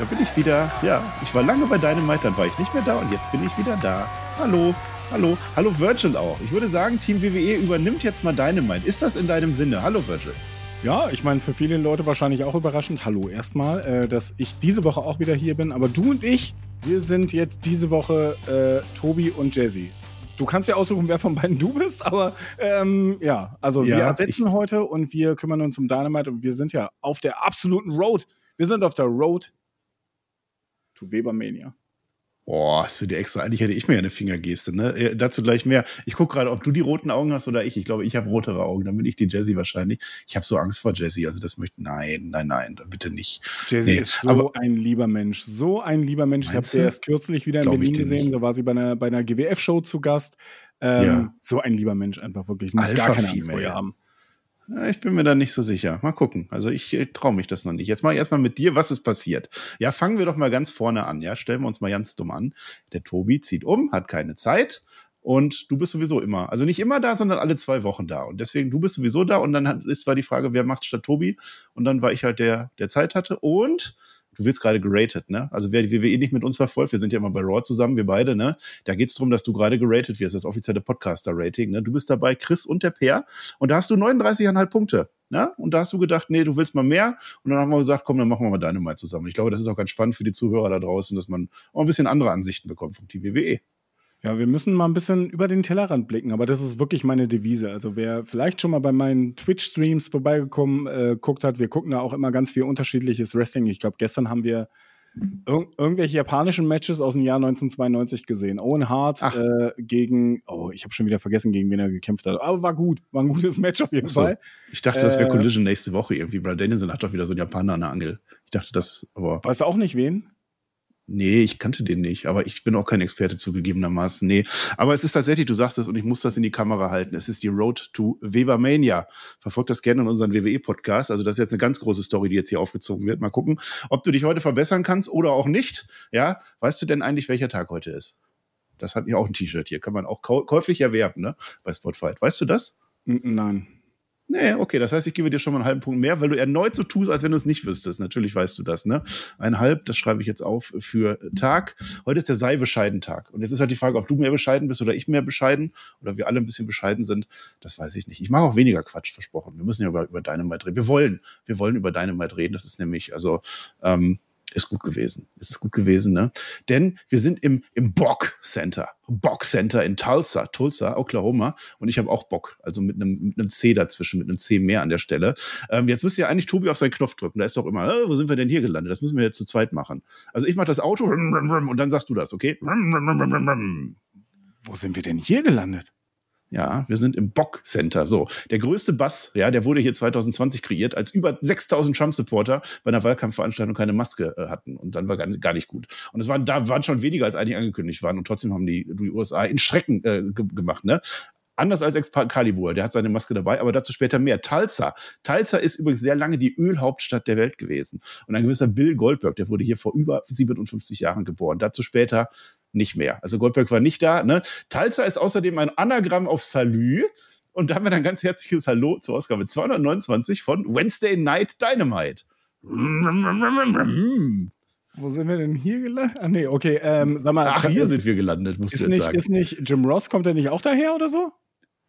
Da bin ich wieder. Ja, ich war lange bei Dynamite, dann war ich nicht mehr da und jetzt bin ich wieder da. Hallo, hallo, hallo Virgil auch. Ich würde sagen, Team WWE übernimmt jetzt mal Dynamite. Ist das in deinem Sinne? Hallo Virgil. Ja, ich meine, für viele Leute wahrscheinlich auch überraschend. Hallo erstmal, äh, dass ich diese Woche auch wieder hier bin. Aber du und ich, wir sind jetzt diese Woche äh, Tobi und Jazzy. Du kannst ja aussuchen, wer von beiden du bist, aber ähm, ja, also Ja, wir ersetzen heute und wir kümmern uns um Dynamite und wir sind ja auf der absoluten Road. Wir sind auf der Road to Webermania. Boah, hast du dir extra, eigentlich hätte ich mir ja eine Fingergeste, ne? Äh, dazu gleich mehr. Ich gucke gerade, ob du die roten Augen hast oder ich. Ich glaube, ich habe rotere Augen, dann bin ich die Jessie wahrscheinlich. Ich habe so Angst vor Jessie, also das möchte, nein, nein, nein, bitte nicht. Jazzy Nee, ist so aber- ein lieber Mensch. So ein lieber Mensch. Ich habe sie erst kürzlich wieder in Berlin gesehen. nicht. Da war sie bei einer, bei einer GWF-Show zu Gast. Ähm, Ja. So ein lieber Mensch einfach wirklich. Muss Alpha gar keine Angst vor ihr haben. Ich bin mir da nicht so sicher. Mal gucken. Also ich äh, traue mich das noch nicht. Jetzt mal erstmal mit dir, was ist passiert? Ja, fangen wir doch mal ganz vorne an. Ja, stellen wir uns mal ganz dumm an. Der Tobi zieht um, hat keine Zeit. Und du bist sowieso immer, also nicht immer da, sondern alle zwei Wochen da. Und deswegen, du bist sowieso da. Und dann ist war die Frage, wer macht statt Tobi? Und dann war ich halt der, der Zeit hatte. Und du wirst gerade geratet, ne? Also wer die WWE nicht mit uns verfolgt, wir sind ja immer bei Raw zusammen, wir beide, ne? Da geht's drum, dass du gerade geratet wirst, das offizielle Podcaster-Rating, ne? Du bist dabei, Chris und der Peer. Und da hast du 39,5 Punkte. Ne? Und da hast du gedacht, nee, du willst mal mehr. Und dann haben wir gesagt, komm, dann machen wir mal deine mal zusammen. Ich glaube, das ist auch ganz spannend für die Zuhörer da draußen, dass man auch ein bisschen andere Ansichten bekommt vom Team WWE. Ja, wir müssen mal ein bisschen über den Tellerrand blicken, aber das ist wirklich meine Devise. Also wer vielleicht schon mal bei meinen Twitch-Streams vorbeigekommen äh, guckt hat, wir gucken da auch immer ganz viel unterschiedliches Wrestling. Ich glaube, gestern haben wir ir irgendwelche japanischen Matches aus dem Jahr 1992 gesehen. Owen Hart äh, gegen, oh, ich habe schon wieder vergessen, gegen wen er gekämpft hat. Aber war gut, war ein gutes Match auf jeden so. Fall. Ich dachte, das wäre Äh, Collision nächste Woche irgendwie. Brad Danielson hat doch wieder so einen Japaner an der Angel. Ich dachte, das, aber Weißt du auch nicht wen? Nee, ich kannte den nicht. Aber ich bin auch kein Experte zugegebenermaßen. Nee. Aber es ist tatsächlich, du sagst es und ich muss das in die Kamera halten. Es ist die Road to Webermania. Verfolgt das gerne in unseren WWE-Podcast. Also das ist jetzt eine ganz große Story, die jetzt hier aufgezogen wird. Mal gucken, ob du dich heute verbessern kannst oder auch nicht. Ja, weißt du denn eigentlich, welcher Tag heute ist? Das hat ja auch ein T-Shirt hier. Kann man auch käuflich erwerben, ne? Bei Spotfight. Weißt du das? Nein. Nee, okay, das heißt, ich gebe dir schon mal einen halben Punkt mehr, weil du erneut so tust, als wenn du es nicht wüsstest. Natürlich weißt du das, ne? Ein halb, das schreibe ich jetzt auf für Tag. Heute ist der sei bescheiden Tag. Und jetzt ist halt die Frage, ob du mehr bescheiden bist oder ich mehr bescheiden oder wir alle ein bisschen bescheiden sind. Das weiß ich nicht. Ich mache auch weniger Quatsch, versprochen. Wir müssen ja über, über Dynamite reden. Wir wollen, wir wollen über Dynamite reden. Das ist nämlich, also, ähm, ist gut gewesen. Es ist gut gewesen, ne? Denn wir sind im, im Bock Center. Bock Center in Tulsa, Tulsa, Oklahoma. Und ich habe auch Bock. Also mit einem, mit einem C dazwischen, mit einem C mehr an der Stelle. Ähm, jetzt müsste ja eigentlich Tobi auf seinen Knopf drücken. Da ist doch immer, äh, wo sind wir denn hier gelandet? Das müssen wir jetzt zu zweit machen. Also ich mache das Auto und dann sagst du das, okay? Wo sind wir denn hier gelandet? Ja, wir sind im Bock Center. So, der größte Bass, ja, der wurde hier 2020 kreiert, als über 6000 Trump-Supporter bei einer Wahlkampfveranstaltung keine Maske äh, hatten. Und dann war gar, gar nicht gut. Und es waren, da waren schon weniger, als eigentlich angekündigt waren. Und trotzdem haben die, die USA in Schrecken äh, ge gemacht, ne? Anders als Excalibur, der hat seine Maske dabei, aber dazu später mehr. Tulsa. Tulsa ist übrigens sehr lange die Ölhauptstadt der Welt gewesen. Und ein gewisser Bill Goldberg, der wurde hier vor über 57 Jahren geboren. Dazu später nicht mehr. Also Goldberg war nicht da. Ne? Tulsa ist außerdem ein Anagramm auf Salü. Und da haben wir dann ganz herzliches Hallo zur Ausgabe 229 von Wednesday Night Dynamite. Wo sind wir denn hier gelandet? Ah, nee, okay. Ähm, sag mal, Ach, hier sind wir gelandet, musst ist du jetzt nicht, sagen. ist nicht Jim Ross, kommt er nicht auch daher oder so?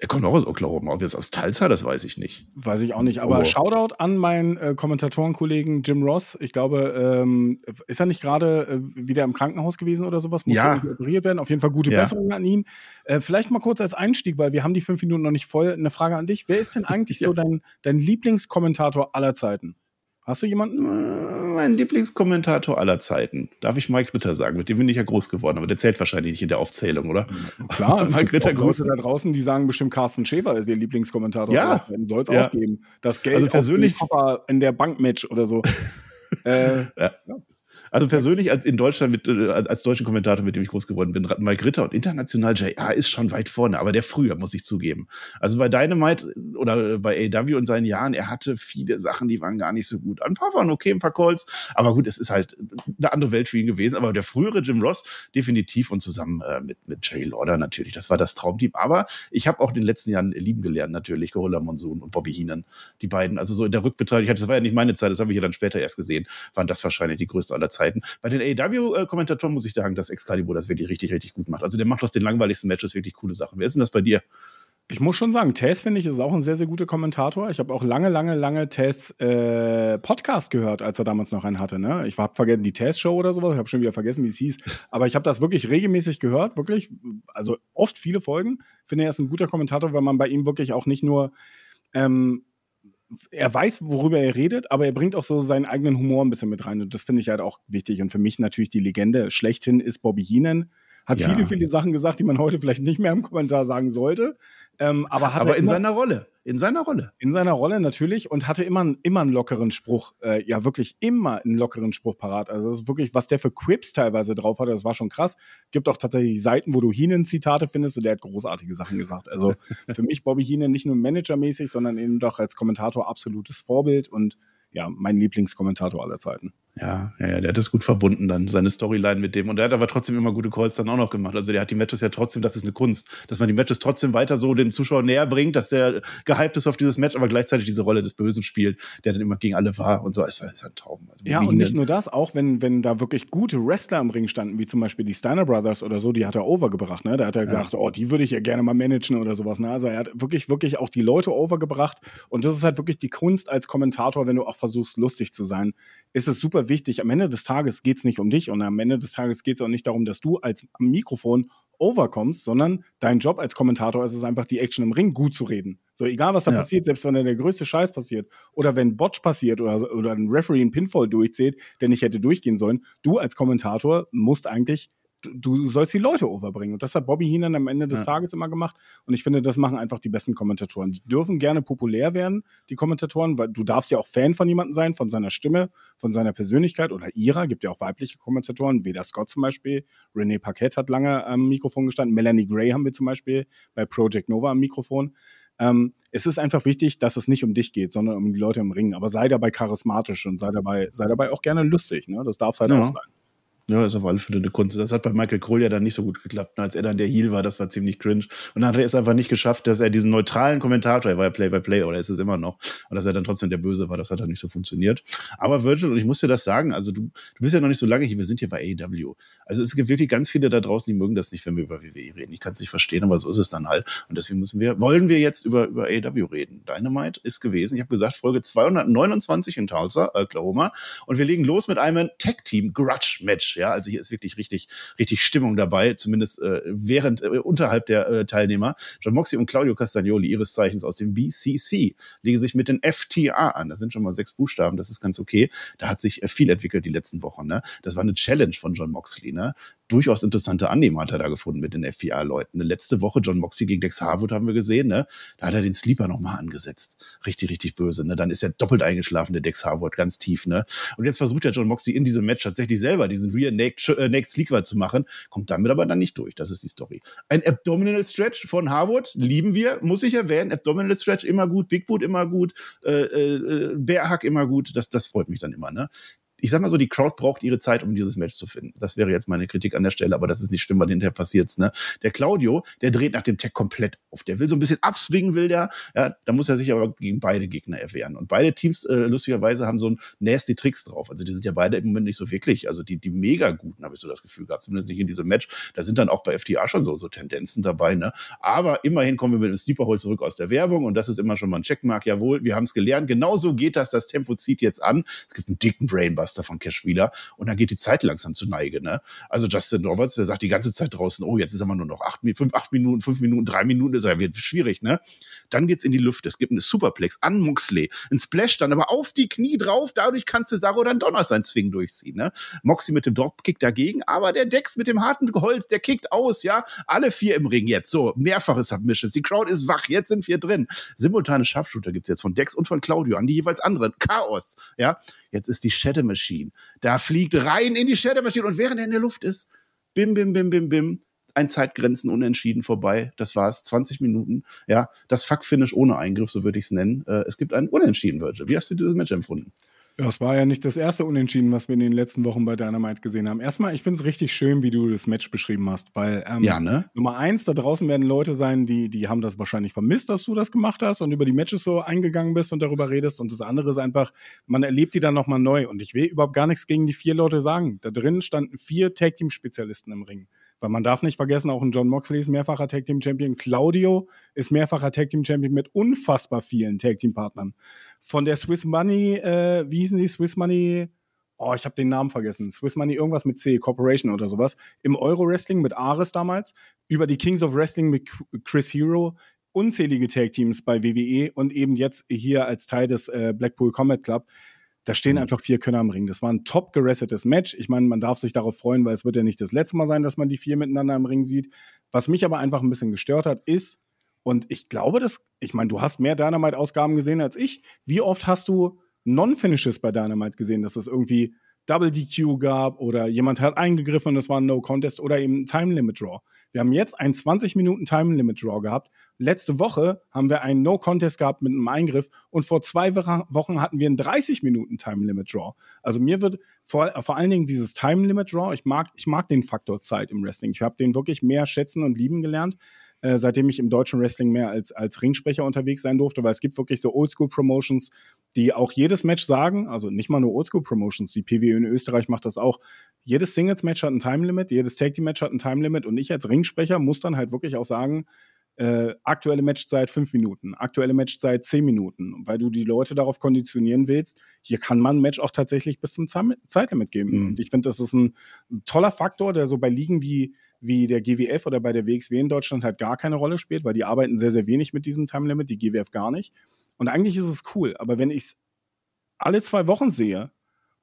Er kommt auch aus Oklahoma. Ob jetzt aus Tulsa, das weiß ich nicht. Weiß ich auch nicht, aber Oh. Shoutout an meinen äh, Kommentatorenkollegen Jim Ross. Ich glaube, ähm, ist er nicht gerade äh, wieder im Krankenhaus gewesen oder sowas? Muss Ja. operiert werden. Auf jeden Fall gute Ja. Besserung an ihn. Äh, vielleicht mal kurz als Einstieg, weil wir haben die fünf Minuten noch nicht voll. Eine Frage an dich. Wer ist denn eigentlich Ja. so dein, dein Lieblingskommentator aller Zeiten? Hast du jemanden? Äh, Mein Lieblingskommentator aller Zeiten. Darf ich Mike Ritter sagen? Mit dem bin ich ja groß geworden, aber der zählt wahrscheinlich nicht in der Aufzählung, oder? Klar, es Mike Ritter auch Leute groß. da draußen, die sagen bestimmt, Carsten Schäfer ist ihr Lieblingskommentator. Ja. Soll es Ja. auch geben. Das Geld Also persönlich- in der Bankmatch oder so. äh, Ja. Also persönlich als in Deutschland mit, äh, als, deutschen Kommentator, mit dem ich groß geworden bin, Mike Ritter und international JR ist schon weit vorne, aber der früher, muss ich zugeben. Also bei Dynamite oder bei AW in seinen Jahren, er hatte viele Sachen, die waren gar nicht so gut. Ein paar waren okay, ein paar Calls, aber gut, es ist halt eine andere Welt für ihn gewesen. Aber der frühere Jim Ross definitiv und zusammen äh, mit, mit Jerry Lauder natürlich, das war das Traumteam. Aber ich habe auch in den letzten Jahren lieben gelernt, natürlich, Gorilla Monsoon und Bobby Heenan, die beiden. Also so in der Rückbetrachtung, das war ja nicht meine Zeit, das habe ich ja dann später erst gesehen, waren das wahrscheinlich die größte aller Zeiten. Bei den AEW-Kommentatoren muss ich sagen, dass Excalibur das wirklich richtig, richtig gut macht. Also der macht aus den langweiligsten Matches wirklich coole Sachen. Wer ist denn das bei dir? Ich muss schon sagen, Tess finde ich ist auch ein sehr, sehr guter Kommentator. Ich habe auch lange, lange, lange Tess äh, Podcast gehört, als er damals noch einen hatte. Ne? Ich habe vergessen, die Tess Show oder sowas. Ich habe schon wieder vergessen, wie es hieß. Aber ich habe das wirklich regelmäßig gehört, wirklich. Also oft viele Folgen. Finde er ist ein guter Kommentator, weil man bei ihm wirklich auch nicht nur ähm, er weiß, worüber er redet, aber er bringt auch so seinen eigenen Humor ein bisschen mit rein. Und das finde ich halt auch wichtig. Und für mich natürlich die Legende schlechthin ist Bobby Heenan. Hat ja. viele, viele Sachen gesagt, die man heute vielleicht nicht mehr im Kommentar sagen sollte. Ähm, aber hat aber in seiner Rolle. In seiner Rolle. In seiner Rolle natürlich und hatte immer, immer einen lockeren Spruch. Äh, ja, wirklich immer einen lockeren Spruch parat. Also, das ist wirklich, was der für Quips teilweise drauf hatte, das war schon krass. Gibt auch tatsächlich Seiten, wo du Heenan-Zitate findest und der hat großartige Sachen gesagt. Also, für mich Bobby Heenan nicht nur managermäßig, sondern eben doch als Kommentator absolutes Vorbild und ja, mein Lieblingskommentator aller Zeiten. Ja, ja, ja, der hat das gut verbunden dann, seine Storyline mit dem. Und der hat aber trotzdem immer gute Calls dann auch noch gemacht. Also der hat die Matches ja trotzdem, das ist eine Kunst, dass man die Matches trotzdem weiter so dem Zuschauer näher bringt, dass der gehypt ist auf dieses Match, aber gleichzeitig diese Rolle des Bösen spielt, der dann immer gegen alle war und so. Es war, es war ein Traum. Also ja, und nicht nur das, auch wenn, wenn da wirklich gute Wrestler im Ring standen, wie zum Beispiel die Steiner Brothers oder so, die hat er overgebracht, ne? Da hat er ja. gesagt, oh, die würde ich ja gerne mal managen oder sowas. Ne? Also er hat wirklich, wirklich auch die Leute overgebracht. Und das ist halt wirklich die Kunst als Kommentator, wenn du auch versuchst, lustig zu sein, ist es super wichtig. Am Ende des Tages geht es nicht um dich und am Ende des Tages geht es auch nicht darum, dass du als Mikrofon overkommst, sondern dein Job als Kommentator ist es einfach, die Action im Ring gut zu reden. So, egal was da ja. passiert, selbst wenn da der größte Scheiß passiert oder wenn Botch passiert oder, oder ein Referee einen Pinfall durchzählt, der nicht hätte durchgehen sollen, du als Kommentator musst eigentlich du sollst die Leute overbringen. Und das hat Bobby Heenan am Ende des ja. Tages immer gemacht. Und ich finde, das machen einfach die besten Kommentatoren. Die dürfen gerne populär werden, die Kommentatoren, weil du darfst ja auch Fan von jemandem sein, von seiner Stimme, von seiner Persönlichkeit oder ihrer. Gibt ja auch weibliche Kommentatoren, Veda Scott zum Beispiel. René Paquette hat lange am Mikrofon gestanden. Melanie Gray haben wir zum Beispiel bei Project Nova am Mikrofon. Ähm, es ist einfach wichtig, dass es nicht um dich geht, sondern um die Leute im Ring. Aber sei dabei charismatisch und sei dabei, sei dabei auch gerne lustig. Ne? Das darf es halt ja. auch sein. Ja, ist auf alle Fälle eine Kunst. Das hat bei Michael Kroll ja dann nicht so gut geklappt. Als er dann der Heel war, das war ziemlich cringe. Und dann hat er es einfach nicht geschafft, dass er diesen neutralen Kommentator, er war ja Play-by-Play oder ist es immer noch, und dass er dann trotzdem der Böse war, das hat dann nicht so funktioniert. Aber Virgil, und ich muss dir das sagen, also du, du bist ja noch nicht so lange hier, wir sind hier bei AEW. Also es gibt wirklich ganz viele da draußen, die mögen das nicht, wenn wir über WWE reden. Ich kann es nicht verstehen, aber so ist es dann halt. Und deswegen müssen wir, wollen wir jetzt über, über AEW reden. Dynamite ist gewesen, ich habe gesagt, Folge 229 in Tulsa, Oklahoma. Und wir legen los mit einem Tag-Team-Grudge-Match. Ja, also hier ist wirklich richtig, richtig Stimmung dabei, zumindest äh, während, äh, unterhalb der äh, Teilnehmer. John Moxley und Claudio Castagnoli, ihres Zeichens aus dem BCC, legen sich mit den FTA an. Das sind schon mal sechs Buchstaben, das ist ganz okay. Da hat sich äh, viel entwickelt die letzten Wochen. Ne? Das war eine Challenge von John Moxley. Ne? Durchaus interessante Annehmer hat er da gefunden mit den FTA-Leuten. Letzte Woche John Moxley gegen Dex Harwood haben wir gesehen. Ne? Da hat er den Sleeper nochmal angesetzt. Richtig, richtig böse. Ne? Dann ist er doppelt eingeschlafen, der Dex Harwood, ganz tief. Ne? Und jetzt versucht der John Moxley in diesem Match tatsächlich selber diesen Rear Naked äh, Next Sleeper zu machen, kommt damit aber dann nicht durch. Das ist die Story. Ein Abdominal Stretch von Harwood lieben wir, muss ich erwähnen. Abdominal Stretch immer gut, Big Boot immer gut, äh, äh, Bear Hack immer gut. Das, das freut mich dann immer. Ne? Ich sag mal so, die Crowd braucht ihre Zeit, um dieses Match zu finden. Das wäre jetzt meine Kritik an der Stelle, aber das ist nicht schlimm, weil hinterher passiert's, ne? Der Claudio, der dreht nach dem Tag komplett auf. Der will so ein bisschen abswingen, will der. Ja, da muss er sich aber gegen beide Gegner erwehren. Und beide Teams, äh, lustigerweise, haben so ein nasty Tricks drauf. Also die sind ja beide im Moment nicht so wirklich. Also die, die mega guten, habe ich so das Gefühl gehabt. Zumindest nicht in diesem Match. Da sind dann auch bei FTA schon so, so Tendenzen dabei, ne? Aber immerhin kommen wir mit dem Sleeper zurück aus der Werbung und das ist immer schon mal ein Checkmark. Jawohl, wir haben es gelernt. Genauso geht das. Das Tempo zieht jetzt an. Es gibt einen dicken Brainbuster von Cash Wheeler und dann geht die Zeit langsam zu Neige. Ne? Also Justin Roberts, der sagt die ganze Zeit draußen, oh, jetzt ist aber nur noch acht, fünf, acht Minuten, fünf Minuten, drei Minuten, das wird schwierig. Ne? Dann geht's in die Lüfte. Es gibt eine Superplex an Moxley, ein Splash dann aber auf die Knie drauf. Dadurch kann Cesaro dann Donner sein Zwing durchziehen. Ne? Moxley mit dem Dropkick dagegen, aber der Dex mit dem harten Holz, der kickt aus. Ja, alle vier im Ring jetzt. So mehrfache Submissions. Die Crowd ist wach. Jetzt sind wir drin. Simultane Sharpshooter gibt's jetzt von Dex und von Claudio an die jeweils anderen. Chaos. Ja, Jetzt ist die Shadow Machine. Da fliegt rein in die Shadow Machine und während er in der Luft ist, bim, bim, bim, bim, bim, ein Zeitgrenzen unentschieden vorbei. Das war's, 20 Minuten. Ja, das Fuck-Finish ohne Eingriff, so würde ich es nennen. Äh, es gibt einen Unentschieden, Virgil. Wie hast du dieses Match empfunden? Ja, es war ja nicht das erste Unentschieden, was wir in den letzten Wochen bei Dynamite gesehen haben. Erstmal, ich finde es richtig schön, wie du das Match beschrieben hast, weil ähm, ja, ne? Nummer eins, da draußen werden Leute sein, die, die haben das wahrscheinlich vermisst, dass du das gemacht hast und über die Matches so eingegangen bist und darüber redest. Und das andere ist einfach, man erlebt die dann nochmal neu. Und ich will überhaupt gar nichts gegen die vier Leute sagen. Da drin standen vier Tag-Team-Spezialisten im Ring. Weil man darf nicht vergessen, auch ein John Moxley ist mehrfacher Tag Team Champion. Claudio ist mehrfacher Tag Team Champion mit unfassbar vielen Tag Team Partnern. Von der Swiss Money, äh, wie hießen die? Swiss Money, oh, ich habe den Namen vergessen. Swiss Money irgendwas mit C, Corporation oder sowas. Im Euro Wrestling mit Ares damals. Über die Kings of Wrestling mit Chris Hero. Unzählige Tag Teams bei WWE und eben jetzt hier als Teil des äh, Blackpool Combat Club. Da stehen mhm. einfach vier Könner am Ring. Das war ein top geressetes Match. Ich meine, man darf sich darauf freuen, weil es wird ja nicht das letzte Mal sein, dass man die vier miteinander im Ring sieht. Was mich aber einfach ein bisschen gestört hat, ist, und ich glaube, dass, ich meine, du hast mehr Dynamite-Ausgaben gesehen als ich. Wie oft hast du Non-Finishes bei Dynamite gesehen, dass es irgendwie Double DQ gab oder jemand hat eingegriffen und es war ein No Contest oder eben Time Limit Draw. Wir haben jetzt ein 20 Minuten Time Limit Draw gehabt. Letzte Woche haben wir einen No Contest gehabt mit einem Eingriff und vor zwei Wochen hatten wir einen 30 Minuten Time Limit Draw. Also mir wird vor, vor allen Dingen dieses Time Limit Draw, ich mag, ich mag den Faktor Zeit im Wrestling. Ich habe den wirklich mehr schätzen und lieben gelernt. Äh, seitdem ich im deutschen Wrestling mehr als, als Ringsprecher unterwegs sein durfte, weil es gibt wirklich so Oldschool-Promotions, die auch jedes Match sagen, also nicht mal nur Oldschool-Promotions, die PW in Österreich macht das auch. Jedes Singles-Match hat ein Time-Limit, jedes Tag-Team-Match hat ein Time-Limit und ich als Ringsprecher muss dann halt wirklich auch sagen, äh, aktuelle Matchzeit fünf Minuten, aktuelle Matchzeit zehn Minuten, weil du die Leute darauf konditionieren willst, hier kann man ein Match auch tatsächlich bis zum Zeitlimit geben. Mhm. Und ich finde, das ist ein, toller Faktor, der so bei Ligen wie wie der GWF oder bei der WXW in Deutschland halt gar keine Rolle spielt, weil die arbeiten sehr, sehr wenig mit diesem Time Limit, die GWF gar nicht. Und eigentlich ist es cool, aber wenn ich es alle zwei Wochen sehe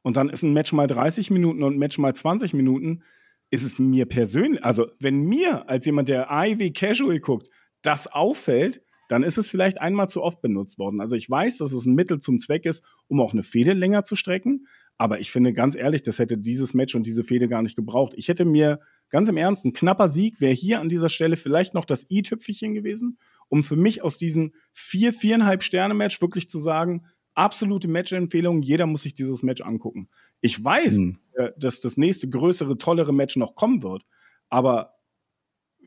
und dann ist ein Match mal 30 Minuten und ein Match mal 20 Minuten, ist es mir persönlich, also wenn mir als jemand, der AIW Casual guckt, das auffällt, dann ist es vielleicht einmal zu oft benutzt worden. Also ich weiß, dass es ein Mittel zum Zweck ist, um auch eine Fehde länger zu strecken, aber ich finde ganz ehrlich, das hätte dieses Match und diese Fehde gar nicht gebraucht. Ich hätte mir ganz im Ernst, ein knapper Sieg wäre hier an dieser Stelle vielleicht noch das i-Tüpfelchen gewesen, um für mich aus diesem vier, viereinhalb Sterne-Match wirklich zu sagen, absolute Match-Empfehlung, jeder muss sich dieses Match angucken. Ich weiß, hm. Äh, dass das nächste größere, tollere Match noch kommen wird, aber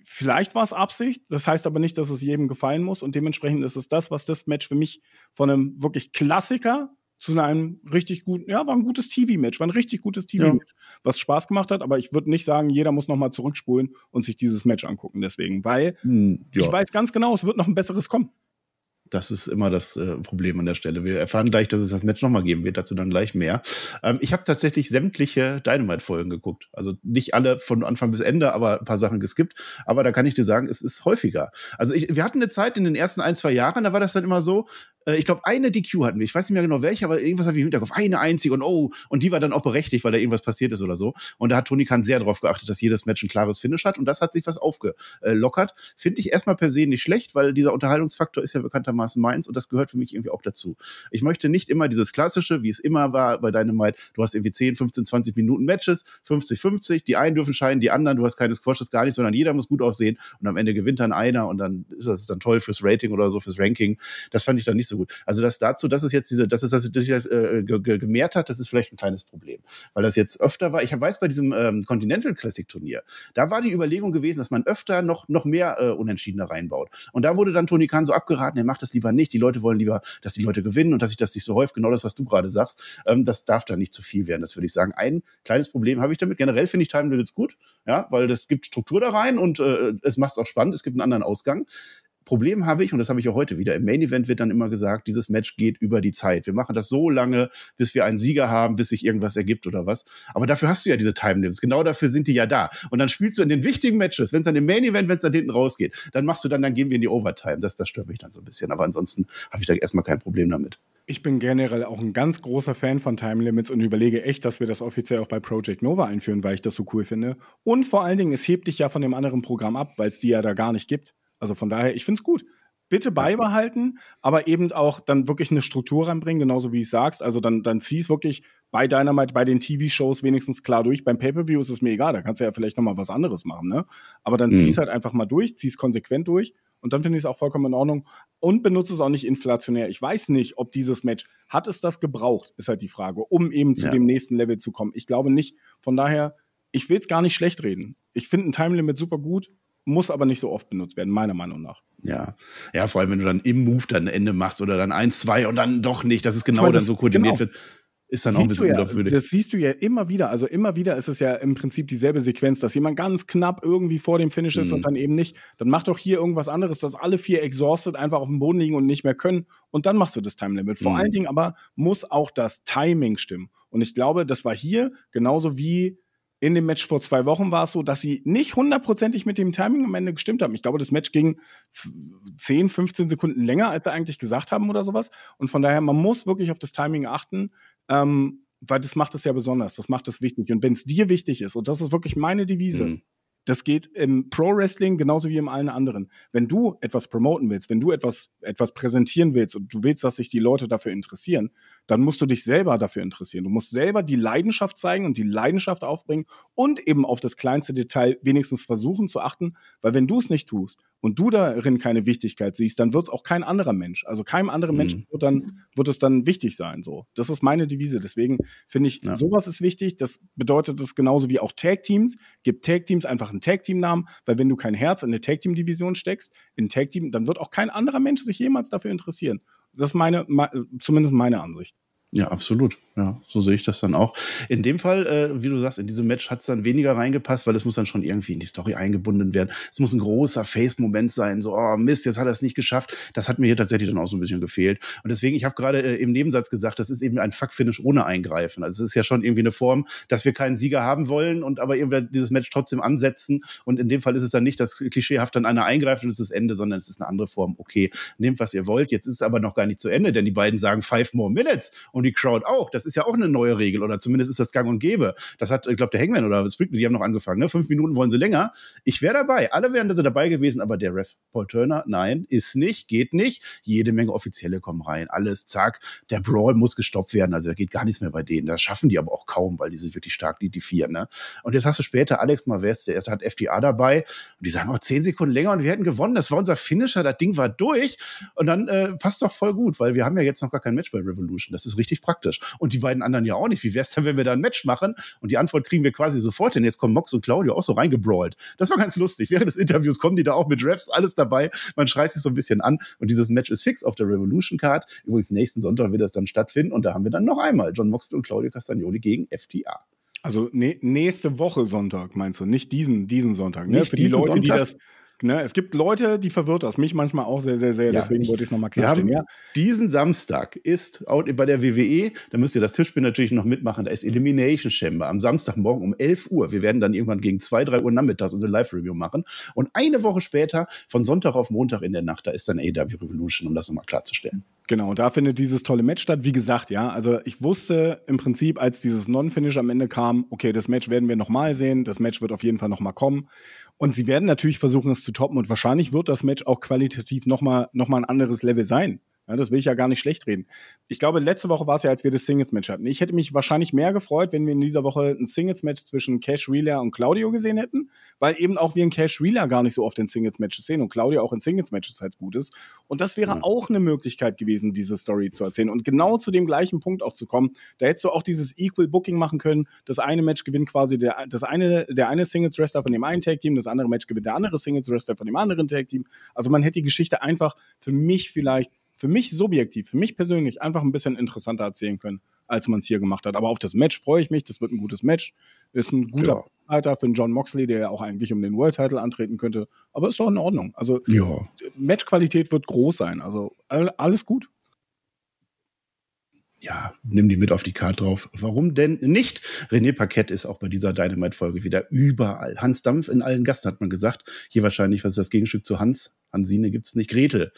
vielleicht war es Absicht, das heißt aber nicht, dass es jedem gefallen muss und dementsprechend ist es das, was das Match für mich von einem wirklich Klassiker zu einem richtig guten, ja, war ein gutes TV-Match, war ein richtig gutes TV-Match, ja. was Spaß gemacht hat, aber ich würde nicht sagen, jeder muss nochmal zurückspulen und sich dieses Match angucken deswegen, weil hm, ja. ich weiß ganz genau, es wird noch ein besseres kommen. Das ist immer das äh, Problem an der Stelle. Wir erfahren gleich, dass es das Match nochmal geben wird, dazu dann gleich mehr. Ähm, ich habe tatsächlich sämtliche Dynamite-Folgen geguckt. Also nicht alle von Anfang bis Ende, aber ein paar Sachen geskippt. Aber da kann ich dir sagen, es ist häufiger. Also ich, wir hatten eine Zeit in den ersten ein, zwei Jahren, da war das dann immer so, äh, ich glaube, eine DQ hatten wir. Ich weiß nicht mehr genau welche, aber irgendwas habe ich im Hinterkopf. Eine einzige und oh, und die war dann auch berechtigt, weil da irgendwas passiert ist oder so. Und da hat Tony Khan sehr darauf geachtet, dass jedes Match ein klares Finish hat und das hat sich was aufgelockert. Finde ich erstmal per se nicht schlecht, weil dieser Unterhaltungsfaktor ist ja bekanntermaßen meins und das gehört für mich irgendwie auch dazu. Ich möchte nicht immer dieses klassische, wie es immer war bei Might, du hast irgendwie 10, 15, 20 Minuten Matches, 50, 50, die einen dürfen scheinen, die anderen, du hast keine Squashes, gar nicht, sondern jeder muss gut aussehen und am Ende gewinnt dann einer und dann ist das dann toll fürs Rating oder so, fürs Ranking. Das fand ich dann nicht so gut. Also das dazu, das ist jetzt diese, das ist, dass sich das äh, gemehrt hat, das ist vielleicht ein kleines Problem. Weil das jetzt öfter war, ich weiß bei diesem ähm, Continental Classic Turnier, da war die Überlegung gewesen, dass man öfter noch, noch mehr äh, Unentschiedener reinbaut. Und da wurde dann Tony Khan so abgeraten, er macht das lieber nicht. Die Leute wollen lieber, dass die Leute gewinnen und dass sich das nicht so häuft, genau das, was du gerade sagst. Ähm, das darf da nicht zu viel werden, das würde ich sagen. Ein kleines Problem habe ich damit. Generell finde ich Time Limits gut, ja, weil das gibt Struktur da rein und äh, es macht es auch spannend, es gibt einen anderen Ausgang. Problem habe ich, und das habe ich auch heute wieder, im Main Event wird dann immer gesagt, dieses Match geht über die Zeit. Wir machen das so lange, bis wir einen Sieger haben, bis sich irgendwas ergibt oder was. Aber dafür hast du ja diese Time Limits. Genau dafür sind die ja da. Und dann spielst du in den wichtigen Matches, wenn es dann im Main Event, wenn es dann hinten rausgeht, dann machst du dann, dann gehen wir in die Overtime. Das, das stört mich dann so ein bisschen. Aber ansonsten habe ich da erstmal kein Problem damit. Ich bin generell auch ein ganz großer Fan von Time Limits und überlege echt, dass wir das offiziell auch bei Project Nova einführen, weil ich das so cool finde. Und vor allen Dingen, es hebt dich ja von dem anderen Programm ab, weil es die ja da gar nicht gibt. Also von daher, ich finde es gut bitte beibehalten, aber eben auch dann wirklich eine Struktur reinbringen, genauso wie du sagst. Also dann, dann zieh es wirklich bei Dynamite, bei den TV-Shows wenigstens klar durch. Beim Pay-Per-View ist es mir egal, da kannst du ja vielleicht nochmal was anderes machen, ne? Aber dann mhm. zieh es halt einfach mal durch, zieh es konsequent durch und dann finde ich es auch vollkommen in Ordnung und benutze es auch nicht inflationär. Ich weiß nicht, ob dieses Match, hat es das gebraucht, ist halt die Frage, um eben zu ja. dem nächsten Level zu kommen. Ich glaube nicht. Von daher, ich will es gar nicht schlecht reden. Ich finde ein Time Limit super gut, muss aber nicht so oft benutzt werden, meiner Meinung nach. Ja, ja, vor allem wenn du dann im Move dann ein Ende machst oder dann eins, zwei und dann doch nicht, dass es genau meine, das, dann so koordiniert genau. wird ist dann siehst auch ein bisschen ja, unglaubwürdig. Das siehst du ja immer wieder. Also immer wieder ist es ja im Prinzip dieselbe Sequenz, dass jemand ganz knapp irgendwie vor dem Finish ist mhm. und dann eben nicht. Dann mach doch hier irgendwas anderes, dass alle vier exhausted einfach auf dem Boden liegen und nicht mehr können. Und dann machst du das Time Limit. Vor mhm. allen Dingen aber muss auch das Timing stimmen. Und ich glaube, das war hier genauso wie in dem Match vor zwei Wochen war es so, dass sie nicht hundertprozentig mit dem Timing am Ende gestimmt haben. Ich glaube, das Match ging 10, 15 Sekunden länger, als sie eigentlich gesagt haben oder sowas. Und von daher, man muss wirklich auf das Timing achten, ähm, weil das macht es ja besonders, das macht es wichtig. Und wenn es dir wichtig ist, und das ist wirklich meine Devise, mhm. Das geht im Pro-Wrestling genauso wie im allen anderen. Wenn du etwas promoten willst, wenn du etwas, etwas präsentieren willst und du willst, dass sich die Leute dafür interessieren, dann musst du dich selber dafür interessieren. Du musst selber die Leidenschaft zeigen und die Leidenschaft aufbringen und eben auf das kleinste Detail wenigstens versuchen zu achten, weil wenn du es nicht tust und du darin keine Wichtigkeit siehst, dann wird es auch kein anderer Mensch. Also keinem anderen mhm. Menschen wird, dann, wird es dann wichtig sein. So. Das ist meine Devise. Deswegen finde ich, ja. sowas ist wichtig. Das bedeutet es genauso wie auch Tag-Teams. Gibt Tag-Teams einfach einen Tag-Team-Namen, weil wenn du kein Herz in eine Tag-Team-Division steckst, in Tag-Team, dann wird auch kein anderer Mensch sich jemals dafür interessieren. Das ist meine, zumindest meine Ansicht. Ja, absolut. Ja, so sehe ich das dann auch. In dem Fall, äh, wie du sagst, in diesem Match hat es dann weniger reingepasst, weil es muss dann schon irgendwie in die Story eingebunden werden. Es muss ein großer Face-Moment sein, so, oh Mist, jetzt hat er es nicht geschafft. Das hat mir hier tatsächlich dann auch so ein bisschen gefehlt. Und deswegen, ich habe gerade äh, im Nebensatz gesagt, das ist eben ein Fuck-Finish ohne Eingreifen. Also es ist ja schon irgendwie eine Form, dass wir keinen Sieger haben wollen und aber irgendwie dieses Match trotzdem ansetzen. Und in dem Fall ist es dann nicht das klischeehaft dann einer eingreift und es ist das Ende, sondern es ist eine andere Form. Okay, nehmt, was ihr wollt. Jetzt ist es aber noch gar nicht zu Ende, denn die beiden sagen five more minutes und die Crowd auch. Das ist ja auch eine neue Regel oder zumindest ist das gang und gäbe. Das hat, ich glaube, der Hangman oder Sprinkler, die haben noch angefangen. Ne? Fünf Minuten wollen sie länger. Ich wäre dabei. Alle wären da dabei gewesen, aber der Ref Paul Turner, nein, ist nicht, geht nicht. Jede Menge Offizielle kommen rein. Alles, zack. Der Brawl muss gestoppt werden. Also da geht gar nichts mehr bei denen. Das schaffen die aber auch kaum, weil die sind wirklich stark, die, die vier. Ne? Und jetzt hast du später Alex Mavest, der erste hat FDA dabei. Und die sagen, oh, zehn Sekunden länger und wir hätten gewonnen. Das war unser Finisher. Das Ding war durch. Und dann äh, passt doch voll gut, weil wir haben ja jetzt noch gar kein Match bei Revolution. Das ist richtig praktisch. Und die beiden anderen ja auch nicht. Wie wäre es denn, wenn wir da ein Match machen? Und die Antwort kriegen wir quasi sofort hin. Jetzt kommen Mox und Claudio auch so reingebrawlt. Das war ganz lustig. Während des Interviews kommen die da auch mit Refs, alles dabei. Man schreit sich so ein bisschen an. Und dieses Match ist fix auf der Revolution Card. Übrigens, nächsten Sonntag wird das dann stattfinden. Und da haben wir dann noch einmal John Moxley und Claudio Castagnoli gegen FTA. Also ne, nächste Woche Sonntag, meinst du? Nicht diesen, diesen Sonntag. Ne? Für die Leute, Sonntag? die das Ne? Es gibt Leute, die verwirrt das. Mich manchmal auch sehr, sehr, sehr. Ja, Deswegen wollte ich es nochmal klarstellen. Ja. Diesen Samstag ist bei der WWE, da müsst ihr das Tischspiel natürlich noch mitmachen, da ist Elimination Chamber am Samstagmorgen um 11 Uhr. Wir werden dann irgendwann gegen 2, 3 Uhr nachmittags unsere Live-Review machen. Und eine Woche später, von Sonntag auf Montag in der Nacht, da ist dann AW Revolution, um das nochmal klarzustellen. Genau, da findet dieses tolle Match statt. Wie gesagt, ja, also ich wusste im Prinzip, als dieses Non-Finish am Ende kam, okay, das Match werden wir nochmal sehen, das Match wird auf jeden Fall nochmal kommen. Und sie werden natürlich versuchen, es zu toppen und wahrscheinlich wird das Match auch qualitativ nochmal noch mal ein anderes Level sein. Ja, das will ich ja gar nicht schlecht reden. Ich glaube, letzte Woche war es ja, als wir das Singles-Match hatten. Ich hätte mich wahrscheinlich mehr gefreut, wenn wir in dieser Woche ein Singles-Match zwischen Cash Wheeler und Claudio gesehen hätten, weil eben auch wir in Cash Wheeler gar nicht so oft in Singles-Matches sehen und Claudio auch in Singles-Matches halt gut ist. Und das wäre mhm. auch eine Möglichkeit gewesen, diese Story zu erzählen. Und genau zu dem gleichen Punkt auch zu kommen. Da hättest du auch dieses Equal Booking machen können. Das eine Match gewinnt quasi der, das eine, der eine Singles-Wrestler von dem einen Tag-Team, das andere Match gewinnt der andere Singles-Wrestler von dem anderen Tag-Team. Also man hätte die Geschichte einfach für mich vielleicht für mich subjektiv, für mich persönlich einfach ein bisschen interessanter erzählen können, als man es hier gemacht hat. Aber auf das Match freue ich mich. Das wird ein gutes Match. Ist ein guter ja. Fighter für einen John Moxley, der ja auch eigentlich um den World Title antreten könnte. Aber ist doch in Ordnung. Also ja. Matchqualität wird groß sein. Also alles gut ja, nimm die mit auf die Karte drauf. Warum denn nicht? René Paquette ist auch bei dieser Dynamite-Folge wieder überall. Hans Dampf in allen Gasten, hat man gesagt. Hier wahrscheinlich, was ist das Gegenstück zu Hans? Hansine gibt's nicht. Gretel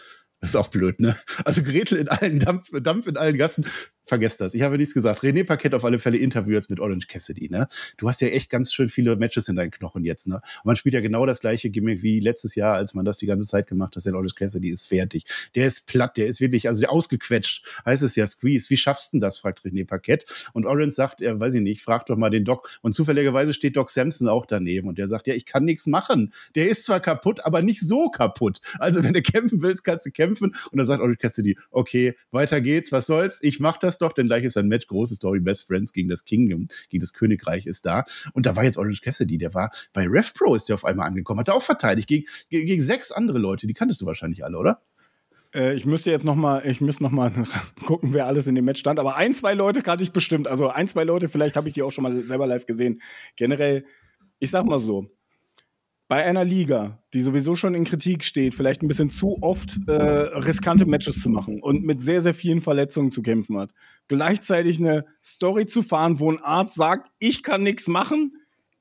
das ist auch blöd, ne? Also Gretel in allen Dampf, Dampf in allen Gassen. Vergesst das. Ich habe nichts gesagt. René Paquette auf alle Fälle Interview jetzt mit Orange Cassidy, ne? Du hast ja echt ganz schön viele Matches in deinen Knochen jetzt, ne? Und man spielt ja genau das gleiche Gimmick wie letztes Jahr, als man das die ganze Zeit gemacht hat. Der Orange Cassidy ist fertig. Der ist platt, der ist wirklich, also der ausgequetscht, heißt es ja, Squeeze. Wie schaffst du denn das, fragt René Paquette. Und Orange sagt, er weiß ich nicht, frag doch mal den Doc. Und zufälligerweise steht Doc Samson auch daneben und der sagt, ja, ich kann nichts machen. Der ist zwar kaputt, aber nicht so kaputt. Also wenn du kämpfen willst, kannst du kämpfen. Und dann sagt Orange Cassidy, okay, weiter geht's, was soll's, ich mach das doch, denn gleich ist ein Match, große Story, Best Friends gegen das Kingdom, gegen das Königreich ist da. Und da war jetzt Orange Cassidy, der war bei RevPro ist der auf einmal angekommen, hat er auch verteidigt gegen, gegen, gegen sechs andere Leute, die kanntest du wahrscheinlich alle, oder? Äh, ich müsste jetzt noch mal, ich müsste noch mal gucken, wer alles in dem Match stand. Aber ein, zwei Leute kannte ich bestimmt. Also ein, zwei Leute, vielleicht habe ich die auch schon mal selber live gesehen. Generell, ich sag mal so, bei einer Liga, die sowieso schon in Kritik steht, vielleicht ein bisschen zu oft äh, riskante Matches zu machen und mit sehr, sehr vielen Verletzungen zu kämpfen hat, gleichzeitig eine Story zu fahren, wo ein Arzt sagt, ich kann nichts machen,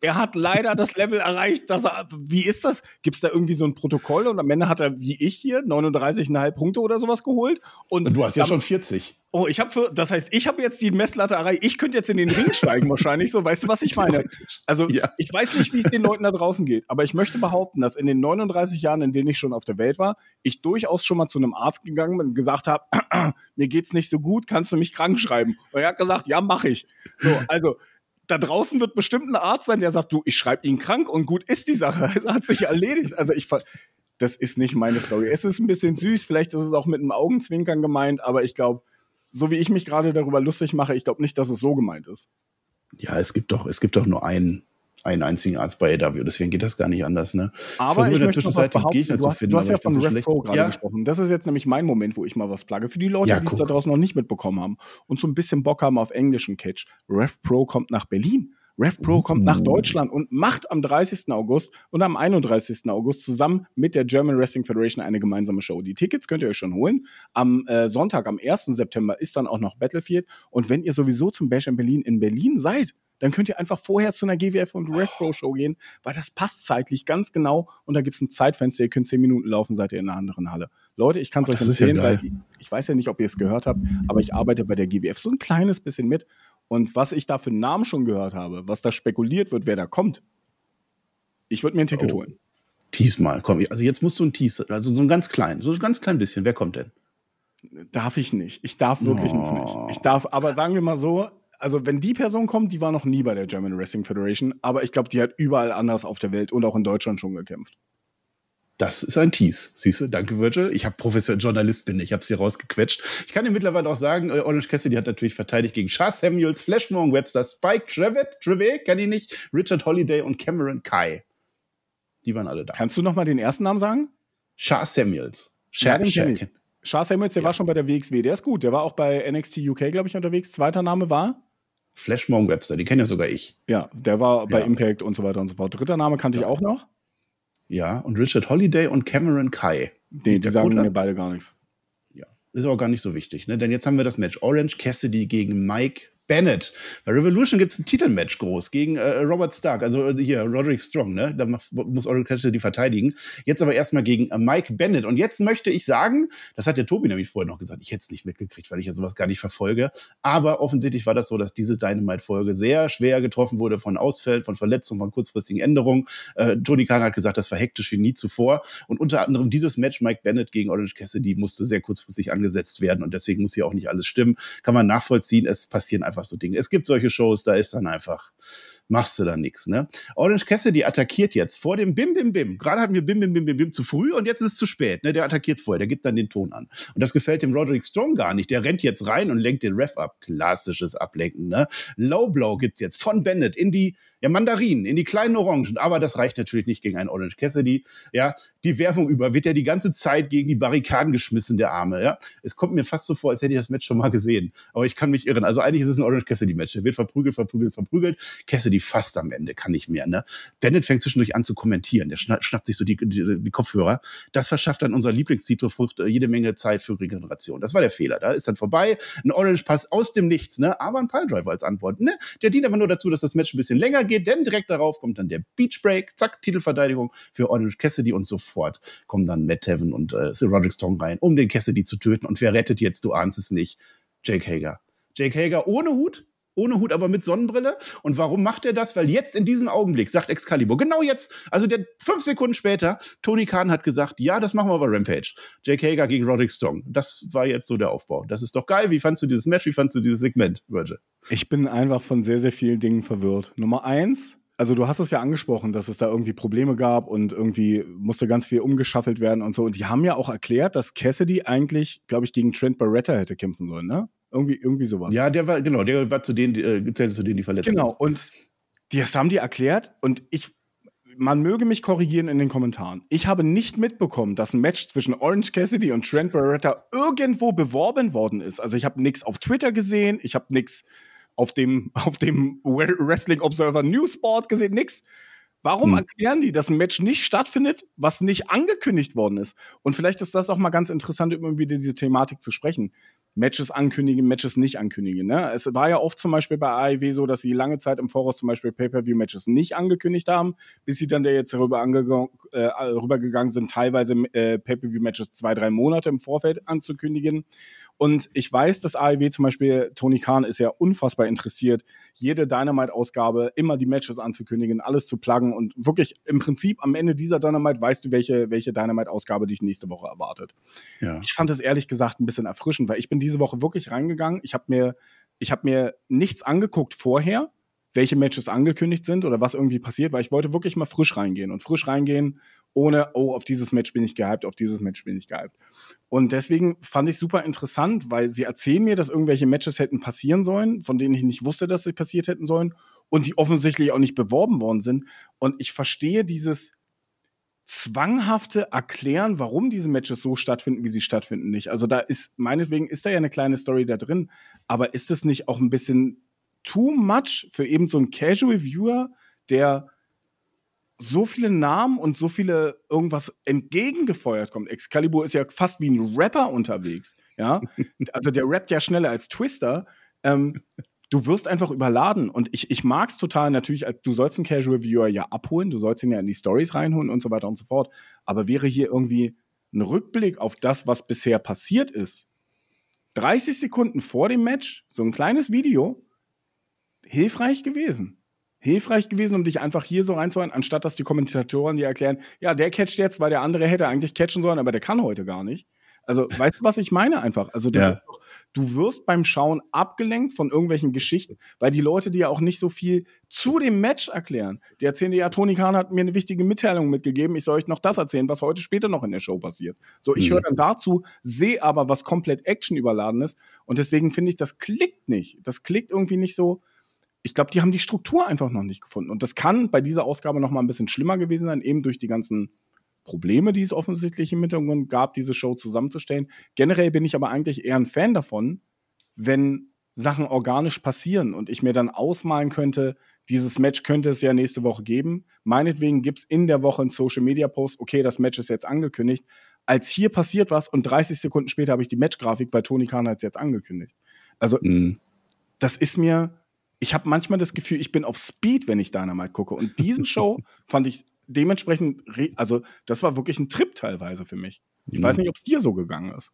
er hat leider das Level erreicht, dass er, wie ist das? Gibt es da irgendwie so ein Protokoll und am Ende hat er, wie ich hier, 39,5 Punkte oder sowas geholt? Und, und du hast ja schon 40. Oh, ich habe das heißt, ich habe jetzt die Messlatte erreicht. Ich könnte jetzt in den Ring steigen wahrscheinlich so. Weißt du, was ich meine? Also ja. ich weiß nicht, wie es den Leuten da draußen geht, aber ich möchte behaupten, dass in den 39 Jahren, in denen ich schon auf der Welt war, ich durchaus schon mal zu einem Arzt gegangen bin und gesagt habe, mir geht's nicht so gut, kannst du mich krank schreiben? Und er hat gesagt, ja, mache ich. So, also da draußen wird bestimmt ein Arzt sein, der sagt, du, ich schreibe ihn krank und gut ist die Sache. Es hat sich erledigt. Also ich das ist nicht meine Story. Es ist ein bisschen süß, vielleicht ist es auch mit einem Augenzwinkern gemeint, aber ich glaube, so wie ich mich gerade darüber lustig mache, ich glaube nicht, dass es so gemeint ist. Ja, es gibt doch, es gibt doch nur einen einen einzigen Arzt bei AW, deswegen geht das gar nicht anders. Ne? Aber ich, ich möchte noch was behaupten, du hast, finden, du hast ja von RevPro gerade ja. gesprochen. Das ist jetzt nämlich mein Moment, wo ich mal was plage. Für die Leute, ja, die es da draußen noch nicht mitbekommen haben und so ein bisschen Bock haben auf englischen Catch. RevPro kommt nach Berlin. RevPro uh. kommt nach Deutschland und macht am 30. August und am 31. August zusammen mit der German Wrestling Federation eine gemeinsame Show. Die Tickets könnt ihr euch schon holen. Am äh, Sonntag, am 1. September, ist dann auch noch Battlefield. Und wenn ihr sowieso zum Bash in Berlin in Berlin seid, dann könnt ihr einfach vorher zu einer GWF und Red Pro Show gehen, weil das passt zeitlich ganz genau und da gibt es ein Zeitfenster, ihr könnt zehn Minuten laufen, seid ihr in einer anderen Halle. Leute, ich kann es euch empfehlen, ja weil ich, ich weiß ja nicht, ob ihr es gehört habt, aber ich arbeite bei der GWF so ein kleines bisschen mit und was ich da für Namen schon gehört habe, was da spekuliert wird, wer da kommt, ich würde mir ein Ticket oh. holen. Tease mal, komm. Also jetzt musst du ein Tease, also so ein ganz klein, so ein ganz klein bisschen. Wer kommt denn? Darf ich nicht. Ich darf wirklich oh. noch nicht. Ich darf, aber sagen wir mal so, also wenn die Person kommt, die war noch nie bei der German Wrestling Federation, aber ich glaube, die hat überall anders auf der Welt und auch in Deutschland schon gekämpft. Das ist ein Tease. Siehst du, danke Virgil. Ich habe professioneller Journalist bin, ich habe es hier rausgequetscht. Ich kann dir mittlerweile auch sagen, äh, Orange Cassidy hat natürlich verteidigt gegen Char Samuels, Flashmore Webster, Spike Trevet, Trevet, kenne ich nicht, Richard Holiday und Cameron Kai. Die waren alle da. Kannst du noch mal den ersten Namen sagen? Char Samuels. Char, ja, Char, Char Samuels, der ja. war schon bei der WXW, der ist gut. Der war auch bei NXT UK, glaube ich, unterwegs. Zweiter Name war? Flashmore Webster, die kenne ja sogar ich. Ja, der war bei ja. Impact und so weiter und so fort. Dritter Name kannte ja. ich auch noch. Ja, und Richard Holiday und Cameron Kai. Nee, die sagen mir beide gar nichts. Ja, ist auch gar nicht so wichtig, ne? Denn jetzt haben wir das Match Orange Cassidy gegen Mike Bennett. Bei Revolution gibt es ein Titelmatch groß gegen äh, Robert Stark, also äh, hier Roderick Strong, ne? Da muss Orange Cassidy verteidigen. Jetzt aber erstmal gegen äh, Mike Bennett. Und jetzt möchte ich sagen, das hat der Tobi nämlich vorher noch gesagt, ich hätte es nicht mitgekriegt, weil ich ja sowas gar nicht verfolge. Aber offensichtlich war das so, dass diese Dynamite-Folge sehr schwer getroffen wurde von Ausfällen, von Verletzungen, von kurzfristigen Änderungen. Äh, Tony Khan hat gesagt, das war hektisch wie nie zuvor. Und unter anderem dieses Match Mike Bennett gegen Orange Cassidy musste sehr kurzfristig angesetzt werden. Und deswegen muss hier auch nicht alles stimmen. Kann man nachvollziehen. Es passieren einfach so Dinge. Es gibt solche Shows, da ist dann einfach machst du dann nichts. Ne? Orange Cassidy attackiert jetzt vor dem Bim Bim Bim. Gerade hatten wir Bim Bim Bim Bim Bim zu früh und jetzt ist es zu spät. Ne? Der attackiert vorher, der gibt dann den Ton an. Und das gefällt dem Roderick Strong gar nicht. Der rennt jetzt rein und lenkt den Ref ab. Klassisches Ablenken. Ne? Low Blow gibt's jetzt von Bennett in die ja, Mandarinen, in die kleinen Orangen. Aber das reicht natürlich nicht gegen einen Orange Cassidy. Ja, die Werbung über wird ja die ganze Zeit gegen die Barrikaden geschmissen, der Arme. Ja, es kommt mir fast so vor, als hätte ich das Match schon mal gesehen. Aber ich kann mich irren. Also eigentlich ist es ein Orange Cassidy Match. Der wird verprügelt, verprügelt, verprügelt. Cassidy fast am Ende, kann nicht mehr. Ne? Bennett fängt zwischendurch an zu kommentieren. Der schna schnappt sich so die, die, die, Kopfhörer. Das verschafft dann unser Lieblingstitel äh, jede Menge Zeit für Regeneration. Das war der Fehler. Da ist dann vorbei. Ein Orange Pass aus dem Nichts, ne? Aber ein Piledriver als Antwort. Ne? Der dient aber nur dazu, dass das Match ein bisschen länger geht, denn direkt darauf kommt dann der Beach Break, zack, Titelverteidigung für Orange Cassidy und sofort kommen dann Matt Heaven und äh, Sir Roderick Strong rein, um den Cassidy zu töten. Und wer rettet jetzt? Du ahnst es nicht. Jake Hager. Jake Hager ohne Hut, ohne Hut, aber mit Sonnenbrille. Und warum macht er das? Weil jetzt in diesem Augenblick sagt Excalibur, genau jetzt, also der fünf Sekunden später, Tony Khan hat gesagt, ja, das machen wir bei Rampage. Jake Hager gegen Roderick Strong. Das war jetzt so der Aufbau. Das ist doch geil. Wie fandst du dieses Match? Wie fandst du dieses Segment, Virgil? Ich bin einfach von sehr, sehr vielen Dingen verwirrt. Nummer eins, also du hast es ja angesprochen, dass es da irgendwie Probleme gab und irgendwie musste ganz viel umgeschaffelt werden und so. Und die haben ja auch erklärt, dass Cassidy eigentlich, glaube ich, gegen Trent Barretta hätte kämpfen sollen, ne? Irgendwie, irgendwie sowas. Ja, der war, genau, der war zu denen, äh, gezählt zu denen, die verletzt Genau, und das haben die erklärt und ich, man möge mich korrigieren in den Kommentaren. Ich habe nicht mitbekommen, dass ein Match zwischen Orange Cassidy und Trent Barretta irgendwo beworben worden ist. Also ich habe nichts auf Twitter gesehen, ich habe nichts auf dem, auf dem Wrestling Observer Newsboard gesehen, nix. Warum hm. erklären die, dass ein Match nicht stattfindet, was nicht angekündigt worden ist? Und vielleicht ist das auch mal ganz interessant, über diese Thematik zu sprechen. Matches ankündigen, Matches nicht ankündigen. Ne? Es war ja oft zum Beispiel bei AEW so, dass sie lange Zeit im Voraus zum Beispiel Pay-Per-View-Matches nicht angekündigt haben, bis sie dann da jetzt rüber äh, rübergegangen sind, teilweise äh, Pay-Per-View-Matches zwei, drei Monate im Vorfeld anzukündigen. Und ich weiß, dass AEW zum Beispiel, Tony Khan ist ja unfassbar interessiert, jede Dynamite-Ausgabe immer die Matches anzukündigen, alles zu pluggen und wirklich im Prinzip am Ende dieser Dynamite weißt du, welche, welche Dynamite-Ausgabe dich nächste Woche erwartet. Ja. Ich fand es ehrlich gesagt ein bisschen erfrischend, weil ich bin diese Woche wirklich reingegangen. Ich habe mir, ich mir nichts angeguckt vorher, welche Matches angekündigt sind oder was irgendwie passiert, weil ich wollte wirklich mal frisch reingehen und frisch reingehen, ohne, oh, auf dieses Match bin ich gehypt, auf dieses Match bin ich gehypt. Und deswegen fand ich super interessant, weil sie erzählen mir, dass irgendwelche Matches hätten passieren sollen, von denen ich nicht wusste, dass sie passiert hätten sollen und die offensichtlich auch nicht beworben worden sind. Und ich verstehe dieses, zwanghafte Erklären, warum diese Matches so stattfinden, wie sie stattfinden, nicht. Also da ist, meinetwegen ist da ja eine kleine Story da drin, aber ist es nicht auch ein bisschen too much für eben so einen Casual Viewer, der so viele Namen und so viele irgendwas entgegengefeuert kommt. Excalibur ist ja fast wie ein Rapper unterwegs, ja. Also der rappt ja schneller als Twister. Ähm, du wirst einfach überladen. Und ich, ich mag es total natürlich, du sollst einen Casual Viewer ja abholen, du sollst ihn ja in die Stories reinholen und so weiter und so fort. Aber wäre hier irgendwie ein Rückblick auf das, was bisher passiert ist, 30 Sekunden vor dem Match, so ein kleines Video, hilfreich gewesen. Hilfreich gewesen, um dich einfach hier so reinzuholen, anstatt dass die Kommentatoren dir erklären, ja, der catcht jetzt, weil der andere hätte eigentlich catchen sollen, aber der kann heute gar nicht. Also, weißt du, was ich meine einfach? Also, das ja. ist doch, du wirst beim Schauen abgelenkt von irgendwelchen Geschichten, weil die Leute dir auch nicht so viel zu dem Match erklären. Die erzählen dir, ja, Tony Khan hat mir eine wichtige Mitteilung mitgegeben, ich soll euch noch das erzählen, was heute später noch in der Show passiert. So, ich mhm. höre dann dazu, sehe aber, was komplett Action überladen ist und deswegen finde ich, das klickt nicht. Das klickt irgendwie nicht so, ich glaube, die haben die Struktur einfach noch nicht gefunden. Und das kann bei dieser Ausgabe noch mal ein bisschen schlimmer gewesen sein, eben durch die ganzen Probleme, die es offensichtlich im Hintergrund gab, diese Show zusammenzustellen. Generell bin ich aber eigentlich eher ein Fan davon, wenn Sachen organisch passieren und ich mir dann ausmalen könnte, dieses Match könnte es ja nächste Woche geben. Meinetwegen gibt es in der Woche einen Social Media Post, okay, das Match ist jetzt angekündigt. Als hier passiert was und 30 Sekunden später habe ich die Matchgrafik, weil Tony Khan hat es jetzt angekündigt. Also, mhm. das ist mir, ich habe manchmal das Gefühl, ich bin auf Speed, wenn ich Dynamite gucke. Und diesen Show fand ich dementsprechend, also das war wirklich ein Trip teilweise für mich. Ich mhm. weiß nicht, ob es dir so gegangen ist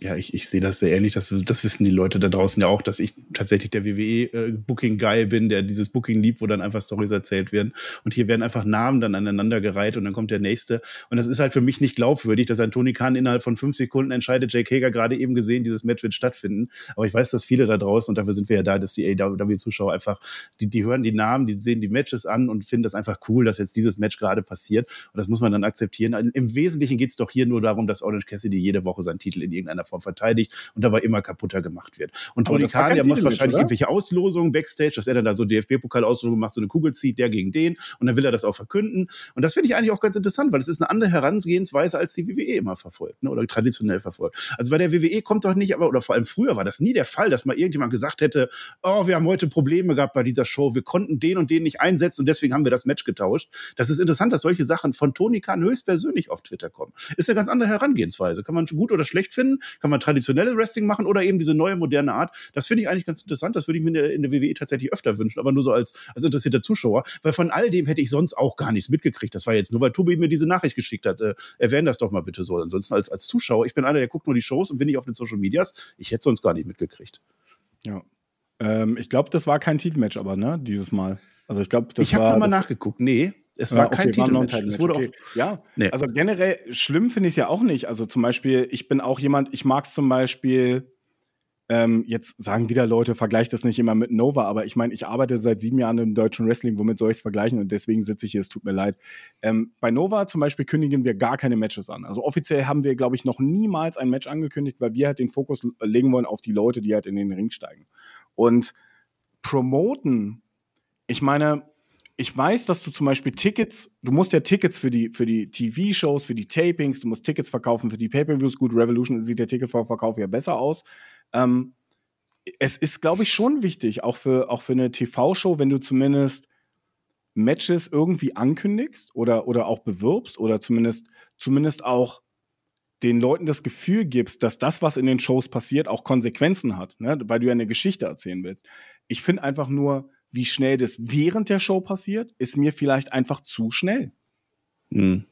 ja, ich, ich sehe das sehr ähnlich. Das, das wissen die Leute da draußen ja auch, dass ich tatsächlich der WWE-Booking-Guy äh, bin, der dieses Booking liebt, wo dann einfach Stories erzählt werden. Und hier werden einfach Namen dann aneinandergereiht und dann kommt der nächste. Und das ist halt für mich nicht glaubwürdig, dass ein Tony Khan innerhalb von fünf Sekunden entscheidet, Jake Hager gerade eben gesehen, dieses Match wird stattfinden. Aber ich weiß, dass viele da draußen, und dafür sind wir ja da, dass die AW-Zuschauer einfach, die, die hören die Namen, die sehen die Matches an und finden das einfach cool, dass jetzt dieses Match gerade passiert. Und das muss man dann akzeptieren. Im Wesentlichen geht es doch hier nur darum, dass Orange Cassidy jede Woche seinen Titel in irgendeiner Form verteidigt und dabei immer kaputter gemacht wird. Und Tony Khan, der macht wahrscheinlich oder? irgendwelche Auslosungen Backstage, dass er dann da so DFB-Pokal-Auslosungen macht, so eine Kugel zieht, der gegen den und dann will er das auch verkünden. Und das finde ich eigentlich auch ganz interessant, weil es ist eine andere Herangehensweise, als die WWE immer verfolgt ne, oder traditionell verfolgt. Also bei der WWE kommt doch nicht, aber oder vor allem früher war das nie der Fall, dass mal irgendjemand gesagt hätte, oh, wir haben heute Probleme gehabt bei dieser Show, wir konnten den und den nicht einsetzen und deswegen haben wir das Match getauscht. Das ist interessant, dass solche Sachen von Tony Khan höchstpersönlich auf Twitter kommen. Ist eine ganz andere Herangehensweise. Kann man gut oder schlecht finden, kann man traditionelle Wrestling machen oder eben diese neue moderne Art. Das finde ich eigentlich ganz interessant. Das würde ich mir in der, in der WWE tatsächlich öfter wünschen, aber nur so als, als interessierter Zuschauer, weil von all dem hätte ich sonst auch gar nichts mitgekriegt. Das war jetzt nur, weil Tobi mir diese Nachricht geschickt hat. Äh, erwähnen das doch mal bitte so. Ansonsten als, als Zuschauer, ich bin einer, der guckt nur die Shows und bin nicht auf den Social Medias. Ich hätte sonst gar nicht mitgekriegt. Ja. Ähm, ich glaube, das war kein Titelmatch, aber ne, dieses Mal. Also ich glaube, das ich habe war. da mal nachgeguckt. Nee, es war okay, kein war noch ein Titelmatch. Es wurde okay. Ja, Nee. also generell schlimm finde ich es ja auch nicht. Also zum Beispiel, ich bin auch jemand, ich mag es zum Beispiel, ähm, jetzt sagen wieder Leute, vergleich das nicht immer mit Nova, aber ich meine, ich arbeite seit sieben Jahren im deutschen Wrestling, womit soll ich es vergleichen? Und deswegen sitze ich hier, es tut mir leid. Ähm, bei Nova zum Beispiel kündigen wir gar keine Matches an. Also offiziell haben wir, glaube ich, noch niemals ein Match angekündigt, weil wir halt den Fokus legen wollen auf die Leute, die halt in den Ring steigen. Und promoten, ich meine, ich weiß, dass du zum Beispiel Tickets, du musst ja Tickets für die, für die TV-Shows, für die Tapings, du musst Tickets verkaufen für die Pay-Per-Views. Gut, Revolution sieht der Ticketverkauf ja besser aus. Ähm, es ist, glaube ich, schon wichtig, auch für, auch für eine TV-Show, wenn du zumindest Matches irgendwie ankündigst oder, oder auch bewirbst oder zumindest, zumindest auch den Leuten das Gefühl gibst, dass das, was in den Shows passiert, auch Konsequenzen hat, ne? weil du ja eine Geschichte erzählen willst. Ich finde einfach nur, wie schnell das während der Show passiert, ist mir vielleicht einfach zu schnell. Hm.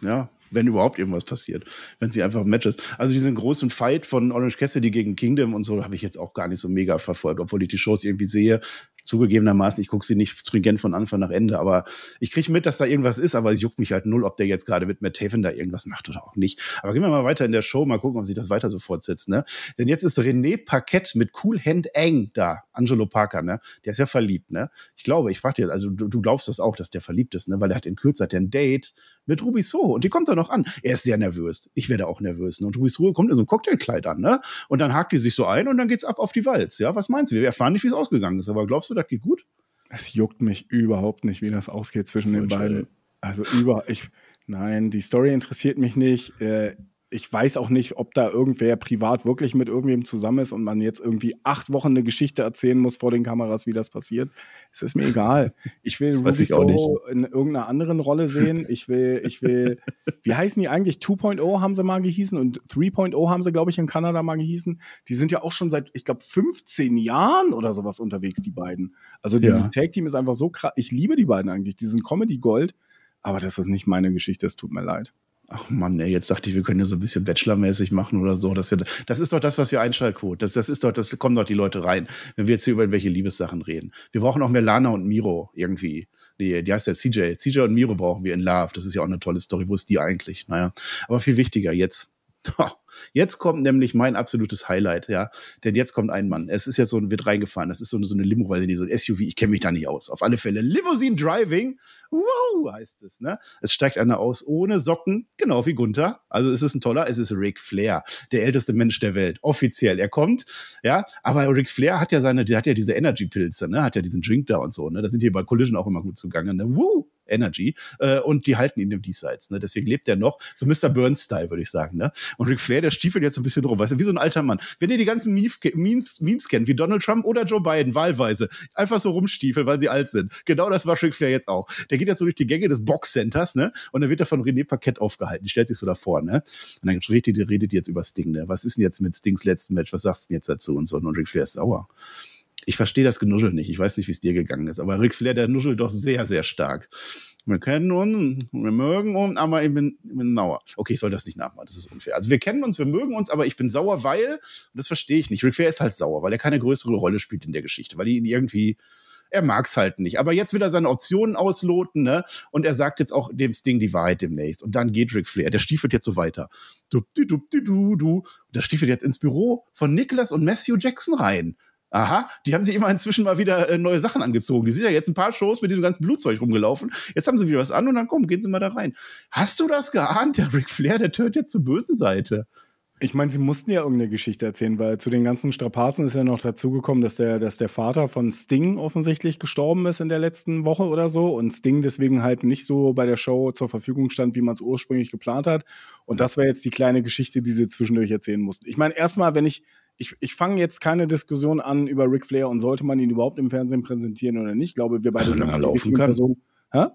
Ja, wenn überhaupt irgendwas passiert. Wenn sie einfach Matches. Also diesen großen Fight von Orange Cassidy gegen Kingdom und so habe ich jetzt auch gar nicht so mega verfolgt, obwohl ich die Shows irgendwie sehe. Zugegebenermaßen, ich gucke sie nicht stringent von Anfang nach Ende, aber ich kriege mit, dass da irgendwas ist, aber es juckt mich halt null, ob der jetzt gerade mit Matt Taven da irgendwas macht oder auch nicht. Aber gehen wir mal weiter in der Show, mal gucken, ob sich das weiter so fortsetzt. Ne? Denn jetzt ist René Paquette mit Cool Hand Eng da, Angelo Parker, ne? Der ist ja verliebt, ne? Ich glaube, ich frage dir, also du, du glaubst das auch, dass der verliebt ist, ne? Weil er hat in Kürze hat er ein Date mit Ruby Soho und die kommt da noch an. Er ist sehr nervös. Ich werde auch nervös. Ne? Und Ruby Soho kommt in so ein Cocktailkleid an, ne? Und dann hakt die sich so ein und dann geht's ab auf die Walz. Ja, was meinst du? Wir erfahren nicht, wie es ausgegangen ist, aber glaubst du, das geht gut? Es juckt mich überhaupt nicht, wie das ausgeht zwischen Voll den beiden. schade. Also über, ich, nein, die Story interessiert mich nicht. Äh, ich weiß auch nicht, ob da irgendwer privat wirklich mit irgendwem zusammen ist und man jetzt irgendwie acht Wochen eine Geschichte erzählen muss vor den Kameras, wie das passiert. Es ist mir egal. Ich will Ruby ich auch Soho in irgendeiner anderen Rolle sehen. Ich will, ich will, wie heißen die eigentlich? 2.0 haben sie mal gehießen und 3.0 haben sie, glaube ich, in Kanada mal gehießen. Die sind ja auch schon seit, ich glaube, 15 Jahren oder sowas unterwegs, die beiden. Also dieses Ja. Tag-Team ist einfach so krass. Ich liebe die beiden eigentlich. Die sind Comedy-Gold. Aber das ist nicht meine Geschichte, es tut mir leid. Ach Mann, ey, jetzt dachte ich, wir können ja so ein bisschen Bachelor-mäßig machen oder so. Das, wir, das ist doch das, was wir Einschaltquote. Das, das ist doch, das kommen doch die Leute rein, wenn wir jetzt hier über irgendwelche Liebessachen reden. Wir brauchen auch mehr Lana und Miro irgendwie. Die, die heißt ja CJ. CJ und Miro brauchen wir in Love. Das ist ja auch eine tolle Story. Wo ist die eigentlich? Naja, aber viel wichtiger jetzt. Jetzt kommt nämlich mein absolutes Highlight, ja. Denn jetzt kommt ein Mann. Es ist jetzt so, wird reingefahren. Das ist so eine, so eine Limo, ich nicht, so ein SUV. Ich kenne mich da nicht aus. Auf alle Fälle. Limousine Driving. Wow, heißt es, ne? Es steigt einer aus ohne Socken, genau wie Gunther. Also es ist ein toller, es ist Ric Flair, der älteste Mensch der Welt. Offiziell. Er kommt, ja. Aber Ric Flair hat ja seine, der hat ja diese Energy-Pilze, ne? Hat ja diesen Drink da und so, ne? Da sind die bei Collision auch immer gut zugange, ne? Woo! Energy äh, und die halten ihn im Diesseits. Ne? Deswegen lebt er noch, so Mr. Burns-Style, würde ich sagen. Ne? Und Ric Flair, der stiefelt jetzt ein bisschen drum, weißt du, wie so ein alter Mann. Wenn ihr die ganzen Memes, Memes, kennt, wie Donald Trump oder Joe Biden, wahlweise, einfach so rumstiefeln, weil sie alt sind. Genau das war Ric Flair jetzt auch. Der geht jetzt so durch die Gänge des Boxcenters, ne? Und dann wird er von René Paquette aufgehalten. Die stellt sich so davor, ne? Und dann redet die, redet die jetzt über Sting, ne? Was ist denn jetzt mit Stings letzten Match? Was sagst du denn jetzt dazu? Und so. Und Ric Flair ist sauer. Ich verstehe das Genuschel nicht. Ich weiß nicht, wie es dir gegangen ist. Aber Ric Flair, der nuschelt doch sehr, sehr stark. Wir kennen uns, wir mögen uns, aber ich bin, ich bin sauer. Okay, ich soll das nicht nachmachen, das ist unfair. Also wir kennen uns, wir mögen uns, aber ich bin sauer, weil, das verstehe ich nicht, Ric Flair ist halt sauer, weil er keine größere Rolle spielt in der Geschichte, weil ihn irgendwie, er mag's halt nicht. Aber jetzt will er seine Optionen ausloten, ne? Und er sagt jetzt auch dem Sting die Wahrheit demnächst. Und dann geht Ric Flair, der stiefelt jetzt so weiter. Dupdi, dupdi, du, du. Und der stiefelt jetzt ins Büro von Nicholas und Matthew Jackson rein. Aha, die haben sich immer inzwischen mal wieder äh, neue Sachen angezogen. Die sind ja jetzt ein paar Shows mit diesem ganzen Blutzeug rumgelaufen. Jetzt haben sie wieder was an und dann komm, gehen sie mal da rein. Hast du das geahnt? Der Ric Flair, der tötet jetzt zur bösen Seite. Ich meine, sie mussten ja irgendeine Geschichte erzählen, weil zu den ganzen Strapazen ist ja noch dazugekommen, dass der, dass der Vater von Sting offensichtlich gestorben ist in der letzten Woche oder so und Sting deswegen halt nicht so bei der Show zur Verfügung stand, wie man es ursprünglich geplant hat. Und das wäre jetzt die kleine Geschichte, die sie zwischendurch erzählen mussten. Ich meine, erstmal, wenn ich, ich, ich fange jetzt keine Diskussion an über Ric Flair und sollte man ihn überhaupt im Fernsehen präsentieren oder nicht. Ich glaube, wir beide Solange sind er laufen kann. Personen. Hä?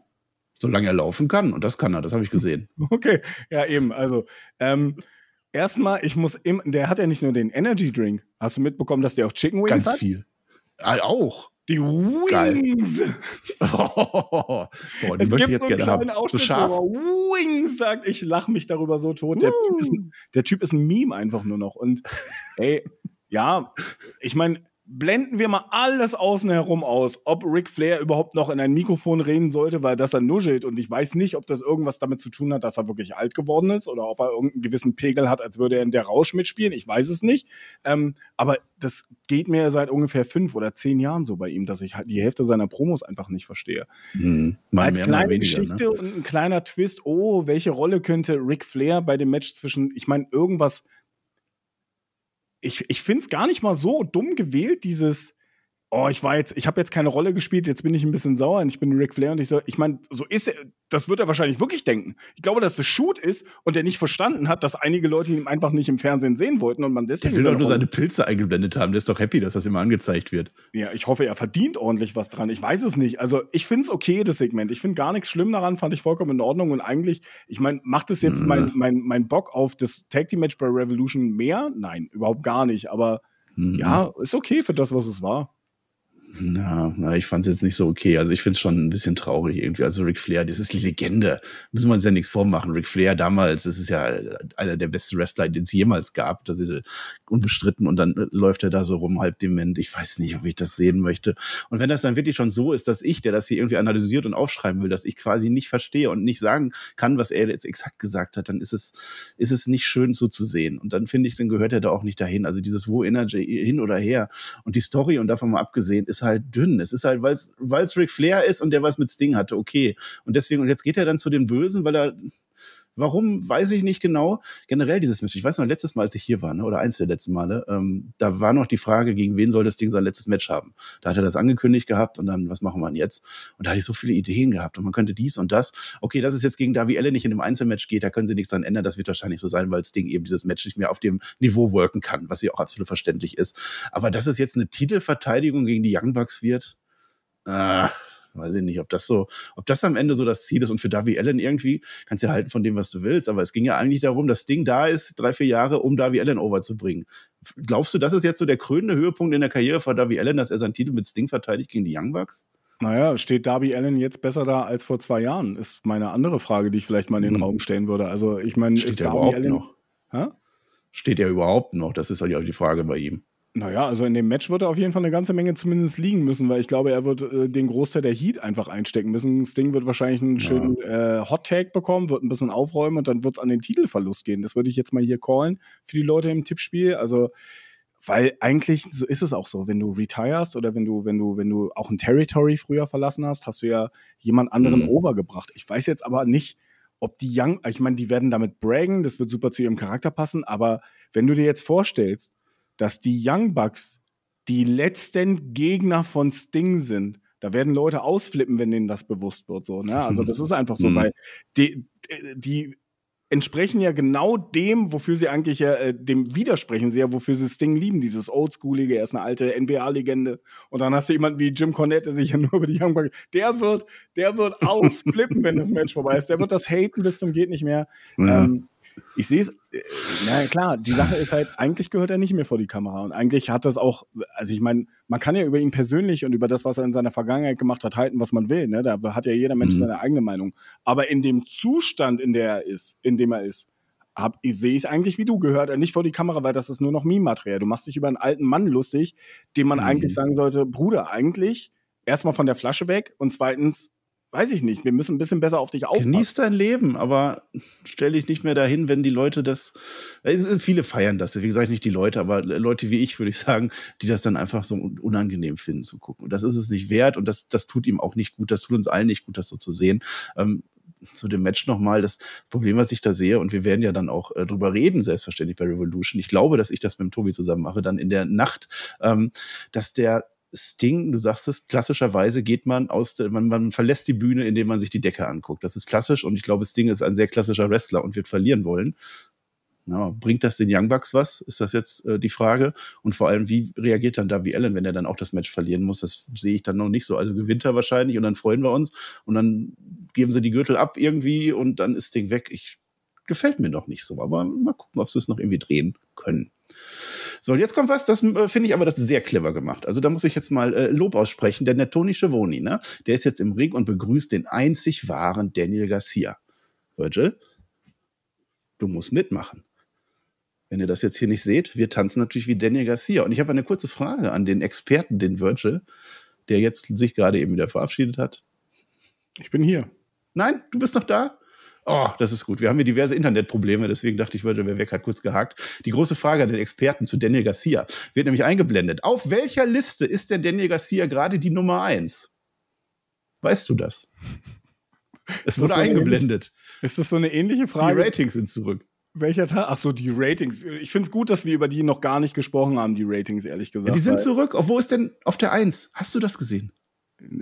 Solange er laufen kann. Und das kann er, das habe ich gesehen. Okay, ja eben. Also ähm, erstmal, ich muss im, der hat ja nicht nur den Energy Drink. Hast du mitbekommen, dass der auch Chicken Wings Ganz hat? viel. Ah, auch. Die. Wings. Boah, die Es gibt jetzt so einen gerne haben. So Ausschnitt, scharf. wo Wings sagt. Ich lache mich darüber so tot. Der typ, ist ein, der typ ist ein Meme einfach nur noch. Und ey, ja, ich meine, blenden wir mal alles außen herum aus, ob Ric Flair überhaupt noch in ein Mikrofon reden sollte, weil das er nuschelt. Und ich weiß nicht, ob das irgendwas damit zu tun hat, dass er wirklich alt geworden ist oder ob er irgendeinen gewissen Pegel hat, als würde er in der Rausch mitspielen. Ich weiß es nicht. Ähm, aber das geht mir seit ungefähr fünf oder zehn Jahren so bei ihm, dass ich halt die Hälfte seiner Promos einfach nicht verstehe. Hm, Als mehr, kleine weniger, Geschichte ne? und ein kleiner Twist, oh, welche Rolle könnte Ric Flair bei dem Match zwischen, ich meine, irgendwas ich, ich finde es gar nicht mal so dumm gewählt, dieses oh, ich war jetzt, ich habe jetzt keine Rolle gespielt, jetzt bin ich ein bisschen sauer und ich bin Ric Flair und ich so, ich meine, so ist er, das wird er wahrscheinlich wirklich denken. Ich glaube, dass das Shoot ist und er nicht verstanden hat, dass einige Leute ihn einfach nicht im Fernsehen sehen wollten und man deswegen. Der will doch nur seine Pilze eingeblendet haben, der ist doch happy, dass das immer angezeigt wird. Ja, ich hoffe, er verdient ordentlich was dran. Ich weiß es nicht. Also, ich finde es okay, das Segment. Ich finde gar nichts schlimm daran, fand ich vollkommen in Ordnung und eigentlich, ich meine, macht es jetzt mhm. mein, mein, mein Bock auf das Tag Team Match bei Revolution mehr? Nein, überhaupt gar nicht, aber mhm. ja, ist okay für das, was es war. Na, na, ich fand es jetzt nicht so okay. Also ich finde es schon ein bisschen traurig irgendwie. Also Ric Flair, das ist die Legende. Müssen wir uns ja nichts vormachen. Ric Flair damals, das ist ja einer der besten Wrestler, den es jemals gab. Das ist unbestritten. Und dann läuft er da so rum, halb dement. Ich weiß nicht, ob ich das sehen möchte. Und wenn das dann wirklich schon so ist, dass ich, der das hier irgendwie analysiert und aufschreiben will, dass ich quasi nicht verstehe und nicht sagen kann, was er jetzt exakt gesagt hat, dann ist es, ist es nicht schön so zu sehen. Und dann finde ich, dann gehört er da auch nicht dahin. Also dieses Wo Energy hin oder her. Und die Story, und davon mal abgesehen, ist halt dünn. Es ist halt, weil es Ric Flair ist und der was mit Sting hatte, okay. Und deswegen, und jetzt geht er dann zu den Bösen, weil er Warum, weiß ich nicht genau. Generell dieses Match, ich weiß noch, letztes Mal, als ich hier war, ne, oder eins der letzten Male, ähm, da war noch die Frage, gegen wen soll das Ding sein letztes Match haben. Da hat er das angekündigt gehabt und dann, was machen wir denn jetzt? Und da hatte ich so viele Ideen gehabt und man könnte dies und das. Okay, dass es jetzt gegen Darby Allen nicht in einem Einzelmatch geht, da können sie nichts dran ändern. Das wird wahrscheinlich so sein, weil das Ding eben dieses Match nicht mehr auf dem Niveau worken kann, was ja auch absolut verständlich ist. Aber dass es jetzt eine Titelverteidigung gegen die Young Bucks wird, äh, weiß ich nicht, ob das so, ob das am Ende so das Ziel ist und für Darby Allen irgendwie, kannst du ja halten von dem, was du willst, aber es ging ja eigentlich darum, das Ding da ist, drei, vier Jahre, um Darby Allen overzubringen. Glaubst du, das ist jetzt so der krönende Höhepunkt in der Karriere von Darby Allen, dass er seinen Titel mit Sting verteidigt gegen die Young Bucks? Naja, steht Darby Allen jetzt besser da als vor zwei Jahren? Ist meine andere Frage, die ich vielleicht mal in den hm. Raum stellen würde. Also, ich meine, ist Darby Allen noch? Steht er überhaupt noch? Das ist halt auch die Frage bei ihm. Naja, also in dem Match wird er auf jeden Fall eine ganze Menge zumindest liegen müssen, weil ich glaube, er wird äh, den Großteil der Heat einfach einstecken müssen. Sting wird wahrscheinlich einen schönen äh, Hot Tag bekommen, wird ein bisschen aufräumen und dann wird es an den Titelverlust gehen. Das würde ich jetzt mal hier callen für die Leute im Tippspiel. Also, weil eigentlich so ist es auch so, wenn du retirest oder wenn du, wenn du, wenn du auch ein Territory früher verlassen hast, hast du ja jemand anderen mhm. overgebracht. Ich weiß jetzt aber nicht, ob die Young, ich meine, die werden damit braggen, das wird super zu ihrem Charakter passen, aber wenn du dir jetzt vorstellst, dass die Young Bucks die letzten Gegner von Sting sind. Da werden Leute ausflippen, wenn denen das bewusst wird. So, ne? Also das ist einfach so, mhm. weil die, die entsprechen ja genau dem, wofür sie eigentlich ja, äh, dem widersprechen sie ja, wofür sie Sting lieben, dieses Oldschoolige, er ist eine alte NBA-Legende. Und dann hast du jemanden wie Jim Cornette, der sich ja nur über die Young Bucks, der wird, der wird ausflippen, wenn das Match vorbei ist. Der wird das haten bis zum geht nicht mehr. Ja. Ähm, ich sehe es, äh, na klar, die Sache ist halt, eigentlich gehört er nicht mehr vor die Kamera. Und eigentlich hat das auch, also ich meine, man kann ja über ihn persönlich und über das, was er in seiner Vergangenheit gemacht hat, halten, was man will. Ne? Da hat ja jeder Mensch mhm. seine eigene Meinung. Aber in dem Zustand, in der er ist, in dem er ist, sehe ich es eigentlich wie du, gehört er nicht vor die Kamera, weil das ist nur noch Meme-Material. Du machst dich über einen alten Mann lustig, dem man mhm. eigentlich sagen sollte, Bruder, eigentlich erstmal von der Flasche weg und zweitens weiß ich nicht, wir müssen ein bisschen besser auf dich aufpassen. Genieß dein Leben, aber stell dich nicht mehr dahin, wenn die Leute das, viele feiern das, wie gesagt nicht die Leute, aber Leute wie ich, würde ich sagen, die das dann einfach so unangenehm finden zu gucken. Und das ist es nicht wert und das, das tut ihm auch nicht gut, das tut uns allen nicht gut, das so zu sehen. Ähm, zu dem Match nochmal, das Problem, was ich da sehe, und wir werden ja dann auch äh, drüber reden, selbstverständlich bei Revolution. Ich glaube, dass ich das mit dem Tobi zusammen mache, dann in der Nacht, ähm, dass der Sting, du sagst es, klassischerweise geht man aus, man, man verlässt die Bühne, indem man sich die Decke anguckt. Das ist klassisch und ich glaube, Sting ist ein sehr klassischer Wrestler und wird verlieren wollen. Ja, bringt das den Young Bucks was? Ist das jetzt äh, die Frage? Und vor allem, wie reagiert dann Darby Allen, wenn er dann auch das Match verlieren muss? Das sehe ich dann noch nicht so. Also gewinnt er wahrscheinlich und dann freuen wir uns und dann geben sie die Gürtel ab irgendwie und dann ist Sting weg. Ich gefällt mir noch nicht so, aber mal gucken, ob sie es noch irgendwie drehen können. So, und jetzt kommt was, das äh, finde ich aber das ist sehr clever gemacht. Also da muss ich jetzt mal äh, Lob aussprechen, denn der Tony Schiavone, ne, der ist jetzt im Ring und begrüßt den einzig wahren Daniel Garcia. Virgil, du musst mitmachen. wenn ihr das jetzt hier nicht seht, wir tanzen natürlich wie Daniel Garcia. Und ich habe eine kurze Frage an den Experten, den Virgil, der jetzt sich gerade eben wieder verabschiedet hat. Ich bin hier. Nein, du bist noch da? Oh, das ist gut. Wir haben hier diverse Internetprobleme, deswegen dachte ich, Virgil wäre weg, hat kurz gehakt. Die große Frage an den Experten zu Daniel Garcia wird nämlich eingeblendet. Auf welcher Liste ist der Daniel Garcia gerade die Nummer eins? Weißt du das? Es wurde so eingeblendet. Ist das so eine ähnliche Frage? Die Ratings sind zurück. Welcher Teil? Ach so, die Ratings. Ich finde es gut, dass wir über die noch gar nicht gesprochen haben, die Ratings, ehrlich gesagt. Ja, die sind zurück. Auf wo ist denn auf der Eins? Hast du das gesehen?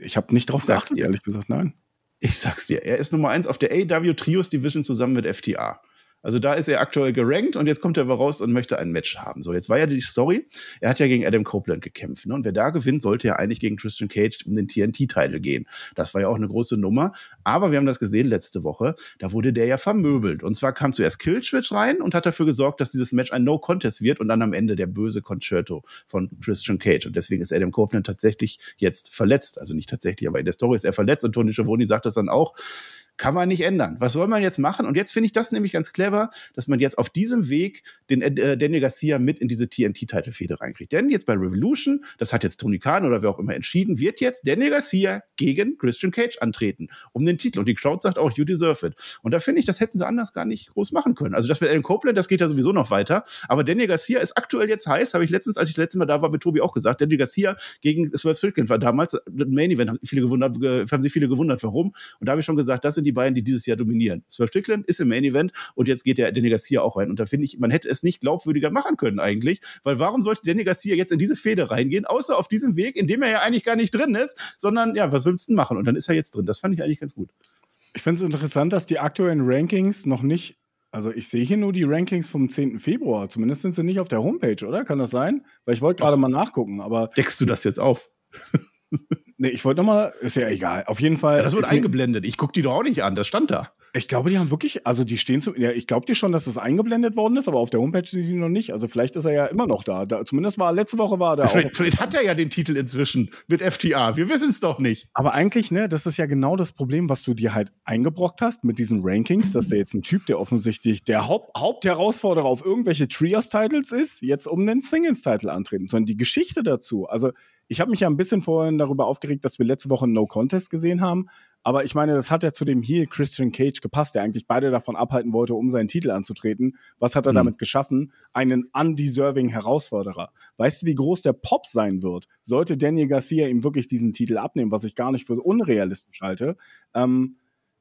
Ich habe nicht drauf geachtet, ehrlich gesagt, nein. Ich sag's dir, er ist Nummer eins auf der AW Trios Division zusammen mit FTA. Also da ist er aktuell gerankt und jetzt kommt er aber raus und möchte ein Match haben. So, jetzt war ja die Story, er hat ja gegen Adam Copeland gekämpft. Ne? Und wer da gewinnt, sollte ja eigentlich gegen Christian Cage um den TNT-Titel gehen. Das war ja auch eine große Nummer. Aber wir haben das gesehen letzte Woche, da wurde der ja vermöbelt. Und zwar kam zuerst Killswitch rein und hat dafür gesorgt, dass dieses Match ein No-Contest wird und dann am Ende der böse Concerto von Christian Cage. Und deswegen ist Adam Copeland tatsächlich jetzt verletzt. Also nicht tatsächlich, aber in der Story ist er verletzt und Tony Schiavone sagt das dann auch kann man nicht ändern. Was soll man jetzt machen? Und jetzt finde ich das nämlich ganz clever, dass man jetzt auf diesem Weg den äh, Daniel Garcia mit in diese TNT-Titelfehde reinkriegt. Denn jetzt bei Revolution, das hat jetzt Tony Khan oder wer auch immer entschieden, wird jetzt Daniel Garcia gegen Christian Cage antreten um den Titel. Und die Crowd sagt auch, you deserve it. Und da finde ich, das hätten sie anders gar nicht groß machen können. Also das mit Adam Copeland, das geht ja sowieso noch weiter. Aber Daniel Garcia ist aktuell jetzt heiß, habe ich letztens, als ich letztes Mal da war, mit Tobi auch gesagt. Daniel Garcia gegen Swerve Strickland war damals Main Event, gewundert, haben sich viele gewundert, warum. Und da habe ich schon gesagt, das sind die beiden, die dieses Jahr dominieren. Swerve Strickland ist im Main Event und jetzt geht der Danny Garcia auch rein. Und da finde ich, man hätte es nicht glaubwürdiger machen können eigentlich, weil warum sollte Danny Garcia jetzt in diese Fehde reingehen, außer auf diesem Weg, in dem er ja eigentlich gar nicht drin ist, sondern ja, was willst du denn machen? Und dann ist er jetzt drin. Das fand ich eigentlich ganz gut. Ich finde es interessant, dass die aktuellen Rankings noch nicht also ich sehe hier nur die Rankings vom 10. Februar. Zumindest sind sie nicht auf der Homepage, oder? Kann das sein? Weil ich wollte gerade mal nachgucken, aber. Deckst du das jetzt auf? Nee, ich wollte nochmal, ist ja egal. Auf jeden Fall. Ja, das wird eingeblendet. Ich gucke die doch auch nicht an, das stand da. Ich glaube, die haben wirklich, also die stehen zu, ja, ich glaube dir schon, dass das eingeblendet worden ist, aber auf der Homepage sind sie noch nicht. Also vielleicht ist er ja immer noch da. da zumindest war letzte Woche war er vielleicht, auch. Vielleicht hat er ja den Titel inzwischen mit FTA. Wir wissen es doch nicht. Aber eigentlich, ne, das ist ja genau das Problem, was du dir halt eingebrockt hast mit diesen Rankings, dass der jetzt ein Typ, der offensichtlich der Haupt Hauptherausforderer auf irgendwelche Trios-Titles ist, jetzt um den Singles-Title antreten, sondern die Geschichte dazu. Also ich habe mich ja ein bisschen vorhin darüber aufgeregt, dass wir letzte Woche No Contest gesehen haben. Aber ich meine, das hat ja zu dem Heel Christian Cage gepasst, der eigentlich beide davon abhalten wollte, um seinen Titel anzutreten. Was hat er mhm. damit geschaffen? Einen undeserving Herausforderer. Weißt du, wie groß der Pop sein wird? Sollte Daniel Garcia ihm wirklich diesen Titel abnehmen, was ich gar nicht für unrealistisch halte. Ähm,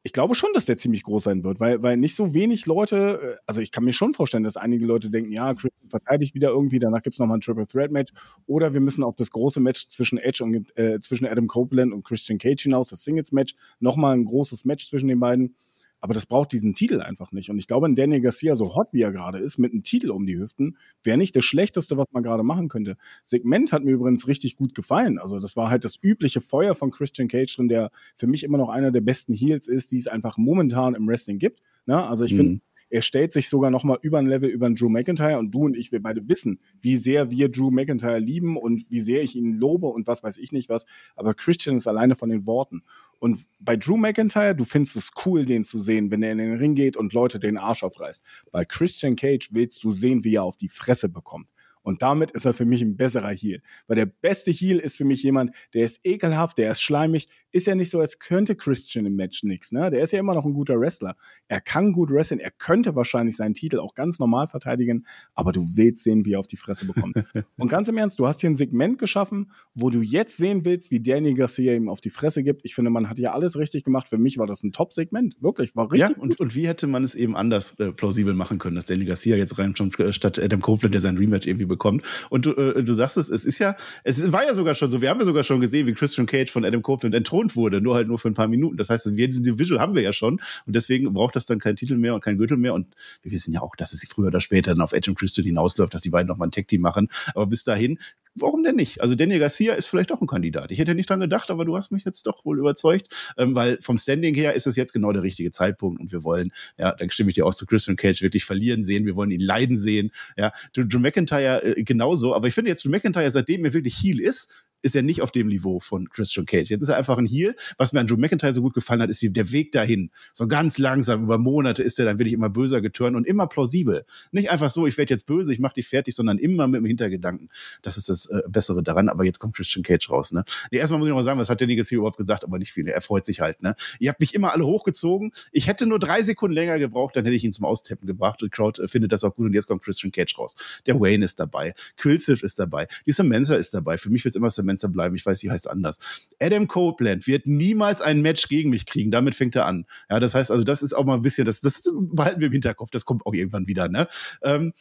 ich glaube schon, dass der ziemlich groß sein wird, weil, weil nicht so wenig Leute, äh, also ich kann mir schon vorstellen, dass einige Leute denken, ja, Chris verteidigt wieder irgendwie, danach gibt es nochmal ein Triple Threat Match oder wir müssen auf das große Match zwischen Edge und äh, zwischen Adam Copeland und Christian Cage hinaus, das Singles Match, nochmal ein großes Match zwischen den beiden. Aber das braucht diesen Titel einfach nicht. Und ich glaube, ein Daniel Garcia, so hot wie er gerade ist, mit einem Titel um die Hüften, wäre nicht das Schlechteste, was man gerade machen könnte. Segment hat mir übrigens richtig gut gefallen. Also das war halt das übliche Feuer von Christian Cage drin, der für mich immer noch einer der besten Heels ist, die es einfach momentan im Wrestling gibt. Ne? Also ich mhm. finde, er stellt sich sogar noch mal über ein Level über einen Drew McIntyre und du und ich, wir beide wissen, wie sehr wir Drew McIntyre lieben und wie sehr ich ihn lobe und was weiß ich nicht was. Aber Christian ist alleine von den Worten. Und bei Drew McIntyre, du findest es cool, den zu sehen, wenn er in den Ring geht und Leute den Arsch aufreißt. Bei Christian Cage willst du sehen, wie er auf die Fresse bekommt. Und damit ist er für mich ein besserer Heal. Weil der beste Heal ist für mich jemand, der ist ekelhaft, der ist schleimig. Ist ja nicht so, als könnte Christian im Match nichts. Ne? Der ist ja immer noch ein guter Wrestler. Er kann gut wrestlen. Er könnte wahrscheinlich seinen Titel auch ganz normal verteidigen. Aber du willst sehen, wie er auf die Fresse bekommt. Und ganz im Ernst, du hast hier ein Segment geschaffen, wo du jetzt sehen willst, wie Danny Garcia ihm auf die Fresse gibt. Ich finde, man hat ja alles richtig gemacht. Für mich war das ein Top-Segment. Wirklich, war richtig. Ja, und, und wie hätte man es eben anders äh, plausibel machen können, dass Danny Garcia jetzt rein äh, statt Adam Copeland, der sein Rematch irgendwie bekommt. Und du, äh, du sagst es, es ist ja, es war ja sogar schon so, wir haben ja sogar schon gesehen, wie Christian Cage von Adam Copeland entthront wurde, nur halt nur für ein paar Minuten. Das heißt, wir, diese Visual haben wir ja schon und deswegen braucht das dann keinen Titel mehr und keinen Gürtel mehr. Und wir wissen ja auch, dass es früher oder später dann auf Edge und Christian hinausläuft, dass die beiden nochmal ein Tag-Team machen. Aber bis dahin warum denn nicht? Also Daniel Garcia ist vielleicht auch ein Kandidat. Ich hätte nicht dran gedacht, aber du hast mich jetzt doch wohl überzeugt, ähm, weil vom Standing her ist es jetzt genau der richtige Zeitpunkt und wir wollen, ja, dann stimme ich dir auch zu Christian Cage wirklich verlieren sehen, wir wollen ihn leiden sehen, ja. Drew McIntyre äh, genauso, aber ich finde jetzt Drew McIntyre, seitdem er wirklich Heal ist, ist er nicht auf dem Niveau von Christian Cage. Jetzt ist er einfach ein Heel. Was mir an Drew McIntyre so gut gefallen hat, ist der Weg dahin. So ganz langsam, über Monate ist er dann wirklich immer böser geturnt und immer plausibel. Nicht einfach so, ich werde jetzt böse, ich mache dich fertig, sondern immer mit dem Hintergedanken. Das ist das äh, Bessere daran. Aber jetzt kommt Christian Cage raus. Ne? Nee, erstmal muss ich noch mal sagen, was hat der Niggas hier überhaupt gesagt, aber nicht viel. Er freut sich halt. Ne? Ihr habt mich immer alle hochgezogen. Ich hätte nur drei Sekunden länger gebraucht, dann hätte ich ihn zum Austeppen gebracht. Die Crowd äh, findet das auch gut und jetzt kommt Christian Cage raus. Der Wayne ist dabei. Quilziff ist dabei. Die Samantha ist dabei. Für mich wird es immer Samantha bleiben. Ich weiß, sie heißt anders. Adam Copeland wird niemals ein Match gegen mich kriegen. Damit fängt er an. Ja, das heißt also, das ist auch mal ein bisschen, das, das behalten wir im Hinterkopf. Das kommt auch irgendwann wieder. Ne? Ähm,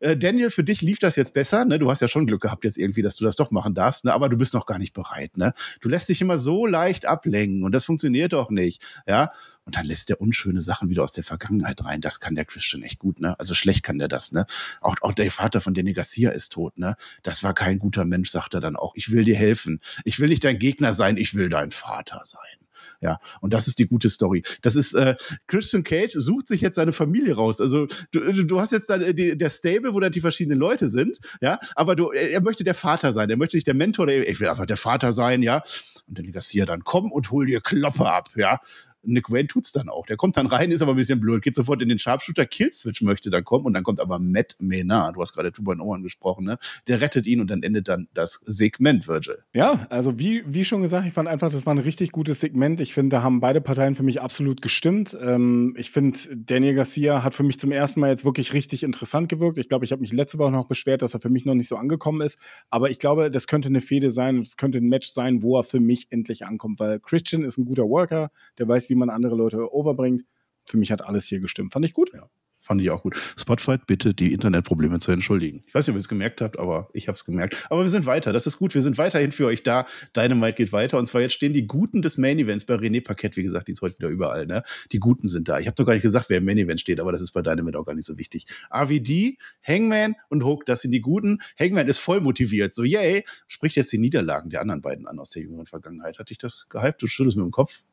äh, Daniel, für dich lief das jetzt besser. Ne? Du hast ja schon Glück gehabt jetzt irgendwie, dass du das doch machen darfst, ne? aber du bist noch gar nicht bereit. Ne? Du lässt dich immer so leicht ablenken und das funktioniert doch nicht. Ja, und dann lässt der unschöne Sachen wieder aus der Vergangenheit rein. Das kann der Christian echt gut, ne? Also schlecht kann der das, ne? Auch, auch der Vater von Danny Garcia ist tot, ne? Das war kein guter Mensch, sagt er dann auch. Ich will dir helfen. Ich will nicht dein Gegner sein, ich will dein Vater sein. Ja, und das ist die gute Story. Das ist, äh, Christian Cage sucht sich jetzt seine Familie raus. Also du, du hast jetzt da äh, die, der Stable, wo dann die verschiedenen Leute sind, ja, aber du, er möchte der Vater sein, er möchte nicht der Mentor, der, ich will einfach der Vater sein, ja. Und dann Garcia dann, komm und hol dir Kloppe ab, ja. Nick Wayne tut's dann auch. Der kommt dann rein, ist aber ein bisschen blöd, geht sofort in den Sharpshooter, Killswitch möchte dann kommen und dann kommt aber Matt Menard, du hast gerade Tuba Owen gesprochen, ne? Der rettet ihn und dann endet dann das Segment, Virgil. Ja, also wie, wie schon gesagt, ich fand einfach, das war ein richtig gutes Segment. Ich finde, da haben beide Parteien für mich absolut gestimmt. Ähm, ich finde, Daniel Garcia hat für mich zum ersten Mal jetzt wirklich richtig interessant gewirkt. Ich glaube, ich habe mich letzte Woche noch beschwert, dass er für mich noch nicht so angekommen ist. Aber ich glaube, das könnte eine Fehde sein es könnte ein Match sein, wo er für mich endlich ankommt, weil Christian ist ein guter Worker, der weiß, wie man andere Leute overbringt. Für mich hat alles hier gestimmt. Fand ich gut. Ja. Fand ich auch gut. Spotify, bitte die Internetprobleme zu entschuldigen. Ich weiß nicht, ob ihr es gemerkt habt, aber ich habe es gemerkt. Aber wir sind weiter. Das ist gut. Wir sind weiterhin für euch da. Dynamite geht weiter. Und zwar jetzt stehen die Guten des Main Events bei René Paquette. Wie gesagt, die ist heute wieder überall. Ne? Die Guten sind da. Ich habe doch gar nicht gesagt, wer im Main Event steht, aber das ist bei Dynamite auch gar nicht so wichtig. AVD, Hangman und Hook, das sind die Guten. Hangman ist voll motiviert. So, yay, spricht jetzt die Niederlagen der anderen beiden an aus der jüngeren Vergangenheit. Hatte ich das gehypt? Du schüttelst mit dem Kopf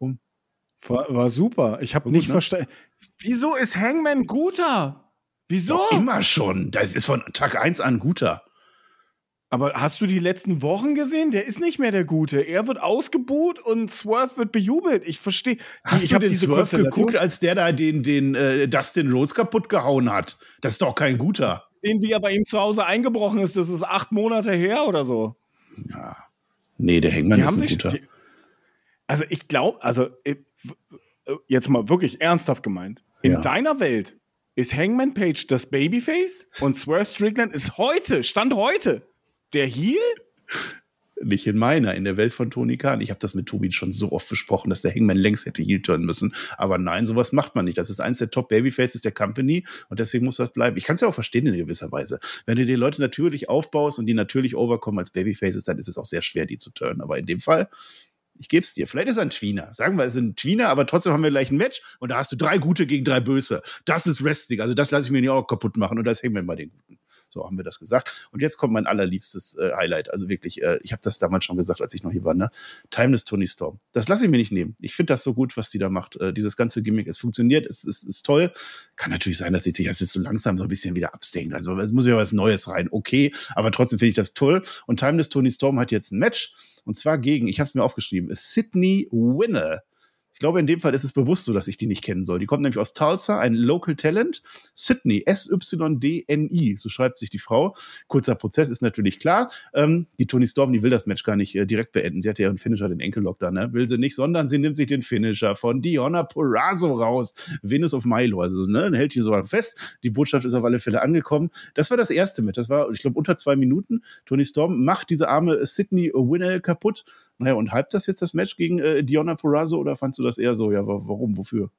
rum. War, war super. Ich habe nicht ne? verstanden. Wieso ist Hangman guter? Wieso? Doch immer schon. Das ist von Tag 1 an guter. Aber hast du die letzten Wochen gesehen? Der ist nicht mehr der Gute. Er wird ausgebuht und Swerve wird bejubelt. Ich verstehe. Hast ich du den diese Swerve geguckt, als der da den, den äh, Dustin Rhodes kaputt gehauen hat? Das ist doch kein guter. Den, wie er bei ihm zu Hause eingebrochen ist, das ist acht Monate her oder so. Ja. Nee, der Hangman die ist ein guter. Die, also ich glaube, also äh, jetzt mal wirklich ernsthaft gemeint, in ja. deiner Welt ist Hangman Page das Babyface und Swerve Strickland ist heute, Stand heute, der Heel? Nicht in meiner, in der Welt von Tony Khan. Ich habe das mit Tobi schon so oft besprochen, dass der Hangman längst hätte Heel turnen müssen. Aber nein, sowas macht man nicht. Das ist eins der Top Babyfaces der Company und deswegen muss das bleiben. Ich kann es ja auch verstehen in gewisser Weise. Wenn du die Leute natürlich aufbaust und die natürlich overkommen als Babyfaces, dann ist es auch sehr schwer, die zu turnen. Aber in dem Fall ich gebe es dir. Vielleicht ist er ein Tweener. Sagen wir, es ist ein Tweener, aber trotzdem haben wir gleich ein Match und da hast du drei Gute gegen drei Böse. Das ist Wrestling. Also das lasse ich mir nicht auch kaputt machen und das hängen wir bei den Guten. So haben wir das gesagt. Und jetzt kommt mein allerliebstes äh, Highlight. Also wirklich, äh, ich habe das damals schon gesagt, als ich noch hier war, ne? Timeless Tony Storm. Das lasse ich mir nicht nehmen. Ich finde das so gut, was die da macht. Äh, dieses ganze Gimmick, es funktioniert, es ist, ist toll. Kann natürlich sein, dass sie sich jetzt so langsam so ein bisschen wieder absenkt. Also es muss ja was Neues rein. Okay, aber trotzdem finde ich das toll. Und Timeless Tony Storm hat jetzt ein Match. Und zwar gegen, ich habe es mir aufgeschrieben, Sydney Winner. Ich glaube, in dem Fall ist es bewusst so, dass ich die nicht kennen soll. Die kommt nämlich aus Tulsa, ein Local Talent. Sydney, S-Y-D-N-I, so schreibt sich die Frau. Kurzer Prozess ist natürlich klar. Ähm, die Tony Storm, die will das Match gar nicht äh, direkt beenden. Sie hat ja ihren Finisher, den Enkellock da, ne? Will sie nicht, sondern sie nimmt sich den Finisher von Diona Porrazzo raus. Venus of Milo, also, ne? Dann hält ihn so fest. Die Botschaft ist auf alle Fälle angekommen. Das war das erste mit. Das war, ich glaube, unter zwei Minuten. Tony Storm macht diese arme Sydney Winner kaputt naja, und hypt das jetzt das Match gegen äh, Diona Purrazzo oder fandst du das eher so, ja, warum, wofür?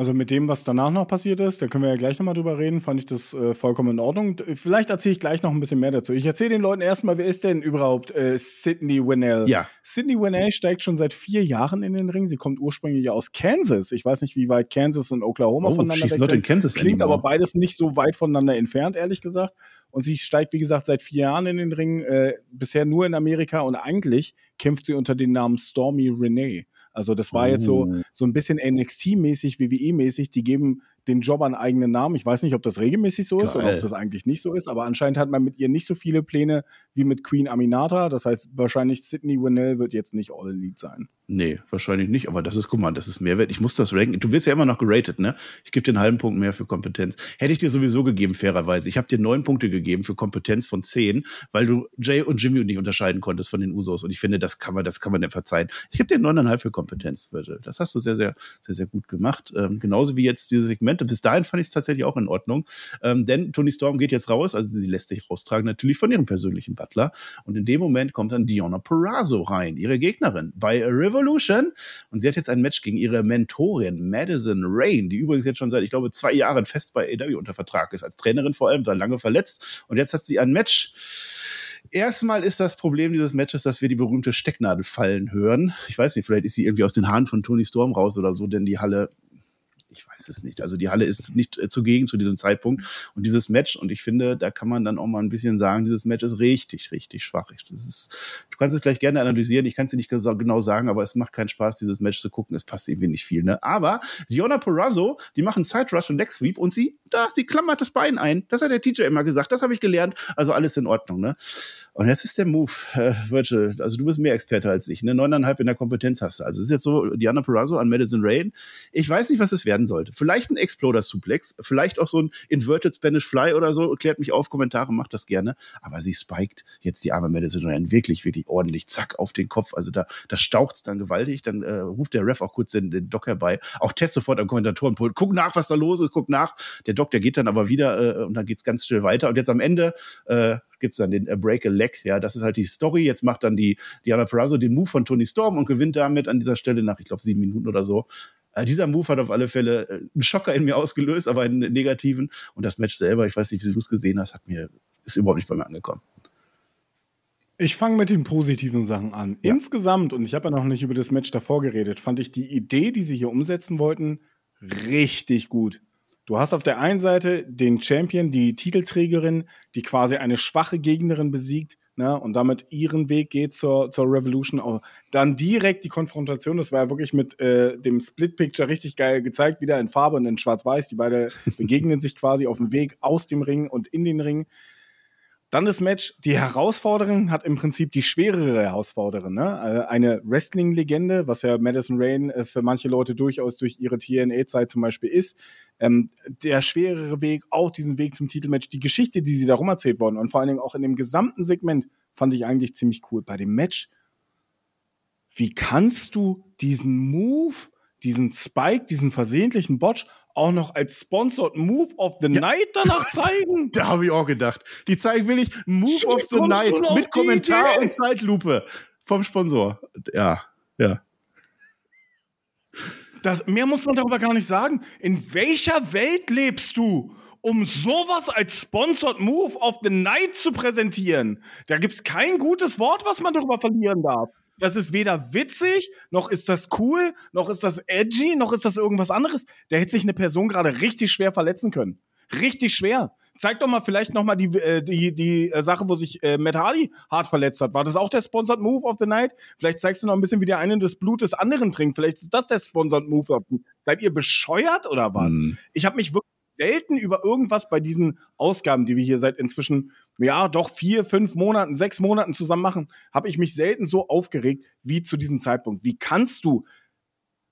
Also mit dem, was danach noch passiert ist, da können wir ja gleich nochmal drüber reden, fand ich das äh, vollkommen in Ordnung. Vielleicht erzähle ich gleich noch ein bisschen mehr dazu. Ich erzähle den Leuten erstmal, wer ist denn überhaupt äh, Sydney Winnell? Ja. Sydney Winnell steigt schon seit vier Jahren in den Ring. Sie kommt ursprünglich aus Kansas. Ich weiß nicht, wie weit Kansas und Oklahoma oh, voneinander weg sind. Kansas Klingt anymore. aber beides nicht so weit voneinander entfernt, ehrlich gesagt. Und sie steigt, wie gesagt, seit vier Jahren in den Ring, äh, bisher nur in Amerika und eigentlich kämpft sie unter dem Namen Stormy Renee. Also das war jetzt so, oh. so ein bisschen NXT-mäßig, WWE-mäßig. Die geben den Job an eigenen Namen. Ich weiß nicht, ob das regelmäßig so ist Geil. oder ob das eigentlich nicht so ist, aber anscheinend hat man mit ihr nicht so viele Pläne wie mit Queen Aminata. Das heißt, wahrscheinlich Sydney Winnell wird jetzt nicht All Elite sein. Nee, wahrscheinlich nicht, aber das ist, guck mal, das ist Mehrwert. Ich muss das ranken. Du wirst ja immer noch geratet, ne? Ich gebe dir einen halben Punkt mehr für Kompetenz. Hätte ich dir sowieso gegeben, fairerweise. Ich habe dir neun Punkte gegeben für Kompetenz von zehn, weil du Jay und Jimmy nicht unterscheiden konntest von den Usos. Und ich finde, das kann man, das kann man dir verzeihen. Ich gebe dir neuneinhalb für Kompetenz, Das hast du sehr, sehr, sehr, sehr gut gemacht. Ähm, genauso wie jetzt diese Segmente. Bis dahin fand ich es tatsächlich auch in Ordnung. Ähm, denn Tony Storm geht jetzt raus, also sie lässt sich raustragen, natürlich von ihrem persönlichen Butler. Und in dem Moment kommt dann Diona Perazzo rein, ihre Gegnerin bei Revolution. Und sie hat jetzt ein Match gegen ihre Mentorin Madison Rain, die übrigens jetzt schon seit, ich glaube, zwei Jahren fest bei AW unter Vertrag ist, als Trainerin vor allem, war lange verletzt. Und jetzt hat sie ein Match. Erstmal ist das Problem dieses Matches, dass wir die berühmte Stecknadel fallen hören. Ich weiß nicht, vielleicht ist sie irgendwie aus den Haaren von Tony Storm raus oder so, denn die Halle ich weiß es nicht. Also die Halle ist nicht äh, zugegen zu diesem Zeitpunkt. Und dieses Match, und ich finde, da kann man dann auch mal ein bisschen sagen, dieses Match ist richtig, richtig schwach. Das ist, du kannst es gleich gerne analysieren. Ich kann es dir nicht genau sagen, aber es macht keinen Spaß, dieses Match zu gucken. Es passt irgendwie nicht viel. Ne? Aber Diona Perazzo, die machen Side Rush und Leg Sweep und sie, da, sie klammert das Bein ein. Das hat der TJ immer gesagt. Das habe ich gelernt. Also alles in Ordnung. Ne? Und jetzt ist der Move, äh, Virgil. Also du bist mehr Experte als ich. Ne? Neuneinhalb in der Kompetenz hast du. Also es ist jetzt so, Diana Perazzo an Madison Rain. Ich weiß nicht, was es werden werden sollte. Vielleicht ein Exploder-Suplex, vielleicht auch so ein Inverted Spanish Fly oder so. Klärt mich auf, Kommentare, macht das gerne. Aber sie spiked jetzt die arme Madison Ryan wirklich, wirklich ordentlich, zack, auf den Kopf. Also da, da staucht's dann gewaltig. Dann äh, ruft der Ref auch kurz den, den Doc herbei. Auch Test sofort am Kommentatorenpult. Guck nach, was da los ist, guck nach. Der Doc, der geht dann aber wieder äh, und dann geht's ganz schnell weiter. Und jetzt am Ende äh, gibt's dann den äh, Break a Leg. Ja, das ist halt die Story. Jetzt macht dann die Diana Perazzo den Move von Tony Storm und gewinnt damit an dieser Stelle nach, ich glaube, sieben Minuten oder so dieser Move hat auf alle Fälle äh, einen Schocker in mir ausgelöst, aber einen negativen. Und das Match selber, ich weiß nicht, wie du es gesehen hast, hat mir, ist überhaupt nicht bei mir angekommen. Ich fange mit den positiven Sachen an. Ja. Insgesamt, und ich habe ja noch nicht über das Match davor geredet, fand ich die Idee, die sie hier umsetzen wollten, richtig gut. Du hast auf der einen Seite den Champion, die Titelträgerin, die quasi eine schwache Gegnerin besiegt, ne, und damit ihren Weg geht zur, zur Revolution. Dann direkt die Konfrontation, das war ja wirklich mit äh, dem Split-Picture richtig geil gezeigt, wieder in Farbe und in Schwarz-Weiß. Die beide begegnen sich quasi auf dem Weg aus dem Ring und in den Ring. Dann das Match. Die Herausforderin hat im Prinzip die schwerere Herausforderin. Ne? Äh, eine Wrestling-Legende, was ja Madison Rain äh, für manche Leute durchaus durch ihre TNA-Zeit zum Beispiel ist. Ähm, der schwerere Weg auf diesen Weg zum Titelmatch, die Geschichte, die sie darum erzählt worden und vor allen Dingen auch in dem gesamten Segment fand ich eigentlich ziemlich cool. Bei dem Match, wie kannst du diesen Move, diesen Spike, diesen versehentlichen Botch auch noch als Sponsored Move of the ja. Night danach zeigen? da habe ich auch gedacht. Die zeigen will ich Move of the Night mit Kommentar Idee? und Zeitlupe vom Sponsor. Ja, ja. Das, mehr muss man darüber gar nicht sagen. In welcher Welt lebst du, um sowas als Sponsored Move of the Night zu präsentieren? Da gibt es kein gutes Wort, was man darüber verlieren darf. Das ist weder witzig, noch ist das cool, noch ist das edgy, noch ist das irgendwas anderes. Da hätte sich eine Person gerade richtig schwer verletzen können. Richtig schwer. Zeig doch mal vielleicht noch mal die, äh, die, die äh, Sache, wo sich äh, Matt Hardy hart verletzt hat. War das auch der Sponsored Move of the Night? Vielleicht zeigst du noch ein bisschen, wie der eine das Blut des anderen trinkt. Vielleicht ist das der Sponsored Move. Of Seid ihr bescheuert oder was? Mhm. Ich habe mich wirklich selten über irgendwas bei diesen Ausgaben, die wir hier seit inzwischen, ja, doch vier, fünf Monaten, sechs Monaten zusammen machen, habe ich mich selten so aufgeregt wie zu diesem Zeitpunkt. Wie kannst du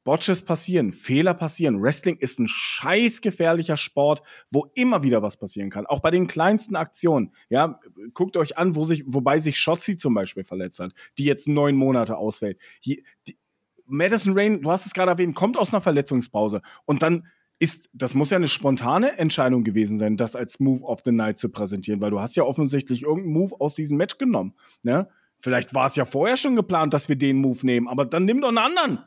Botches passieren, Fehler passieren. Wrestling ist ein scheiß gefährlicher Sport, wo immer wieder was passieren kann. Auch bei den kleinsten Aktionen. Ja, guckt euch an, wo sich, wobei sich Shotzi zum Beispiel verletzt hat, die jetzt neun Monate ausfällt. Hier, die, Madison Rain, du hast es gerade erwähnt, kommt aus einer Verletzungspause und dann ist, das muss ja eine spontane Entscheidung gewesen sein, das als Move of the Night zu präsentieren, weil du hast ja offensichtlich irgendeinen Move aus diesem Match genommen. Ne? Vielleicht war es ja vorher schon geplant, dass wir den Move nehmen, aber dann nimm doch einen anderen.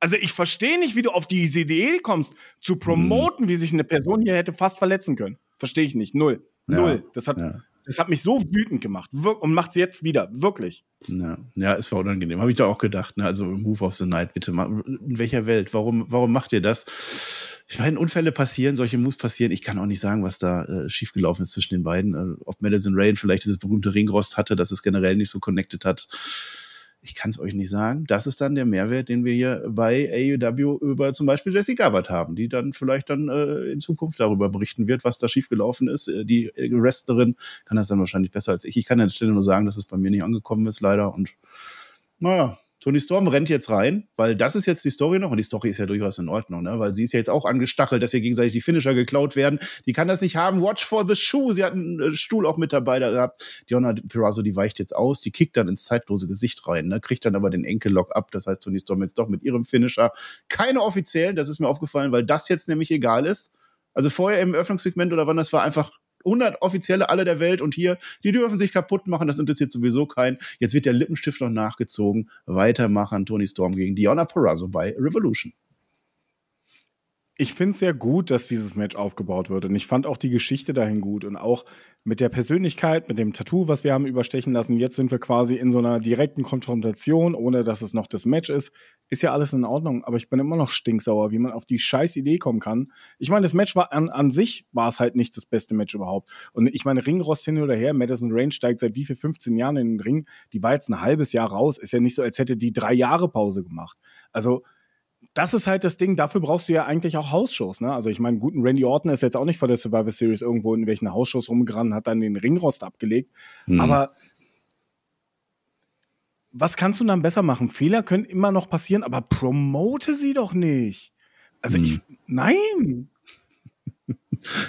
Also ich verstehe nicht, wie du auf diese Idee kommst, zu promoten, mhm. wie sich eine Person hier hätte fast verletzen können. Verstehe ich nicht. Null. Ja, Null. Das hat, ja. das hat mich so wütend gemacht. Wir und macht es jetzt wieder. Wirklich. Ja, ja es war unangenehm. Habe ich da auch gedacht. Ne? Also Move of the Night, bitte mal. In welcher Welt? Warum, warum macht ihr das? Ich meine, Unfälle passieren, solche Moves passieren. Ich kann auch nicht sagen, was da äh, schiefgelaufen ist zwischen den beiden. Äh, ob Madison Rain vielleicht dieses berühmte Ringrost hatte, dass es generell nicht so connected hat. Ich kann es euch nicht sagen. Das ist dann der Mehrwert, den wir hier bei AEW über zum Beispiel Jesse Gabbard haben, die dann vielleicht dann äh, in Zukunft darüber berichten wird, was da schiefgelaufen ist. Äh, die Wrestlerin kann das dann wahrscheinlich besser als ich. Ich kann an der Stelle nur sagen, dass es bei mir nicht angekommen ist, leider. Und naja, Tony Storm rennt jetzt rein, weil das ist jetzt die Story noch und die Story ist ja durchaus in Ordnung, ne? weil sie ist ja jetzt auch angestachelt, dass ihr gegenseitig die Finisher geklaut werden. Die kann das nicht haben. Watch for the shoe. Sie hat einen äh, Stuhl auch mit dabei da gehabt. Diona Pirazo, die weicht jetzt aus, die kickt dann ins zeitlose Gesicht rein, ne? kriegt dann aber den Enkellock ab. Das heißt, Tony Storm jetzt doch mit ihrem Finisher. Keine offiziellen, das ist mir aufgefallen, weil das jetzt nämlich egal ist. Also vorher im Öffnungssegment oder wann das war einfach 100 Offizielle alle der Welt und hier, die dürfen sich kaputt machen, das interessiert sowieso keinen. Jetzt wird der Lippenstift noch nachgezogen. Weitermachen Tony Storm gegen Diona Perazzo bei Revolution ich finde es sehr gut, dass dieses Match aufgebaut wird. Und ich fand auch die Geschichte dahin gut. Und auch mit der Persönlichkeit, mit dem Tattoo, was wir haben überstechen lassen. Jetzt sind wir quasi in so einer direkten Konfrontation, ohne dass es noch das Match ist. Ist ja alles in Ordnung. Aber ich bin immer noch stinksauer, wie man auf die scheiß Idee kommen kann. Ich meine, das Match war an, an sich, war es halt nicht das beste Match überhaupt. Und ich meine, Ringrost hin oder her, Madison Range steigt seit wie viel 15 Jahren in den Ring. Die war jetzt ein halbes Jahr raus. Ist ja nicht so, als hätte die drei Jahre Pause gemacht. Also, das ist halt das Ding, dafür brauchst du ja eigentlich auch Hausshows, ne? Also ich meine, guten Randy Orton ist jetzt auch nicht vor der Survivor Series irgendwo in welchen Hausshows rumgerannt, hat dann den Ringrost abgelegt. Mhm. Aber was kannst du dann besser machen? Fehler können immer noch passieren, aber promote sie doch nicht. Also mhm. ich, nein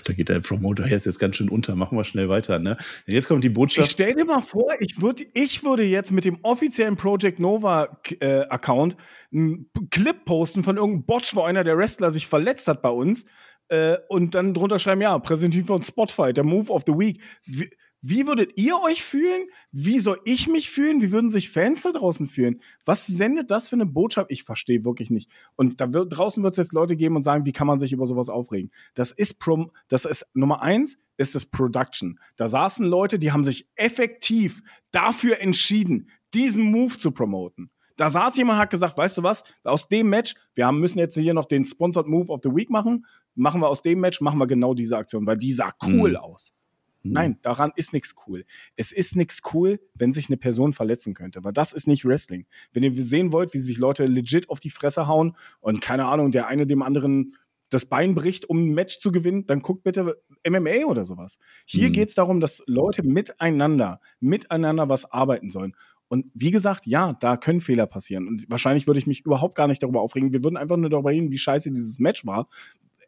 da geht der Promoter jetzt, jetzt ganz schön unter. Machen wir schnell weiter. Ne? Jetzt kommt die Botschaft. Ich stell dir mal vor, ich, würd, ich würde jetzt mit dem offiziellen Project Nova äh, Account einen Clip posten von irgendeinem Botch, wo einer der Wrestler sich verletzt hat bei uns. Äh, und dann drunter schreiben, ja, präsentiert von Spotify, der Move of the Week. Wie, wie würdet ihr euch fühlen? Wie soll ich mich fühlen? Wie würden sich Fans da draußen fühlen? Was sendet das für eine Botschaft? Ich verstehe wirklich nicht. Und da wird, draußen wird es jetzt Leute geben und sagen, wie kann man sich über sowas aufregen? Das ist Prom, das ist Nummer eins, ist das Production. Da saßen Leute, die haben sich effektiv dafür entschieden, diesen Move zu promoten. Da saß jemand, hat gesagt, weißt du was, aus dem Match, wir haben, müssen jetzt hier noch den Sponsored Move of the Week machen, machen wir aus dem Match, machen wir genau diese Aktion, weil die sah cool mhm. aus. Hm. Nein, daran ist nichts cool. Es ist nichts cool, wenn sich eine Person verletzen könnte, weil das ist nicht Wrestling. Wenn ihr sehen wollt, wie sich Leute legit auf die Fresse hauen und keine Ahnung, der eine dem anderen das Bein bricht, um ein Match zu gewinnen, dann guckt bitte MMA oder sowas. Hier mhm. geht es darum, dass Leute miteinander, miteinander was arbeiten sollen. Und wie gesagt, ja, da können Fehler passieren. Und wahrscheinlich würde ich mich überhaupt gar nicht darüber aufregen. Wir würden einfach nur darüber reden, wie scheiße dieses Match war.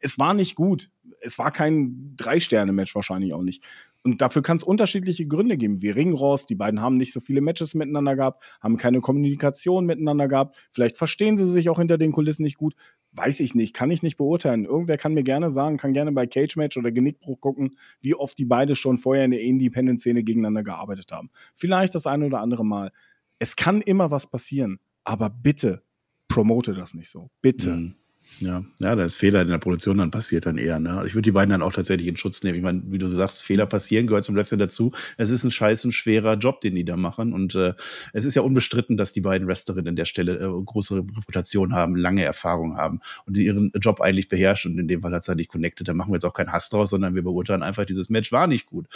Es war nicht gut es war kein Drei-Sterne-Match wahrscheinlich auch nicht. Und dafür kann es unterschiedliche Gründe geben, wie Ringrost. Die beiden haben nicht so viele Matches miteinander gehabt, haben keine Kommunikation miteinander gehabt. Vielleicht verstehen sie sich auch hinter den Kulissen nicht gut. Weiß ich nicht, kann ich nicht beurteilen. Irgendwer kann mir gerne sagen, kann gerne bei Cage Match oder Genickbruch gucken, wie oft die beide schon vorher in der Independent-Szene gegeneinander gearbeitet haben. Vielleicht das eine oder andere Mal. Es kann immer was passieren, aber bitte promote das nicht so. Bitte. Mhm. Ja, ja, da ist Fehler in der Produktion dann passiert dann eher. Ne? Ich würde die beiden dann auch tatsächlich in Schutz nehmen. Ich meine, wie du sagst, Fehler passieren, gehört zum Wrestling dazu. Es ist ein scheißen schwerer Job, den die da machen. Und äh, es ist ja unbestritten, dass die beiden Wrestlerinnen an der Stelle äh, große Reputation haben, lange Erfahrung haben und ihren Job eigentlich beherrscht. Und in dem Fall hat es halt nicht connected. Da machen wir jetzt auch keinen Hass draus, sondern wir beurteilen einfach, dieses Match war nicht gut.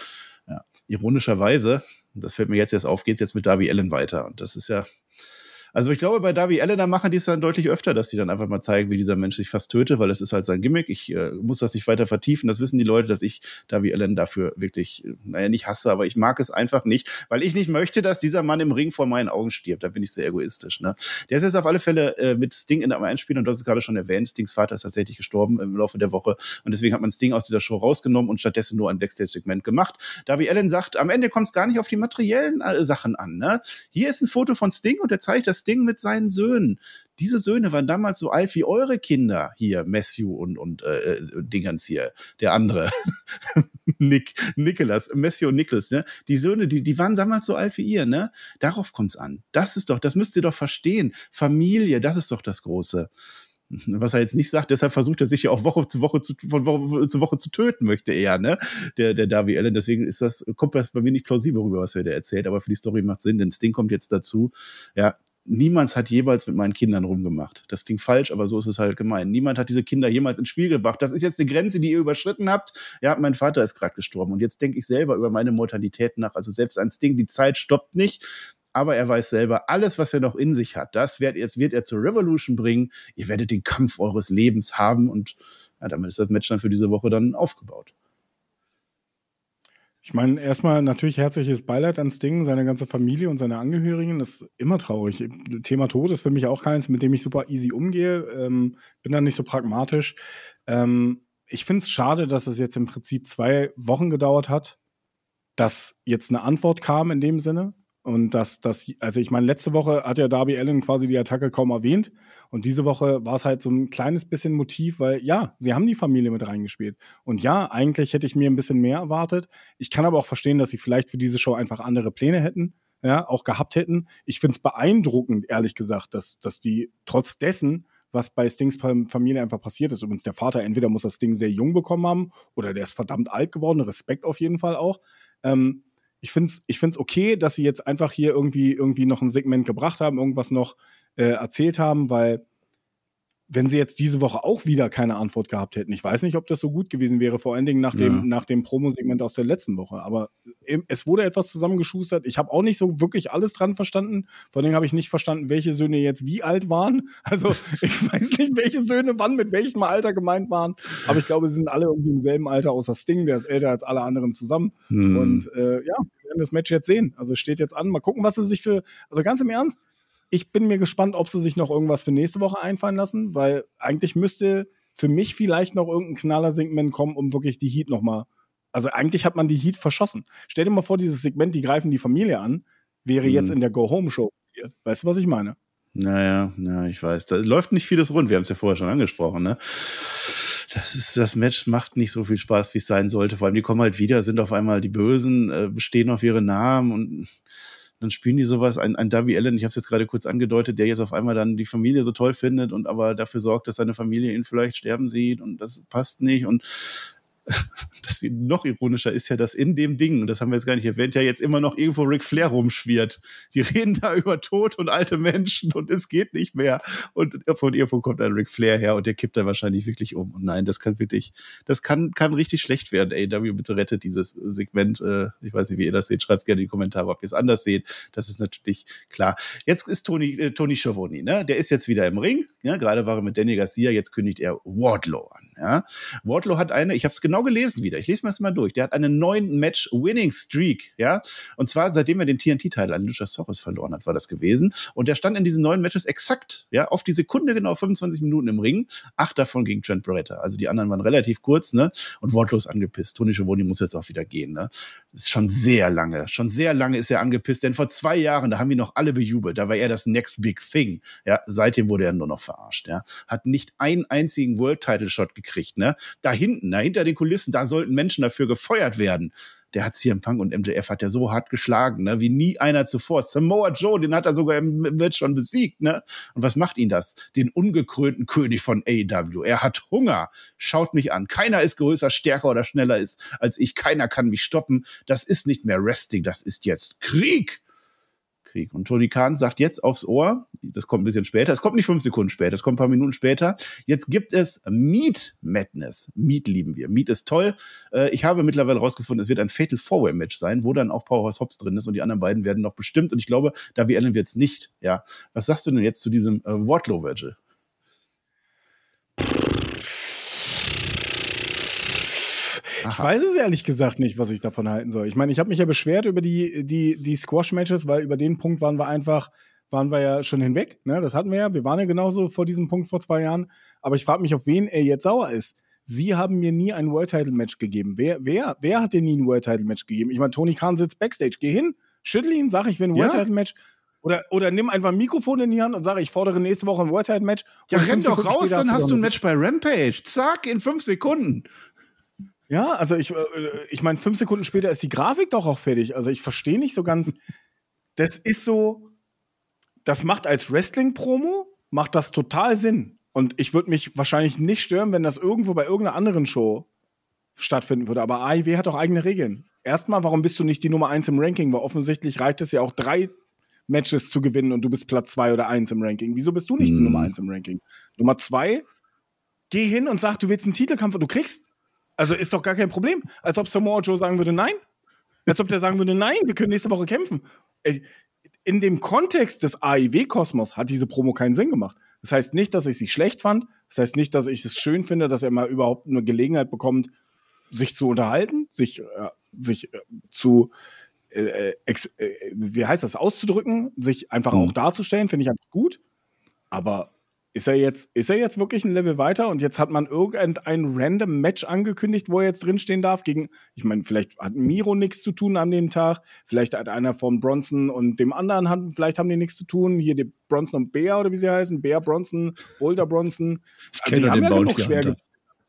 Ja. Ironischerweise, das fällt mir jetzt erst auf, geht jetzt mit Darby Allen weiter. Und das ist ja also ich glaube, bei Darby Allen, machen die es dann deutlich öfter, dass die dann einfach mal zeigen, wie dieser Mensch sich fast tötet, weil das ist halt sein Gimmick. Ich äh, muss das nicht weiter vertiefen. Das wissen die Leute, dass ich Darby Allen dafür wirklich, äh, naja, nicht hasse, aber ich mag es einfach nicht, weil ich nicht möchte, dass dieser Mann im Ring vor meinen Augen stirbt. Da bin ich sehr egoistisch. Ne? Der ist jetzt auf alle Fälle äh, mit Sting in einem Einspiel und das ist gerade schon erwähnt. Stings Vater ist tatsächlich gestorben im Laufe der Woche und deswegen hat man Sting aus dieser Show rausgenommen und stattdessen nur ein Backstage-Segment gemacht. Darby Allen sagt, am Ende kommt es gar nicht auf die materiellen äh, Sachen an. Ne? Hier ist ein Foto von Sting und er zeigt das Sting mit seinen Söhnen. Diese Söhne waren damals so alt wie eure Kinder hier, Matthew und, und äh, äh Dingens hier, der andere, Nick, Nicholas, Matthew und Nicholas, ne? Die Söhne, die, die waren damals so alt wie ihr, ne? Darauf kommt es an. Das ist doch, das müsst ihr doch verstehen. Familie, das ist doch das Große was er jetzt nicht sagt, deshalb versucht er sich ja auch Woche zu Woche zu, von Woche zu Woche zu töten, möchte er, ne? Der, der Darby Allen. Deswegen ist das, kommt das bei mir nicht plausibel rüber, was er da erzählt, aber für die Story macht Sinn, denn Sting kommt jetzt dazu. Ja, niemand hat jemals mit meinen Kindern rumgemacht. Das klingt falsch, aber so ist es halt gemeint. Niemand hat diese Kinder jemals ins Spiel gebracht. Das ist jetzt eine Grenze, die ihr überschritten habt. Ja, mein Vater ist gerade gestorben und jetzt denke ich selber über meine Mortalität nach. Also selbst ein Sting, die Zeit stoppt nicht. aber er weiß selber, alles, was er noch in sich hat, das wird, jetzt wird er zur Revolution bringen. Ihr werdet den Kampf eures Lebens haben und ja, damit ist das Match dann für diese Woche dann aufgebaut. Ich meine, erstmal natürlich herzliches Beileid ans Ding, seine ganze Familie und seine Angehörigen. Das ist immer traurig. Thema Tod ist für mich auch keins, mit dem ich super easy umgehe. Ähm, bin da nicht so pragmatisch. Ähm, ich finde es schade, dass es jetzt im Prinzip zwei Wochen gedauert hat, dass jetzt eine Antwort kam in dem Sinne. Und dass das, also ich meine, letzte Woche hat ja Darby Allen quasi die Attacke kaum erwähnt. Und diese Woche war es halt so ein kleines bisschen Motiv, weil ja, sie haben die Familie mit reingespielt. Und ja, eigentlich hätte ich mir ein bisschen mehr erwartet. Ich kann aber auch verstehen, dass sie vielleicht für diese Show einfach andere Pläne hätten, ja, auch gehabt hätten. Ich finde es beeindruckend, ehrlich gesagt, dass, dass die trotz dessen, was bei Stings Familie einfach passiert ist. Übrigens, der Vater, entweder muss das Ding sehr jung bekommen haben oder der ist verdammt alt geworden. Respekt auf jeden Fall auch. Ähm, ich finde es ich find's okay, dass sie jetzt einfach hier irgendwie, irgendwie noch ein Segment gebracht haben, irgendwas noch äh, erzählt haben, weil wenn sie jetzt diese Woche auch wieder keine Antwort gehabt hätten, ich weiß nicht, ob das so gut gewesen wäre, vor allen Dingen nach dem, ja. nach dem Promo-Segment aus der letzten Woche. Aber es wurde etwas zusammengeschustert. Ich habe auch nicht so wirklich alles dran verstanden. Vor allem habe ich nicht verstanden, welche Söhne jetzt wie alt waren. Also ich weiß nicht, welche Söhne wann mit welchem Alter gemeint waren. Aber ich glaube, sie sind alle irgendwie im selben Alter, außer Sting, der ist älter als alle anderen zusammen. Hm. Und äh, ja, wir werden das Match jetzt sehen. Also es steht jetzt an. Mal gucken, was sie sich für. Also ganz im Ernst, ich bin mir gespannt, ob sie sich noch irgendwas für nächste Woche einfallen lassen, weil eigentlich müsste für mich vielleicht noch irgendein Knaller-Segment kommen, um wirklich die Heat nochmal. Also eigentlich hat man die Heat verschossen. Stell dir mal vor, dieses Segment, die greifen die Familie an, wäre mhm. jetzt in der Go-Home-Show passiert. Weißt du, was ich meine? Naja, na, ich weiß. Da läuft nicht vieles rund. Wir haben es ja vorher schon angesprochen, ne? Das ist, das Match macht nicht so viel Spaß, wie es sein sollte. Vor allem, die kommen halt wieder, sind auf einmal die Bösen, äh, bestehen auf ihre Namen und dann spielen die sowas, ein, ein Darby Allen, ich habe es jetzt gerade kurz angedeutet, der jetzt auf einmal dann die Familie so toll findet und aber dafür sorgt, dass seine Familie ihn vielleicht sterben sieht und das passt nicht und das noch ironischer ist ja, dass in dem Ding, und das haben wir jetzt gar nicht erwähnt, ja jetzt immer noch irgendwo Ric Flair rumschwirrt. Die reden da über Tod und alte Menschen und es geht nicht mehr. Und von irgendwo kommt dann Ric Flair her und der kippt da wahrscheinlich wirklich um. Und nein, das kann wirklich, das kann, kann richtig schlecht werden. Ey, AW bitte rettet dieses Segment. Äh, ich weiß nicht, wie ihr das seht. Schreibt gerne in die Kommentare, ob ihr es anders seht. Das ist natürlich klar. Jetzt ist Tony, äh, Tony Schiavone, ne? Der ist jetzt wieder im Ring. Ja? Gerade war er mit Danny Garcia, jetzt kündigt er Wardlow an. Ja? Wardlow hat eine, ich habe es genau gelesen wieder, ich lese mir das mal durch, der hat einen neuen Match-Winning-Streak, ja, und zwar seitdem er den TNT-Teil an Luchasaurus verloren hat, war das gewesen, und der stand in diesen neuen Matches exakt, ja, auf die Sekunde genau 25 Minuten im Ring, acht davon gegen Trent Beretta, also die anderen waren relativ kurz, ne, und wortlos angepisst. Tony Schiavone muss jetzt auch wieder gehen, ne, das ist schon sehr lange, schon sehr lange ist er angepisst, denn vor zwei Jahren, da haben wir noch alle bejubelt, da war er das Next Big Thing, ja, seitdem wurde er nur noch verarscht, ja, hat nicht einen einzigen World-Title-Shot gekriegt, ne, da hinten, da hinter den Kulissen, da sollten Menschen dafür gefeuert werden. Der hat CM Punk und MJF hat ja so hart geschlagen, ne, wie nie einer zuvor. Samoa Joe, den hat er sogar im Match schon besiegt, ne? Und was macht ihn das? Den ungekrönten König von AEW. Er hat Hunger. Schaut mich an. Keiner ist größer, stärker oder schneller ist als ich. Keiner kann mich stoppen. Das ist nicht mehr Wrestling, das ist jetzt Krieg. Krieg. Und Tony Khan sagt jetzt aufs Ohr, das kommt ein bisschen später, es kommt nicht fünf Sekunden später, es kommt ein paar Minuten später, jetzt gibt es Meat Madness. Meat lieben wir. Meat ist toll. Äh, ich habe mittlerweile rausgefunden, es wird ein Fatal Four-Way Match sein, wo dann auch Powerhouse Hobbs drin ist und die anderen beiden werden noch bestimmt und ich glaube, Darby Allen wird es nicht. Ja. Was sagst du denn jetzt zu diesem äh, Wardlow, Ich weiß es ehrlich gesagt nicht, was ich davon halten soll. Ich meine, ich habe mich ja beschwert über die, die, die Squash-Matches, weil über den Punkt waren wir einfach, waren wir ja schon hinweg. Ne? Das hatten wir ja. Wir waren ja genauso vor diesem Punkt vor zwei Jahren. Aber ich frage mich, auf wen er jetzt sauer ist. Sie haben mir nie ein World Title Match gegeben. Wer, wer, wer hat dir nie ein World Title Match gegeben? Ich meine, Tony Khan sitzt backstage. Geh hin, schüttel ihn, sag, ich will ein World ja. Title Match. Oder, oder nimm einfach ein Mikrofon in die Hand und sage, ich fordere nächste Woche ein World Title Match. Ja, renn doch raus, dann hast du ein Match bei Rampage. Zack, in fünf Sekunden. Ja, also ich, äh, ich meine, fünf Sekunden später ist die Grafik doch auch fertig. Also ich verstehe nicht so ganz. Das ist so, das macht als Wrestling-Promo, macht das total Sinn. Und ich würde mich wahrscheinlich nicht stören, wenn das irgendwo bei irgendeiner anderen Show stattfinden würde. Aber AIW hat auch eigene Regeln. Erstmal, warum bist du nicht die Nummer eins im Ranking? Weil offensichtlich reicht es ja auch drei Matches zu gewinnen und du bist Platz zwei oder eins im Ranking. Wieso bist du nicht hm. die Nummer eins im Ranking? Nummer zwei, geh hin und sag, du willst einen Titelkampf und du kriegst also ist doch gar kein Problem. Als ob Samoa Joe sagen würde, nein. Als ob der sagen würde, nein, wir können nächste Woche kämpfen. in dem Kontext des AIW-Kosmos hat diese Promo keinen Sinn gemacht. Das heißt nicht, dass ich sie schlecht fand. Das heißt nicht, dass ich es schön finde, dass er mal überhaupt eine Gelegenheit bekommt, sich zu unterhalten, sich, äh, sich äh, zu, äh, äh, wie heißt das, auszudrücken, sich einfach mhm. auch darzustellen, finde ich einfach gut. Aber ist er jetzt, ist er jetzt wirklich ein Level weiter und jetzt hat man irgendein random Match angekündigt, wo er jetzt drinstehen darf gegen, ich meine, vielleicht hat Miro nichts zu tun an dem Tag, vielleicht hat einer von Bronson und dem anderen, hat, vielleicht haben die nichts zu tun, hier die Bronson und Bär oder wie sie heißen, Bär Bronson, Boulder Bronson. Ich also, die haben ja genug Schwergewichte.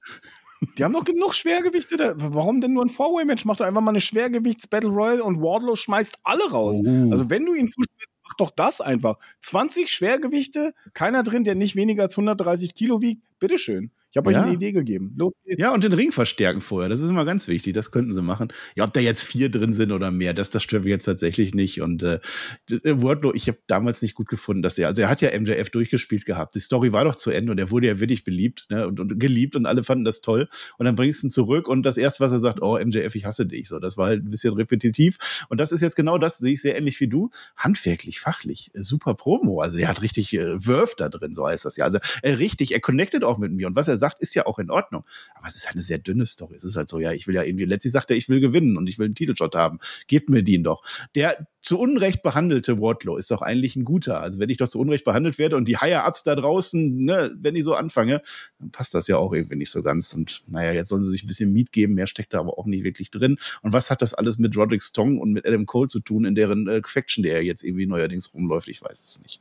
Die haben noch genug Schwergewichte. Da. Warum denn nur ein Four-Way-Match? Mach doch einfach mal eine Schwergewichts-Battle Royale und Wardlow schmeißt alle raus. Oh. Also wenn du ihn pushen willst, mach doch das einfach. 20 Schwergewichte, keiner drin, der nicht weniger als 130 Kilo wiegt. Bitteschön. Ich habe euch ja. eine Idee gegeben. Los geht's. Ja, und den Ring verstärken vorher. Das ist immer ganz wichtig. Das könnten sie machen. Ja, ob da jetzt vier drin sind oder mehr, das, das stört mich jetzt tatsächlich nicht. Und äh, Wardlow, ich habe damals nicht gut gefunden, dass er, also er hat ja MJF durchgespielt gehabt. Die Story war doch zu Ende und er wurde ja wirklich beliebt ne, und, und geliebt und alle fanden das toll. Und dann bringst du ihn zurück und das erste, was er sagt, oh, MJF, ich hasse dich. So, das war halt ein bisschen repetitiv. Und das ist jetzt genau das, sehe ich sehr ähnlich wie du. Handwerklich, fachlich, super Promo. Also er hat richtig äh, Wurf da drin, so heißt das ja. Also er richtig, er connected auch mit mir. Und was er sagt, ist ja auch in Ordnung. Aber es ist eine sehr dünne Story. Es ist halt so, ja, ich will ja irgendwie, letztlich sagt er, ich will gewinnen und ich will einen Titelshot haben. Gebt mir den doch. Der zu Unrecht behandelte Wardlow ist doch eigentlich ein guter. Also wenn ich doch zu Unrecht behandelt werde und die Higher-Ups da draußen, ne, wenn ich so anfange, dann passt das ja auch irgendwie nicht so ganz. Und naja, jetzt sollen sie sich ein bisschen Miet geben, mehr steckt da aber auch nicht wirklich drin. Und was hat das alles mit Roderick Strong und mit Adam Cole zu tun, in deren äh, Faction, der jetzt irgendwie neuerdings rumläuft? Ich weiß es nicht.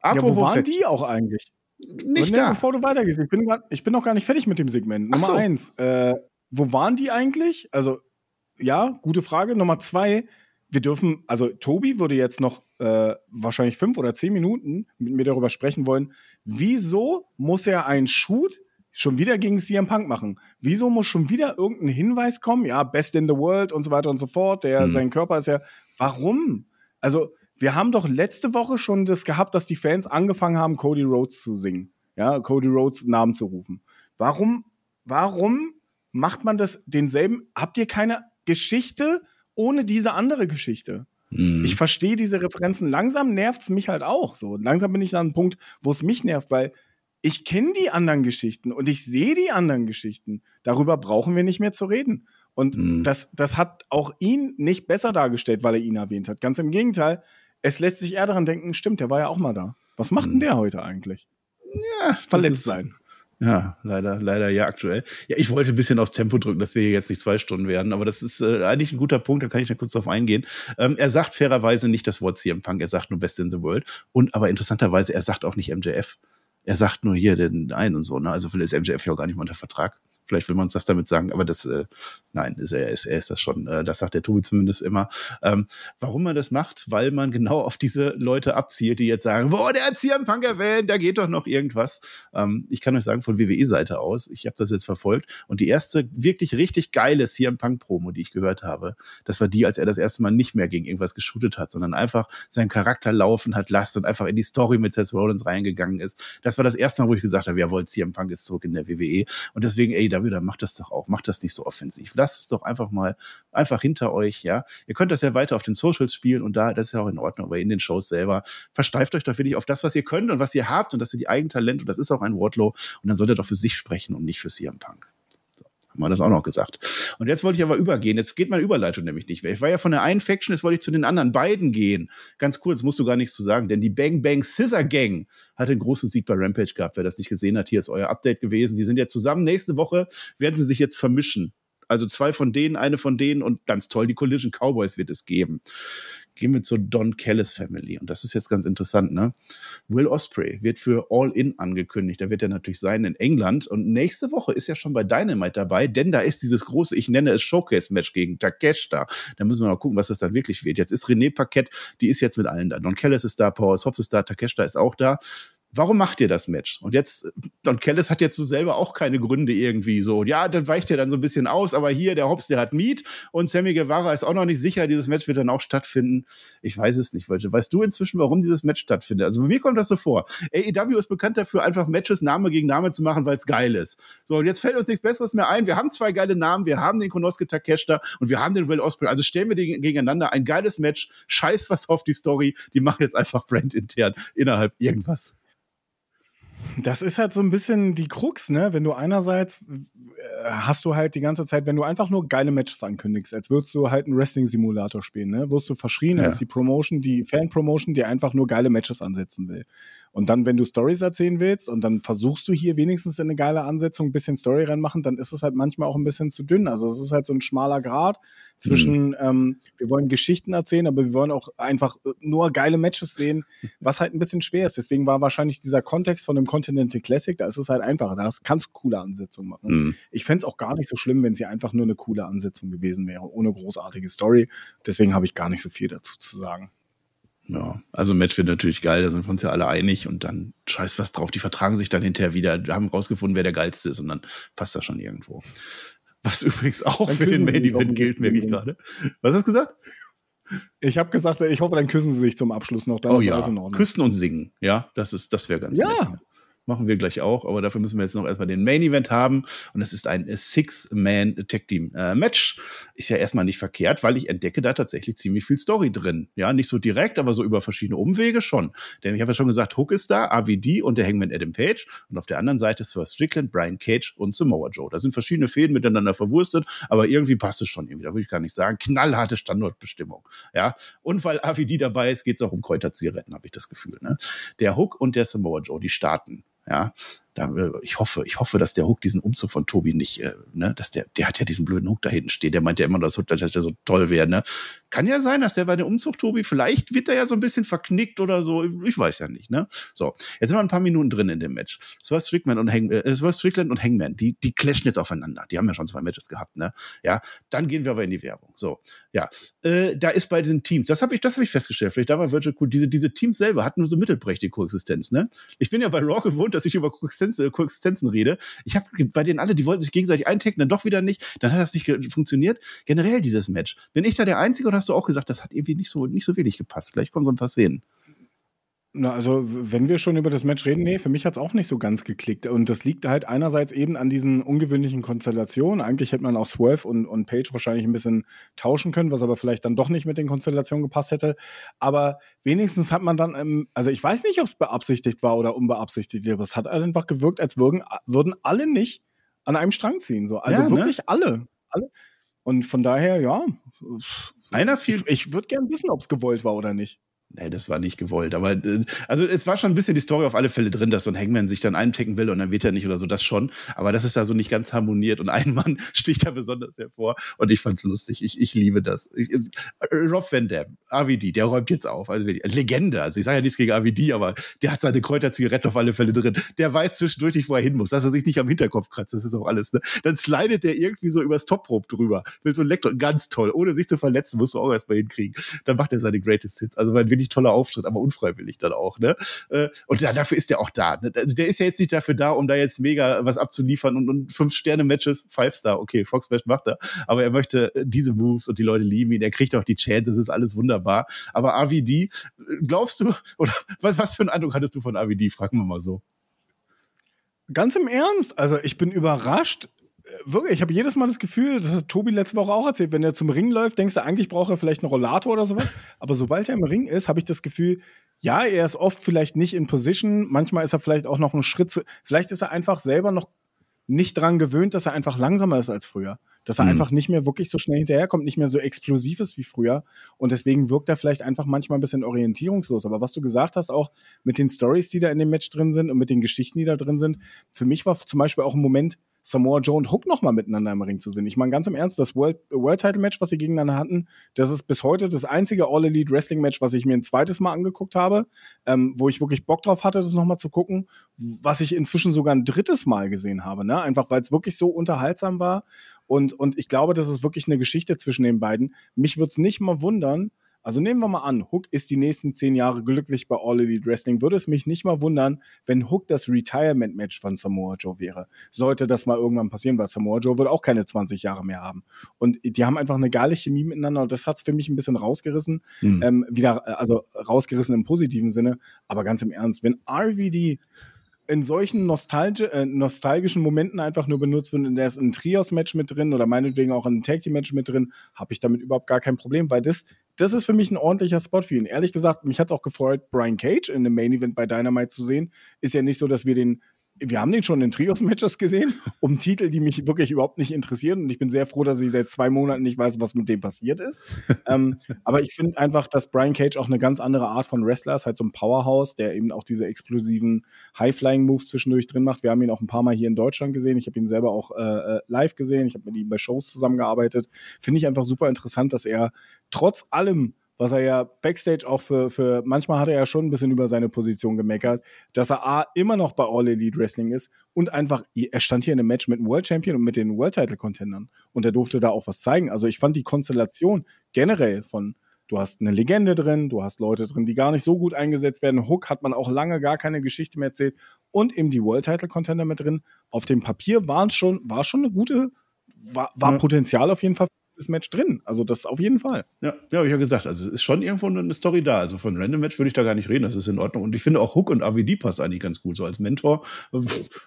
Apropos ja, wo waren Faction. die auch eigentlich? Nicht da. Bevor du weitergehst, ich bin, grad, ich bin noch gar nicht fertig mit dem Segment. Nummer so. eins, äh, wo waren die eigentlich? Also, ja, gute Frage. Nummer zwei, wir dürfen, also Tobi würde jetzt noch äh, wahrscheinlich fünf oder zehn Minuten mit mir darüber sprechen wollen, wieso muss er einen Shoot schon wieder gegen CM Punk machen? Wieso muss schon wieder irgendein Hinweis kommen? Ja, Best in the World und so weiter und so fort. Der, hm. Sein Körper ist ja. Warum? Also, wir haben doch letzte Woche schon das gehabt, dass die Fans angefangen haben, Cody Rhodes zu singen. Ja, Cody Rhodes Namen zu rufen. Warum, warum macht man das denselben? Habt ihr keine Geschichte ohne diese andere Geschichte? Mhm. Ich verstehe diese Referenzen. Langsam nervt es mich halt auch so. Langsam bin ich an einem Punkt, wo es mich nervt, weil ich kenne die anderen Geschichten und ich sehe die anderen Geschichten. Darüber brauchen wir nicht mehr zu reden. Und mhm. das, das hat auch ihn nicht besser dargestellt, weil er ihn erwähnt hat. Ganz im Gegenteil, es lässt sich eher daran denken, stimmt, der war ja auch mal da. Was macht denn hm. der heute eigentlich? Ja, verletzt ist, sein. Ja, leider, leider ja aktuell. Ja, ich wollte ein bisschen aufs Tempo drücken, dass wir hier jetzt nicht zwei Stunden werden, aber das ist äh, eigentlich ein guter Punkt, da kann ich da kurz drauf eingehen. Ähm, er sagt fairerweise nicht das Wort CM Punk, er sagt nur Best in the World. Und aber interessanterweise, er sagt auch nicht MJF. Er sagt nur hier den einen und so, ne? Also vielleicht ist MJF ja auch gar nicht mal unter Vertrag. Vielleicht will man uns das damit sagen, aber das, äh, nein, ist, er, ist, er ist das schon. Äh, das sagt der Tobi zumindest immer. Ähm, warum man das macht? Weil man genau auf diese Leute abzielt, die jetzt sagen, boah, der hat CM Punk erwähnt, da geht doch noch irgendwas. Ähm, ich kann euch sagen, von WWE-Seite aus, ich habe das jetzt verfolgt und die erste wirklich richtig geile CM Punk-Promo, die ich gehört habe, das war die, als er das erste Mal nicht mehr gegen irgendwas geshootet hat, sondern einfach seinen Charakter laufen hat lassen und einfach in die Story mit Seth Rollins reingegangen ist. Das war das erste Mal, wo ich gesagt habe, jawohl, CM Punk ist zurück in der WWE. Und deswegen, ey, da dann macht das doch auch, macht das nicht so offensiv. Lasst es doch einfach mal einfach hinter euch, ja. Ihr könnt das ja weiter auf den Socials spielen und da, das ist ja auch in Ordnung, aber in den Shows selber versteift euch doch wirklich auf das, was ihr könnt und was ihr habt und das sind die Eigentalente und das ist auch ein Wardlow und dann sollt ihr doch für sich sprechen und nicht für CM Punk haben wir das auch noch gesagt. Und jetzt wollte ich aber übergehen. Jetzt geht meine Überleitung nämlich nicht mehr. Ich war ja von der einen Faction, jetzt wollte ich zu den anderen beiden gehen. Ganz kurz, musst du gar nichts zu sagen, denn die Bang Bang Scissor Gang hat einen großen Sieg bei Rampage gehabt. Wer das nicht gesehen hat, hier ist euer Update gewesen. Die sind ja zusammen. Nächste Woche werden sie sich jetzt vermischen. Also zwei von denen, eine von denen und ganz toll, die Collision Cowboys wird es geben. Gehen wir zur Don Callis Family. Und das ist jetzt ganz interessant, ne? Will Osprey wird für All In angekündigt. Da wird er natürlich sein in England. Und nächste Woche ist er schon bei Dynamite dabei, denn da ist dieses große, ich nenne es Showcase-Match gegen Takesh da. Da müssen wir mal gucken, was das dann wirklich wird. Jetzt ist René Paquette, die ist jetzt mit allen da. Don Callis ist da, Powers Hobbs ist da, Takeshita ist auch da warum macht ihr das Match? Und jetzt, Don Kellis hat jetzt so selber auch keine Gründe irgendwie so. Ja, dann weicht er dann so ein bisschen aus, aber hier, der Hobbs, der hat Miet und Sammy Guevara ist auch noch nicht sicher, dieses Match wird dann auch stattfinden. Ich weiß es nicht, Leute. Weißt du inzwischen, warum dieses Match stattfindet? Also bei mir kommt das so vor. AEW ist bekannt dafür, einfach Matches Name gegen Name zu machen, weil es geil ist. So, und jetzt fällt uns nichts Besseres mehr ein. Wir haben zwei geile Namen, wir haben den Konosuke Takeshita und wir haben den Will Ospreay. Also stellen wir die gegeneinander. Ein geiles Match. Scheiß was auf die Story. Die machen jetzt einfach brandintern innerhalb irgendwas. Das ist halt so ein bisschen die Krux, ne? Wenn du einerseits äh, hast du halt die ganze Zeit, wenn du einfach nur geile Matches ankündigst, als würdest du halt einen Wrestling-Simulator spielen, ne? Wirst du verschrien ja. als die Promotion, die Fan-Promotion, die einfach nur geile Matches ansetzen will. Und dann, wenn du Stories erzählen willst und dann versuchst du hier wenigstens in eine geile Ansetzung ein bisschen Story reinmachen, dann ist es halt manchmal auch ein bisschen zu dünn. Also es ist halt so ein schmaler Grad zwischen, mhm. ähm, wir wollen Geschichten erzählen, aber wir wollen auch einfach nur geile Matches sehen, was halt ein bisschen schwer ist. Deswegen war wahrscheinlich dieser Kontext von dem Continental Classic, da ist es halt einfacher. Da kannst du coole Ansetzungen machen. Mhm. Ich fände es auch gar nicht so schlimm, wenn es hier einfach nur eine coole Ansetzung gewesen wäre, ohne großartige Story. Deswegen habe ich gar nicht so viel dazu zu sagen. Ja, also Match wird natürlich geil, da sind wir uns ja alle einig und dann scheiß was drauf. Die vertragen sich dann hinterher wieder, haben rausgefunden, wer der geilste ist und dann passt das schon irgendwo. Was übrigens auch dann für den Main Event gilt, merke ich gerade. Was hast du gesagt? Ich habe gesagt, ich hoffe, dann küssen sie sich zum Abschluss noch. Dann oh ja, küssen und singen. Ja, das ist, das wäre ganz ja. nett machen wir gleich auch, aber dafür müssen wir jetzt noch erstmal den Main Event haben und es ist ein Six-Man Tag Team äh. Ist ja erstmal nicht verkehrt, weil ich entdecke da tatsächlich ziemlich viel Story drin. Ja, nicht so direkt, aber so über verschiedene Umwege schon. Denn ich habe ja schon gesagt, Hook ist da, AVD und der Hangman Adam Page und auf der anderen Seite Sir Strickland, Brian Cage und Samoa Joe. Da sind verschiedene Fäden miteinander verwurstet, aber irgendwie passt es schon irgendwie, da würde ich gar nicht sagen. Knallharte Standortbestimmung. Ja, und weil AVD dabei ist, geht es auch um Kräuterzigaretten, habe ich das Gefühl. Ne? Der Hook und der Samoa Joe, die starten ja, da, ich hoffe, ich hoffe, dass der Hook diesen Umzug von Tobi nicht, äh, ne, dass der, der hat ja diesen blöden Hook da hinten stehen. Der meint ja immer, dass, dass der so toll wäre, ne? Kann ja sein, dass der bei dem Umzug, Tobi, vielleicht wird er ja so ein bisschen verknickt oder so. Ich weiß ja nicht, ne? So, jetzt sind wir ein paar Minuten drin in dem Match. Swerve Strickland und, Hang, äh, Strickland und Hangman, die, die clashen jetzt aufeinander. Die haben ja schon zwei Matches gehabt, ne? Ja, dann gehen wir aber in die Werbung. So, ja, äh, da ist bei diesen Teams, das habe ich, das habe ich festgestellt. Vielleicht da war Virtual cool. Diese, diese Teams selber hatten nur so mittelprächtige Koexistenz, ne? Ich bin ja bei Raw gewohnt, dass ich über Koexistenz, äh, Koexistenzen rede. Ich habe bei denen alle, die wollten sich gegenseitig eintecken, dann doch wieder nicht. Dann hat das nicht funktioniert. Generell dieses Match. Bin ich da der Einzige oder hast du auch gesagt, das hat irgendwie nicht so, nicht so wenig gepasst? Gleich kommen so ein paar Szenen. Na, also, wenn wir schon über das Match reden, nee, für mich hat es auch nicht so ganz geklickt. Und das liegt halt einerseits eben an diesen ungewöhnlichen Konstellationen. Eigentlich hätte man auch Swerve und, und Page wahrscheinlich ein bisschen tauschen können, was aber vielleicht dann doch nicht mit den Konstellationen gepasst hätte. Aber wenigstens hat man dann, also ich weiß nicht, ob es beabsichtigt war oder unbeabsichtigt, aber es hat einfach gewirkt, als würden, würden alle nicht an einem Strang ziehen. So. Also ja, ne? wirklich alle. alle. Und von daher, ja. Einer viel. Ich, ich würde gern wissen, ob es gewollt war oder nicht. Nee, das war nicht gewollt. Aber äh, also es war schon ein bisschen die Story auf alle Fälle drin, dass so ein Hangman sich dann eintecken will und dann wird er nicht oder so, das schon. Aber das ist da so nicht ganz harmoniert und ein Mann sticht da besonders hervor und ich fand's lustig. Ich, ich liebe das. Ich, äh, Rob Van Dam, AVD, der räumt jetzt auf. Also Legende. Also ich sage ja nichts gegen AVD, aber der hat seine Kräuterzigarette auf alle Fälle drin. Der weiß zwischendurch nicht, wo er hin muss, dass er sich nicht am Hinterkopf kratzt. Das ist auch alles. Ne? Dann slidet der irgendwie so übers Top-Rope drüber. Will so ein Lektor, ganz toll. Ohne sich zu verletzen, musst du auch erstmal hinkriegen. Dann macht er seine Greatest Hits. Also weil wirklich toller Auftritt, aber unfreiwillig dann auch. Ne? Äh, und dafür ist der auch da. Ne? Also der ist ja jetzt nicht dafür da, um da jetzt mega was abzuliefern und, und fünf Sterne Matches, Five Star, okay, Fox Smash macht er, aber er möchte äh, diese Moves und die Leute lieben ihn. Er kriegt auch die Chance, das ist alles wunderbar. Aber AVD, glaubst du oder was, was für einen Eindruck hattest du von AVD? Fragen wir mal so. Ganz im Ernst, also ich bin überrascht, wirklich, ich habe jedes Mal das Gefühl, das hat Tobi letzte Woche auch erzählt, wenn er zum Ring läuft, denkst du, eigentlich braucht er vielleicht einen Rollator oder sowas. Aber sobald er im Ring ist, habe ich das Gefühl, ja, er ist oft vielleicht nicht in Position, manchmal ist er vielleicht auch noch einen Schritt zu, vielleicht ist er einfach selber noch nicht dran gewöhnt, dass er einfach langsamer ist als früher. Dass er mhm. einfach nicht mehr wirklich so schnell hinterherkommt, nicht mehr so explosiv ist wie früher. Und deswegen wirkt er vielleicht einfach manchmal ein bisschen orientierungslos. Aber was du gesagt hast, auch mit den Stories, die da in dem Match drin sind und mit den Geschichten, die da drin sind, für mich war zum Beispiel auch ein Moment, Samoa Joe und Hook nochmal miteinander im Ring zu sehen. Ich meine, ganz im Ernst, das World, World Title Match, was sie gegeneinander hatten, das ist bis heute das einzige All Elite Wrestling Match, was ich mir ein zweites Mal angeguckt habe, ähm, wo ich wirklich Bock drauf hatte, das nochmal zu gucken, was ich inzwischen sogar ein drittes Mal gesehen habe, ne? Einfach weil es wirklich so unterhaltsam war. Und, und ich glaube, das ist wirklich eine Geschichte zwischen den beiden. Mich würde es nicht mal wundern, Also nehmen wir mal an, Hook ist die nächsten zehn Jahre glücklich bei All Elite Wrestling. Würde es mich nicht mal wundern, wenn Hook das Retirement-Match von Samoa Joe wäre. Sollte das mal irgendwann passieren, weil Samoa Joe wird auch keine 20 Jahre mehr haben. Und die haben einfach eine geile Chemie miteinander und das hat es für mich ein bisschen rausgerissen. Mhm. Ähm, wieder, also rausgerissen im positiven Sinne. Aber ganz im Ernst, wenn RVD in solchen Nostalgi äh, nostalgischen Momenten einfach nur benutzt wird, in der ist ein Trios-Match mit drin oder meinetwegen auch ein Tag-Team-Match mit drin, habe ich damit überhaupt gar kein Problem, weil das, das ist für mich ein ordentlicher Spot für ihn. Ehrlich gesagt, mich hat es auch gefreut, Brian Cage in einem Main-Event bei Dynamite zu sehen. Ist ja nicht so, dass wir den wir haben den schon in Trios-Matches gesehen, um Titel, die mich wirklich überhaupt nicht interessieren. Und ich bin sehr froh, dass ich seit zwei Monaten nicht weiß, was mit dem passiert ist. ähm, aber ich finde einfach, dass Brian Cage auch eine ganz andere Art von Wrestler ist, halt so ein Powerhouse, der eben auch diese explosiven High-Flying-Moves zwischendurch drin macht. Wir haben ihn auch ein paar Mal hier in Deutschland gesehen. Ich habe ihn selber auch äh, äh live gesehen. Ich habe mit ihm bei Shows zusammengearbeitet. Finde ich einfach super interessant, dass er trotz allem was er ja backstage auch für, für, manchmal hat er ja schon ein bisschen über seine Position gemeckert, dass er A, immer noch bei All Elite Wrestling ist und einfach, er stand hier in einem Match mit dem World Champion und mit den World Title Contendern und er durfte da auch was zeigen. Also ich fand die Konstellation generell von, du hast eine Legende drin, du hast Leute drin, die gar nicht so gut eingesetzt werden. Hook hat man auch lange gar keine Geschichte mehr erzählt und eben die World Title Contender mit drin. Auf dem Papier waren schon, war schon eine gute, war, war Potenzial auf jeden Fall gutes Match drin. Also das auf jeden Fall. Ja, ja habe ich ja gesagt. Also es ist schon irgendwo eine Story da. Also von Random Match würde ich da gar nicht reden. Das ist in Ordnung. Und ich finde auch Hook und AVD passt eigentlich ganz gut. So als Mentor.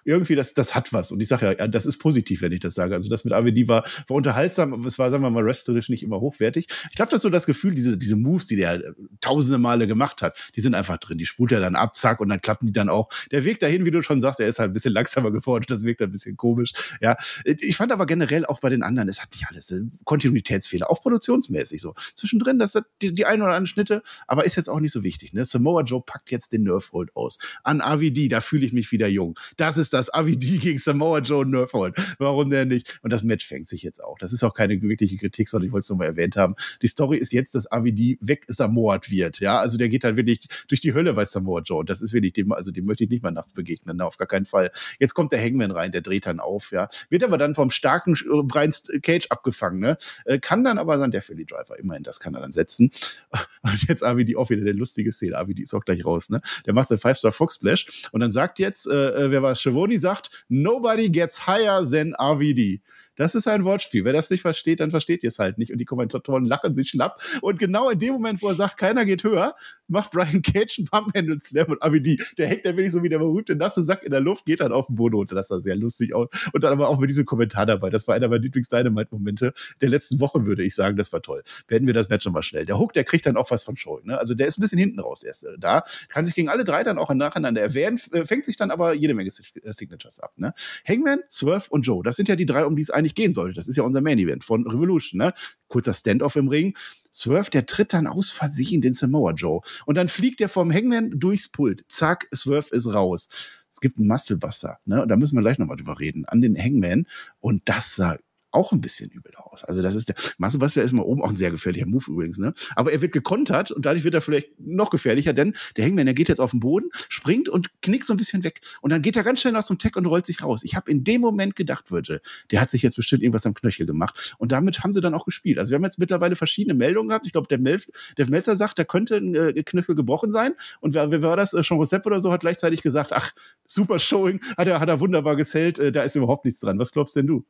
Irgendwie, das, das hat was. Und ich sage ja, das ist positiv, wenn ich das sage. Also das mit AVD war, war unterhaltsam, aber es war, sagen wir mal, wrestlerisch nicht immer hochwertig. Ich glaube, das ist so das Gefühl, diese, diese Moves, die der äh, tausende Male gemacht hat, die sind einfach drin. Die spult er dann ab, zack, und dann klappen die dann auch. Der Weg dahin, wie du schon sagst, er ist halt ein bisschen langsamer geworden. Das wirkt ein bisschen komisch. Ja, ich fand aber generell auch bei den anderen, es hat nicht alles. Äh, Kontinuitätsfehler. Auch produktionsmäßig so. Zwischendrin, das hat die, die ein oder andere Schnitte, aber ist jetzt auch nicht so wichtig. Ne? Samoa Joe packt jetzt den Nerfhold aus. An AVD, da fühle ich mich wieder jung. Das ist das AVD gegen Samoa Joe Nerfhold. Warum denn nicht? Und das Match fängt sich jetzt auch. Das ist auch keine wirkliche Kritik, sondern ich wollte es nochmal erwähnt haben. Die Story ist jetzt, dass AVD weg Samoat wird. Ja, also der geht halt wirklich durch die Hölle bei Samoa Joe. Und das ist wirklich dem, also dem möchte ich nicht mal nachts begegnen. Na, auf gar keinen Fall. Jetzt kommt der Hangman rein, der dreht dann auf. Ja, wird aber dann vom starken Brian Cage abgefangen. Ne? Äh, kann dann aber dann der Philly Driver. Immerhin, das kann er dann setzen. Und jetzt AVD auch wieder der lustige Szene. AVD ist auch gleich raus, ne? Der macht den Five-Star Fox Splash und dann sagt jetzt, äh, äh wer war es? Schiavone sagt, nobody gets higher than RVD. Das ist ein Wortspiel. Wer das nicht versteht, dann versteht ihr es halt nicht. Und die Kommentatoren lachen sich schlapp. Und genau in dem Moment, wo er sagt, keiner geht höher, macht Brian Cage einen Pumphandle Slam und AVD, der hängt dann wirklich so wie der berühmte nasse Sack in der Luft, geht dann auf den Boden runter. Das sah sehr lustig aus. Und dann aber auch mit diesem Kommentar dabei. Das war einer meiner Lieblings-Dynamite-Momente der letzten Wochen, würde ich sagen. Das war toll. Beenden wir das Match nochmal schnell. Der Hook, der kriegt dann auch was von Show. Ne? Also der ist ein bisschen hinten raus erst äh, da. Kann sich gegen alle drei dann auch nacheinander erwähnen, äh, fängt sich dann aber jede Menge äh, Signatures ab. Ne? Hangman, Swerve und Joe. Das sind ja die drei, um die es eigentlich gehen sollte. Das ist ja unser Main Event von Revolution. Ne? Kurzer Standoff im Ring. Swerve, der tritt dann aus Versehen den Samoa Joe. Und dann fliegt er vom Hangman durchs Pult. Zack, Swerve ist raus. Es gibt einen Musclebuster, ne? Und da müssen wir gleich nochmal drüber reden, an den Hangman. Und das sah auch ein bisschen übel aus. Also das ist der Marcel Buster ist mal oben auch ein sehr gefährlicher Move übrigens, ne? Aber er wird gekontert und dadurch wird er vielleicht noch gefährlicher, denn der Hangman, der geht jetzt auf den Boden, springt und knickt so ein bisschen weg und dann geht er ganz schnell noch zum Tech und rollt sich raus. Ich habe in dem Moment gedacht, Virgil, der hat sich jetzt bestimmt irgendwas am Knöchel gemacht und damit haben sie dann auch gespielt. Also wir haben jetzt mittlerweile verschiedene Meldungen gehabt. Ich glaube, der, Mel der Melzer sagt, da könnte ein äh, Knöchel gebrochen sein und wer, wer war das? Äh, Sean Rosepp oder so hat gleichzeitig gesagt, ach, super Showing, hat er, hat er wunderbar gesellt, äh, da ist überhaupt nichts dran. Was glaubst denn du?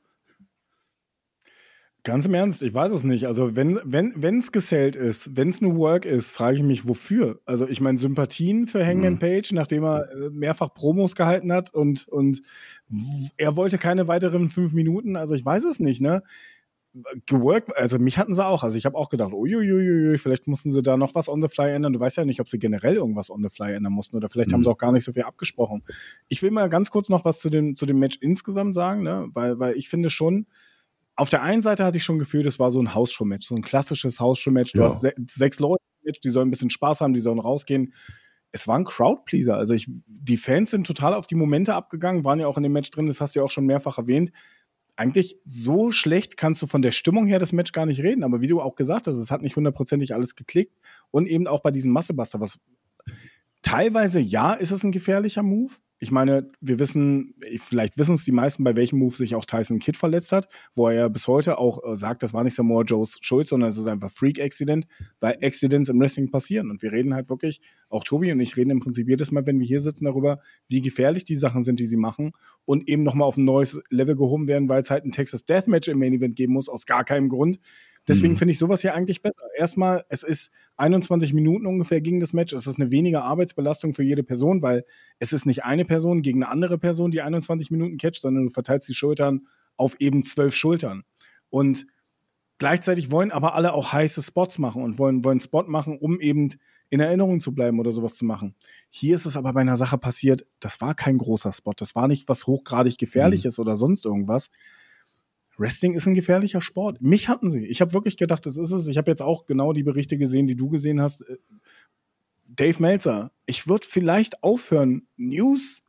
Ganz im Ernst, ich weiß es nicht. Also wenn wenn wenn es gesellt ist, wenn es nur Work ist, frage ich mich wofür. Also ich meine Sympathien für Hangman mhm. Page, nachdem er äh, mehrfach Promos gehalten hat und und er wollte keine weiteren fünf Minuten. Also ich weiß es nicht, ne? Geworkt, also mich hatten sie auch. Also ich habe auch gedacht, uiuiui, vielleicht mussten sie da noch was on the fly ändern. Du weißt ja nicht, ob sie generell irgendwas on the fly ändern mussten oder vielleicht mhm. haben sie auch gar nicht so viel abgesprochen. Ich will mal ganz kurz noch was zu dem zu dem Match insgesamt sagen, ne? Weil weil ich finde schon auf der einen Seite hatte ich schon Gefühl, das war so ein Hausshow-Match, so ein klassisches Hausshow-Match. Du ja. hast se sechs Leute die sollen ein bisschen Spaß haben, die sollen rausgehen. Es war ein Crowdpleaser. Also ich, die Fans sind total auf die Momente abgegangen, waren ja auch in dem Match drin, das hast du ja auch schon mehrfach erwähnt. Eigentlich so schlecht kannst du von der Stimmung her das Match gar nicht reden, aber wie du auch gesagt hast, es hat nicht hundertprozentig alles geklickt und eben auch bei diesem Massebuster, was teilweise ja, ist es ein gefährlicher Move, Ich meine, wir wissen, vielleicht wissen es die meisten, bei welchem Move sich auch Tyson Kidd verletzt hat, wo er ja bis heute auch äh, sagt, das war nicht Samoa Joes Schuld, sondern es ist einfach Freak-Accident, weil Accidents im Wrestling passieren. Und wir reden halt wirklich, auch Tobi und ich reden im Prinzip jedes Mal, wenn wir hier sitzen, darüber, wie gefährlich die Sachen sind, die sie machen und eben nochmal auf ein neues Level gehoben werden, weil es halt ein Texas Deathmatch im Main Event geben muss, aus gar keinem Grund. Deswegen mhm. finde ich sowas hier eigentlich besser. Erstmal, es ist 21 Minuten ungefähr gegen das Match. Es ist eine weniger Arbeitsbelastung für jede Person, weil es ist nicht eine Person gegen eine andere Person, die 21 Minuten catcht, sondern du verteilst die Schultern auf eben zwölf Schultern. Und gleichzeitig wollen aber alle auch heiße Spots machen und wollen, wollen Spot machen, um eben in Erinnerung zu bleiben oder sowas zu machen. Hier ist es aber bei einer Sache passiert, das war kein großer Spot. Das war nicht was hochgradig gefährliches mhm. oder sonst irgendwas. Wrestling ist ein gefährlicher Sport. Mich hatten sie. Ich habe wirklich gedacht, das ist es. Ich habe jetzt auch genau die Berichte gesehen, die du gesehen hast. Äh, Dave Meltzer, ich würde vielleicht aufhören, News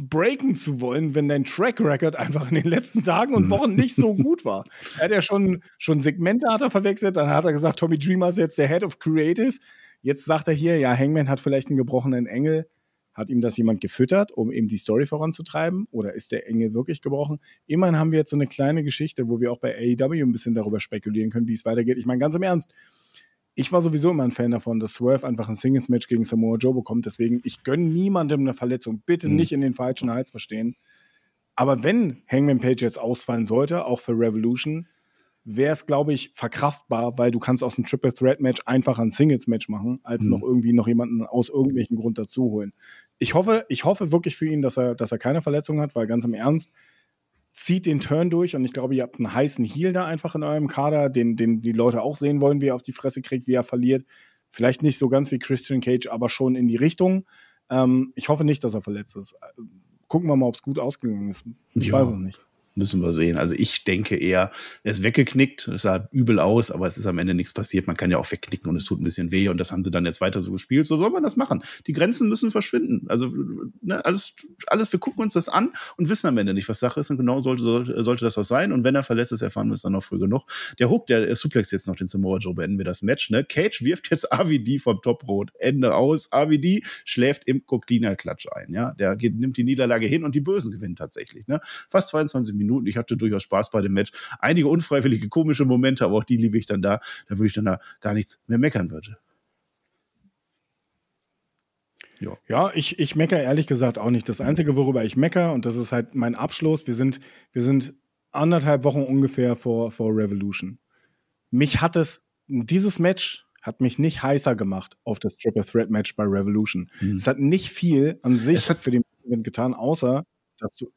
breaken zu wollen, wenn dein Track Record einfach in den letzten Tagen und Wochen nicht so gut war. Er hat ja schon, schon Segmente hat er verwechselt, dann hat er gesagt, Tommy Dreamer ist jetzt der Head of Creative. Jetzt sagt er hier, ja, Hangman hat vielleicht einen gebrochenen Engel. Hat ihm das jemand gefüttert, um eben die Story voranzutreiben? Oder ist der Engel wirklich gebrochen? Immerhin haben wir jetzt so eine kleine Geschichte, wo wir auch bei AEW ein bisschen darüber spekulieren können, wie es weitergeht. Ich meine, ganz im Ernst, ich war sowieso immer ein Fan davon, dass Swerve einfach ein Singles-Match gegen Samoa Joe bekommt. Deswegen, ich gönne niemandem eine Verletzung. Bitte mhm. nicht in den falschen Hals verstehen. Aber wenn Hangman Page jetzt ausfallen sollte, auch für Revolution, wäre es, glaube ich, verkraftbar, weil du kannst aus einem Triple Threat Match einfach ein Singles Match machen, als mhm. noch irgendwie noch jemanden aus irgendwelchen Grund dazu holen. Ich hoffe, ich hoffe wirklich für ihn, dass er, dass er keine Verletzung hat, weil ganz im Ernst, zieht den Turn durch und ich glaube, ihr habt einen heißen Heal da einfach in eurem Kader, den, den die Leute auch sehen wollen, wie er auf die Fresse kriegt, wie er verliert. Vielleicht nicht so ganz wie Christian Cage, aber schon in die Richtung. Ähm, ich hoffe nicht, dass er verletzt ist. Gucken wir mal, ob es gut ausgegangen ist. Ich ja. weiß es nicht. Müssen wir sehen. Also ich denke eher, er ist weggeknickt, es sah übel aus, aber es ist am Ende nichts passiert. Man kann ja auch wegknicken und es tut ein bisschen weh und das haben sie dann jetzt weiter so gespielt. So soll man das machen. Die Grenzen müssen verschwinden. Also ne, alles, alles, wir gucken uns das an und wissen am Ende nicht, was Sache ist und genau sollte, sollte, sollte das auch sein. Und wenn er verletzt ist, erfahren wir es dann noch früh genug. Der Hook, der, der suplex jetzt noch den Samoa Joe, beenden wir das Match. Ne? Cage wirft jetzt AVD vom Top Rot. Ende aus. AVD schläft im Coquina-Klatsch ein. Ja? Der geht, nimmt die Niederlage hin und die Bösen gewinnen tatsächlich. Ne? Fast 22 Minuten Minuten. Ich hatte durchaus Spaß bei dem Match. Einige unfreiwillige, komische Momente, aber auch die liebe ich dann da. Da würde ich dann da gar nichts mehr meckern würde. Ja, ja ich, ich meckere ehrlich gesagt auch nicht. Das Einzige, worüber ich meckere, und das ist halt mein Abschluss, wir sind, wir sind anderthalb Wochen ungefähr vor, vor Revolution. Mich hat es, dieses Match hat mich nicht heißer gemacht auf das Triple Threat Match bei Revolution. Mhm. Es hat nicht viel an sich für den Event getan, außer dass du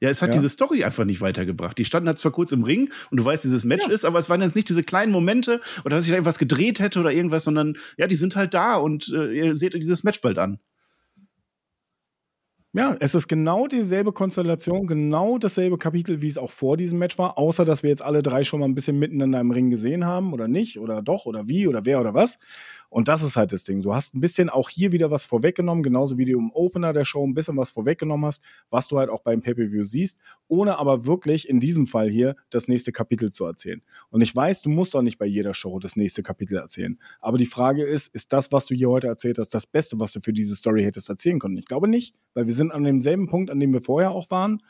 ja, es hat ja. diese Story einfach nicht weitergebracht. Die standen halt zwar kurz im Ring und du weißt, dieses Match ja. ist, aber es waren jetzt nicht diese kleinen Momente oder dass ich da irgendwas gedreht hätte oder irgendwas, sondern ja, die sind halt da und äh, ihr seht dieses Match bald an. Ja, es ist genau dieselbe Konstellation, genau dasselbe Kapitel, wie es auch vor diesem Match war, außer dass wir jetzt alle drei schon mal ein bisschen miteinander im Ring gesehen haben oder nicht oder doch oder wie oder wer oder was. Und das ist halt das Ding. Du hast ein bisschen auch hier wieder was vorweggenommen, genauso wie du im Opener der Show ein bisschen was vorweggenommen hast, was du halt auch beim Pay-Per-View siehst, ohne aber wirklich in diesem Fall hier das nächste Kapitel zu erzählen. Und ich weiß, du musst auch nicht bei jeder Show das nächste Kapitel erzählen. Aber die Frage ist, ist das, was du hier heute erzählt hast, das Beste, was du für diese Story hättest erzählen können? Ich glaube nicht, weil wir sind an demselben Punkt, an dem wir vorher auch waren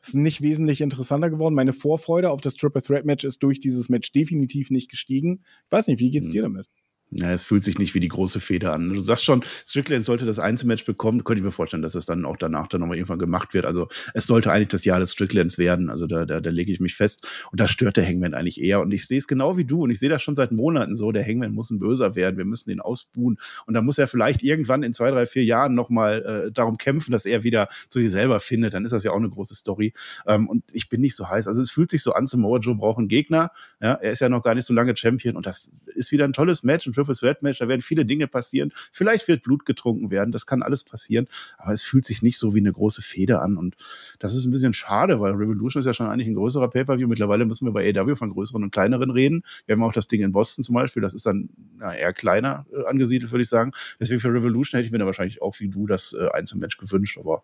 Es ist nicht wesentlich interessanter geworden. Meine Vorfreude auf das Triple Threat Match ist durch dieses Match definitiv nicht gestiegen. Ich weiß nicht, wie geht's hm. dir damit? Ja, es fühlt sich nicht wie die große Feder an. Du sagst schon, Strickland sollte das Einzelmatch bekommen. Könnte ich mir vorstellen, dass es dann auch danach dann nochmal irgendwann gemacht wird. Also es sollte eigentlich das Jahr des Stricklands werden. Also da, da, da lege ich mich fest. Und da stört der Hangman eigentlich eher. Und ich sehe es genau wie du. Und ich sehe das schon seit Monaten so. Der Hangman muss ein Böser werden. Wir müssen ihn ausbuhen. Und da muss er vielleicht irgendwann in zwei, drei, vier Jahren nochmal äh, darum kämpfen, dass er wieder zu sich selber findet. Dann ist das ja auch eine große Story. Ähm, und ich bin nicht so heiß. Also es fühlt sich so an, Samoa Joe braucht einen Gegner. Ja, er ist ja noch gar nicht so lange Champion. Und das ist wieder ein tolles Match, ein Triple Threat Match. Da werden viele Dinge passieren. Vielleicht wird Blut getrunken werden, das kann alles passieren, aber es fühlt sich nicht so wie eine große Feder an und das ist ein bisschen schade, weil Revolution ist ja schon eigentlich ein größerer Pay-Per-View. Mittlerweile müssen wir bei AW von größeren und kleineren reden. Wir haben auch das Ding in Boston zum Beispiel, das ist dann na, eher kleiner äh, angesiedelt, würde ich sagen. Deswegen für Revolution hätte ich mir da wahrscheinlich auch wie du das äh, Einzelmatch gewünscht, aber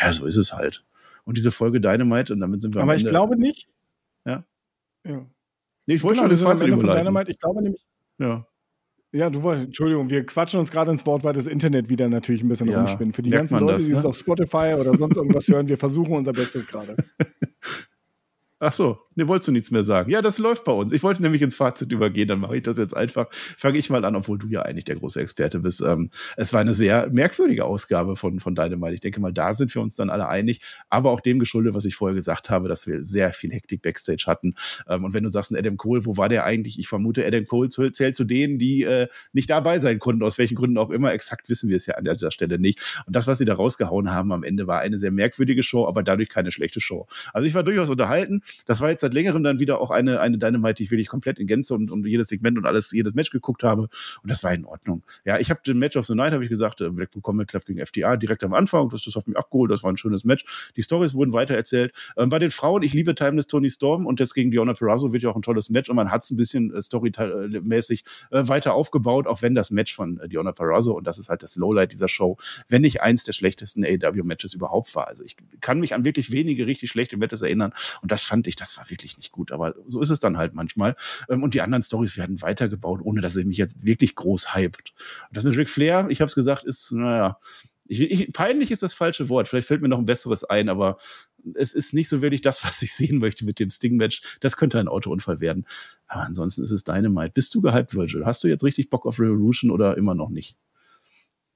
ja, so ist es halt. Und diese Folge Dynamite, und damit sind wir Aber ich glaube nicht. Ja. Ja. Nee, ich wollte genau, schon das Fazit Dynamite, Ich glaube nämlich, ja. Ja, du wolltest, Entschuldigung, wir quatschen uns gerade ins Wort, weil das Internet wieder natürlich ein bisschen ja, rumspinnt. Für die ganzen Leute, das, die es ne? auf Spotify oder sonst irgendwas hören, wir versuchen unser Bestes gerade. Ach so, ne, wolltest du nichts mehr sagen? Ja, das läuft bei uns. Ich wollte nämlich ins Fazit übergehen, dann mache ich das jetzt einfach. Fange ich mal an, obwohl du ja eigentlich der große Experte bist. Ähm, es war eine sehr merkwürdige Ausgabe von, von Dynamite. Ich denke mal, da sind wir uns dann alle einig. Aber auch dem geschuldet, was ich vorher gesagt habe, dass wir sehr viel Hektik Backstage hatten. Ähm, und wenn du sagst, Adam Cole, wo war der eigentlich? Ich vermute, Adam Cole zählt zu denen, die äh, nicht dabei sein konnten, aus welchen Gründen auch immer. Exakt wissen wir es ja an dieser Stelle nicht. Und das, was sie da rausgehauen haben am Ende, war eine sehr merkwürdige Show, aber dadurch keine schlechte Show. Also ich war durchaus unterhalten. Das war jetzt seit längerem dann wieder auch eine, eine Dynamite, die ich wirklich komplett in Gänze und, und jedes Segment und alles, jedes Match geguckt habe. Und das war in Ordnung. Ja, ich habe den Match of the Night, habe ich gesagt, äh, Blackpool Combat Club gegen FTA direkt am Anfang. Das ist auf mich abgeholt. Das war ein schönes Match. Die Stories wurden weitererzählt. Ähm, bei den Frauen, ich liebe Timeless Tony Storm und jetzt gegen Diona Perazzo wird ja auch ein tolles Match und man hat es ein bisschen äh, storymäßig äh, weiter aufgebaut, auch wenn das Match von äh, Diona Perazzo und das ist halt das Lowlight dieser Show, wenn nicht eins der schlechtesten AEW-Matches überhaupt war. Also ich kann mich an wirklich wenige richtig schlechte Matches erinnern und das fand ich, das war wirklich nicht gut. Aber so ist es dann halt manchmal. Ähm, und die anderen Stories werden weitergebaut, ohne dass er mich jetzt wirklich groß hypt. Das mit Ric Flair, ich habe es gesagt, ist, naja, ich, ich, peinlich ist das falsche Wort. Vielleicht fällt mir noch ein besseres ein, aber es ist nicht so wirklich das, was ich sehen möchte mit dem Sting-Match. Das könnte ein Autounfall werden. Aber ansonsten ist es Dynamite. Bist du gehypt, Virgil? Hast du jetzt richtig Bock auf Revolution oder immer noch nicht?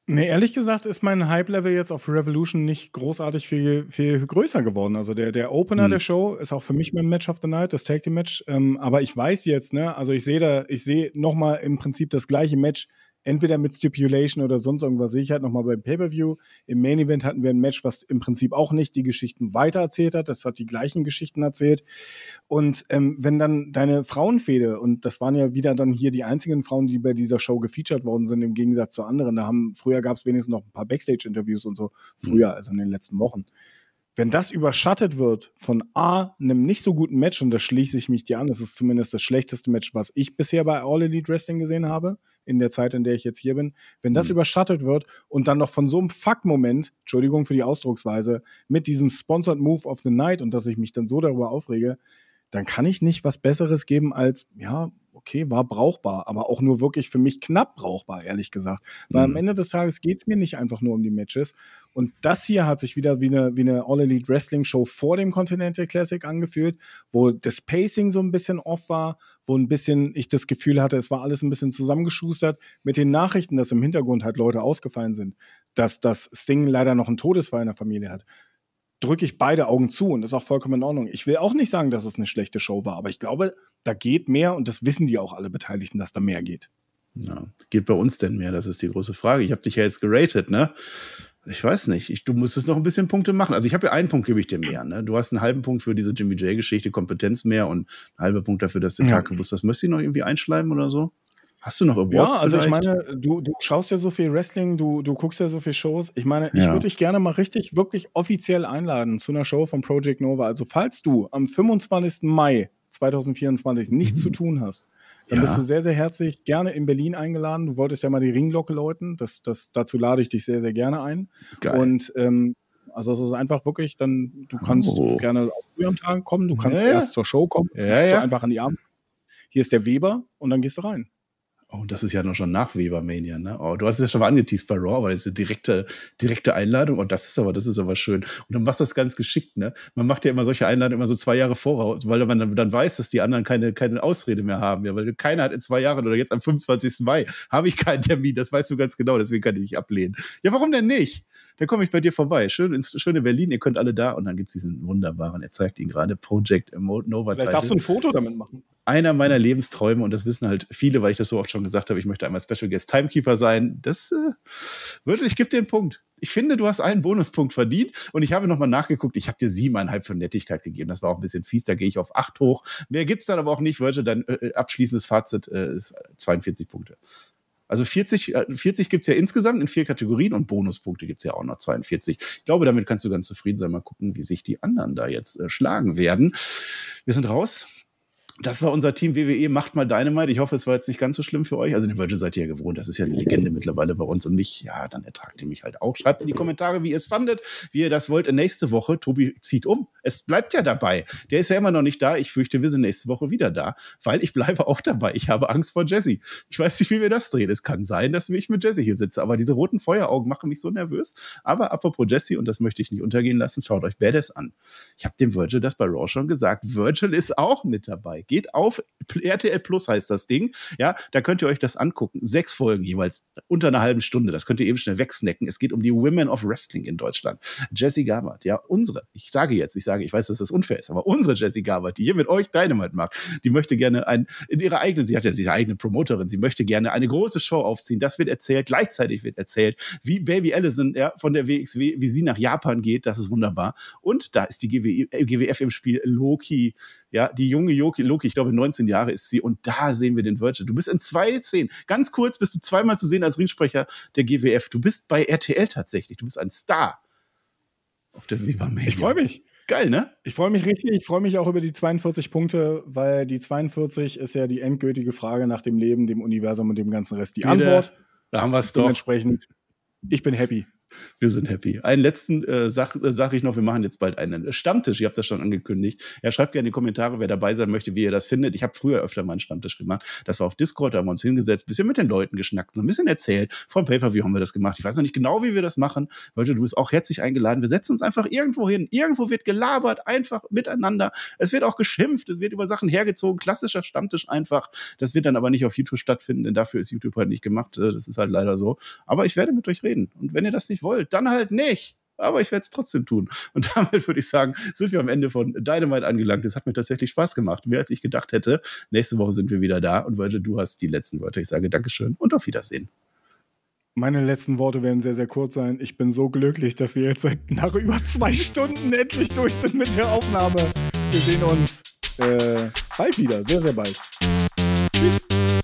Nee, ehrlich gesagt ist mein Hype-Level jetzt auf Revolution nicht großartig viel, viel größer geworden. Also der, der Opener hm. der Show ist auch für mich mein Match of the Night, das Tag Team Match. Ähm, aber ich weiß jetzt, ne, also ich sehe da, ich sehe nochmal im Prinzip das gleiche Match entweder mit Stipulation oder sonst irgendwas sehe ich halt nochmal beim Pay-Per-View. Im Main Event hatten wir ein Match, was im Prinzip auch nicht die Geschichten weitererzählt hat. Das hat die gleichen Geschichten erzählt. Und ähm, wenn dann deine Frauenfehde, und das waren ja wieder dann hier die einzigen Frauen, die bei dieser Show gefeatured worden sind, im Gegensatz zu anderen. Da haben, früher gab es wenigstens noch ein paar Backstage-Interviews und so. Früher, mhm. also in den letzten Wochen wenn das überschattet wird von A, einem nicht so guten Match, und da schließe ich mich dir an, das ist zumindest das schlechteste Match, was ich bisher bei All Elite Wrestling gesehen habe, in der Zeit, in der ich jetzt hier bin, wenn das mhm. überschattet wird und dann noch von so einem Fuck-Moment, Entschuldigung für die Ausdrucksweise, mit diesem Sponsored Move of the Night und dass ich mich dann so darüber aufrege, dann kann ich nicht was Besseres geben als, ja, okay, war brauchbar, aber auch nur wirklich für mich knapp brauchbar, ehrlich gesagt. Weil mhm. am Ende des Tages geht es mir nicht einfach nur um die Matches. Und das hier hat sich wieder wie eine, wie eine All Elite Wrestling Show vor dem Continental Classic angefühlt, wo das Pacing so ein bisschen off war, wo ein bisschen ich das Gefühl hatte, es war alles ein bisschen zusammengeschustert mit den Nachrichten, dass im Hintergrund halt Leute ausgefallen sind, dass das Sting leider noch einen Todesfall in der Familie hat drücke ich beide Augen zu und das ist auch vollkommen in Ordnung. Ich will auch nicht sagen, dass es eine schlechte Show war, aber ich glaube, da geht mehr und das wissen die auch alle Beteiligten, dass da mehr geht. Ja, geht bei uns denn mehr? Das ist die große Frage. Ich habe dich ja jetzt geratet, ne? Ich weiß nicht. Ich, du musstest noch ein bisschen Punkte machen. Also ich habe ja einen Punkt, gebe ich dir mehr. Ne? Du hast einen halben Punkt für diese Jimmy J-Geschichte, Kompetenz mehr und einen halben Punkt dafür, dass der ja. Tag gewusst hast. Möchtest du noch irgendwie einschleimen oder so? Hast du noch Awards? Ja, also vielleicht? ich meine, du, du schaust ja so viel Wrestling, du, du guckst ja so viel Shows. Ich meine, ja. ich würde dich gerne mal richtig, wirklich offiziell einladen zu einer Show von Project Nova. Also falls du am 25. Mai 2024 nichts mhm. zu tun hast, dann ja. bist du sehr, sehr herzlich gerne in Berlin eingeladen. Du wolltest ja mal die Ringglocke läuten. Das, das, dazu lade ich dich sehr, sehr gerne ein. Geil. Und ähm, also es ist einfach wirklich, dann, du kannst oh. gerne auch früh am Tag kommen, du kannst ja, erst zur Show kommen, ja, ja. einfach an die Abend. Hier ist der Weber und dann gehst du rein. Oh, das ist ja noch schon nach Webermania, ne? Oh, du hast es ja schon mal angeteased bei Raw, aber das ist eine direkte, direkte Einladung. Und oh, das ist aber, das ist aber schön. Und dann machst du das ganz geschickt, ne? Man macht ja immer solche Einladungen immer so zwei Jahre voraus, weil man dann, dann weiß, dass die anderen keine, keine Ausrede mehr haben. Ja, weil keiner hat in zwei Jahren oder jetzt am 25. Mai habe ich keinen Termin. Das weißt du ganz genau, deswegen kann ich nicht ablehnen. Ja, warum denn nicht? Dann komme ich bei dir vorbei. Schön ins schöne Berlin, ihr könnt alle da. Und dann gibt es diesen wunderbaren, er zeigt ihn gerade, Project Nova. Vielleicht darfst du ein Foto damit machen einer meiner Lebensträume und das wissen halt viele, weil ich das so oft schon gesagt habe, ich möchte einmal Special Guest Timekeeper sein. Das äh, wirklich, dir einen Punkt. Ich finde, du hast einen Bonuspunkt verdient und ich habe nochmal nachgeguckt. Ich habe dir siebeneinhalb für Nettigkeit gegeben. Das war auch ein bisschen fies, da gehe ich auf acht hoch. Mehr gibt es dann aber auch nicht, Virgil. Dein äh, abschließendes Fazit äh, ist 42 Punkte. Also 40, 40 gibt es ja insgesamt in vier Kategorien und Bonuspunkte gibt es ja auch noch 42. Ich glaube, damit kannst du ganz zufrieden sein. Mal gucken, wie sich die anderen da jetzt äh, schlagen werden. Wir sind raus das war unser Team WWE, macht mal Dynamite. Ich hoffe, es war jetzt nicht ganz so schlimm für euch. Also den Virgil seid ihr ja gewohnt. Das ist ja eine Legende mittlerweile bei uns und mich. Ja, dann ertragt ihr mich halt auch. Schreibt in die Kommentare, wie ihr es fandet, wie ihr das wollt. Nächste Woche, Tobi zieht um. Es bleibt ja dabei. Der ist ja immer noch nicht da. Ich fürchte, wir sind nächste Woche wieder da, weil ich bleibe auch dabei. Ich habe Angst vor Jesse. Ich weiß nicht, wie wir das drehen. Es kann sein, dass ich mit Jesse hier sitze, aber diese roten Feueraugen machen mich so nervös. Aber apropos Jesse, und das möchte ich nicht untergehen lassen, schaut euch Badass an. Ich habe dem Virgil das bei Raw schon gesagt. Virgil ist auch mit dabei. Geht auf RTL Plus heißt das Ding. Ja, da könnt ihr euch das angucken. Sechs Folgen jeweils unter einer halben Stunde. Das könnt ihr eben schnell wegsnacken. Es geht um die Women of Wrestling in Deutschland. Jesse Gabert, ja, unsere. Ich sage jetzt, ich sage, ich weiß, dass das unfair ist, aber unsere Jesse Gabert, die hier mit euch Dynamite macht, die möchte gerne ein, in ihrer eigenen, sie hat ja ihre eigene Promoterin, sie möchte gerne eine große Show aufziehen. Das wird erzählt. Gleichzeitig wird erzählt, wie Baby Allison ja, von der WXW, wie sie nach Japan geht. Das ist wunderbar. Und da ist die GWF im Spiel Loki ja, die junge Loki, Loki, ich glaube 19 Jahre ist sie und da sehen wir den Virgil. Du bist in zwei Szenen, ganz kurz bist du zweimal zu sehen als Ringsprecher der GWF. Du bist bei RTL tatsächlich, du bist ein Star auf der Viva Media. Ich freue mich. Geil, ne? Ich freue mich richtig. Ich freue mich auch über die 42 Punkte, weil die 42 ist ja die endgültige Frage nach dem Leben, dem Universum und dem ganzen Rest. Die Bitte. Antwort. Da haben wir es doch. Dementsprechend, ich bin happy. Wir sind happy. Einen letzten äh, sag, äh, sag ich noch, wir machen jetzt bald einen Stammtisch. Ihr habt das schon angekündigt. Ja, schreibt gerne in die Kommentare, wer dabei sein möchte, wie ihr das findet. Ich habe früher öfter mal einen Stammtisch gemacht. Das war auf Discord, da haben wir uns hingesetzt, bisschen mit den Leuten geschnackt, ein bisschen erzählt. Vom Pay-Per-View haben wir das gemacht. Ich weiß noch nicht genau, wie wir das machen. Leute, du bist auch herzlich eingeladen. Wir setzen uns einfach irgendwo hin. Irgendwo wird gelabert, einfach miteinander. Es wird auch geschimpft, es wird über Sachen hergezogen. Klassischer Stammtisch einfach. Das wird dann aber nicht auf YouTube stattfinden, denn dafür ist YouTube halt nicht gemacht. Äh, das ist halt leider so. Aber ich werde mit euch reden. Und wenn ihr das nicht wollt, dann halt nicht. Aber ich werde es trotzdem tun. Und damit würde ich sagen, sind wir am Ende von Dynamite angelangt. Es hat mir tatsächlich Spaß gemacht, mehr als ich gedacht hätte. Nächste Woche sind wir wieder da und Wörter, du hast die letzten Wörter. Ich sage Dankeschön und auf Wiedersehen. Meine letzten Worte werden sehr, sehr kurz sein. Ich bin so glücklich, dass wir jetzt seit nach über zwei Stunden endlich durch sind mit der Aufnahme. Wir sehen uns äh, bald wieder, sehr, sehr bald. Tschüss.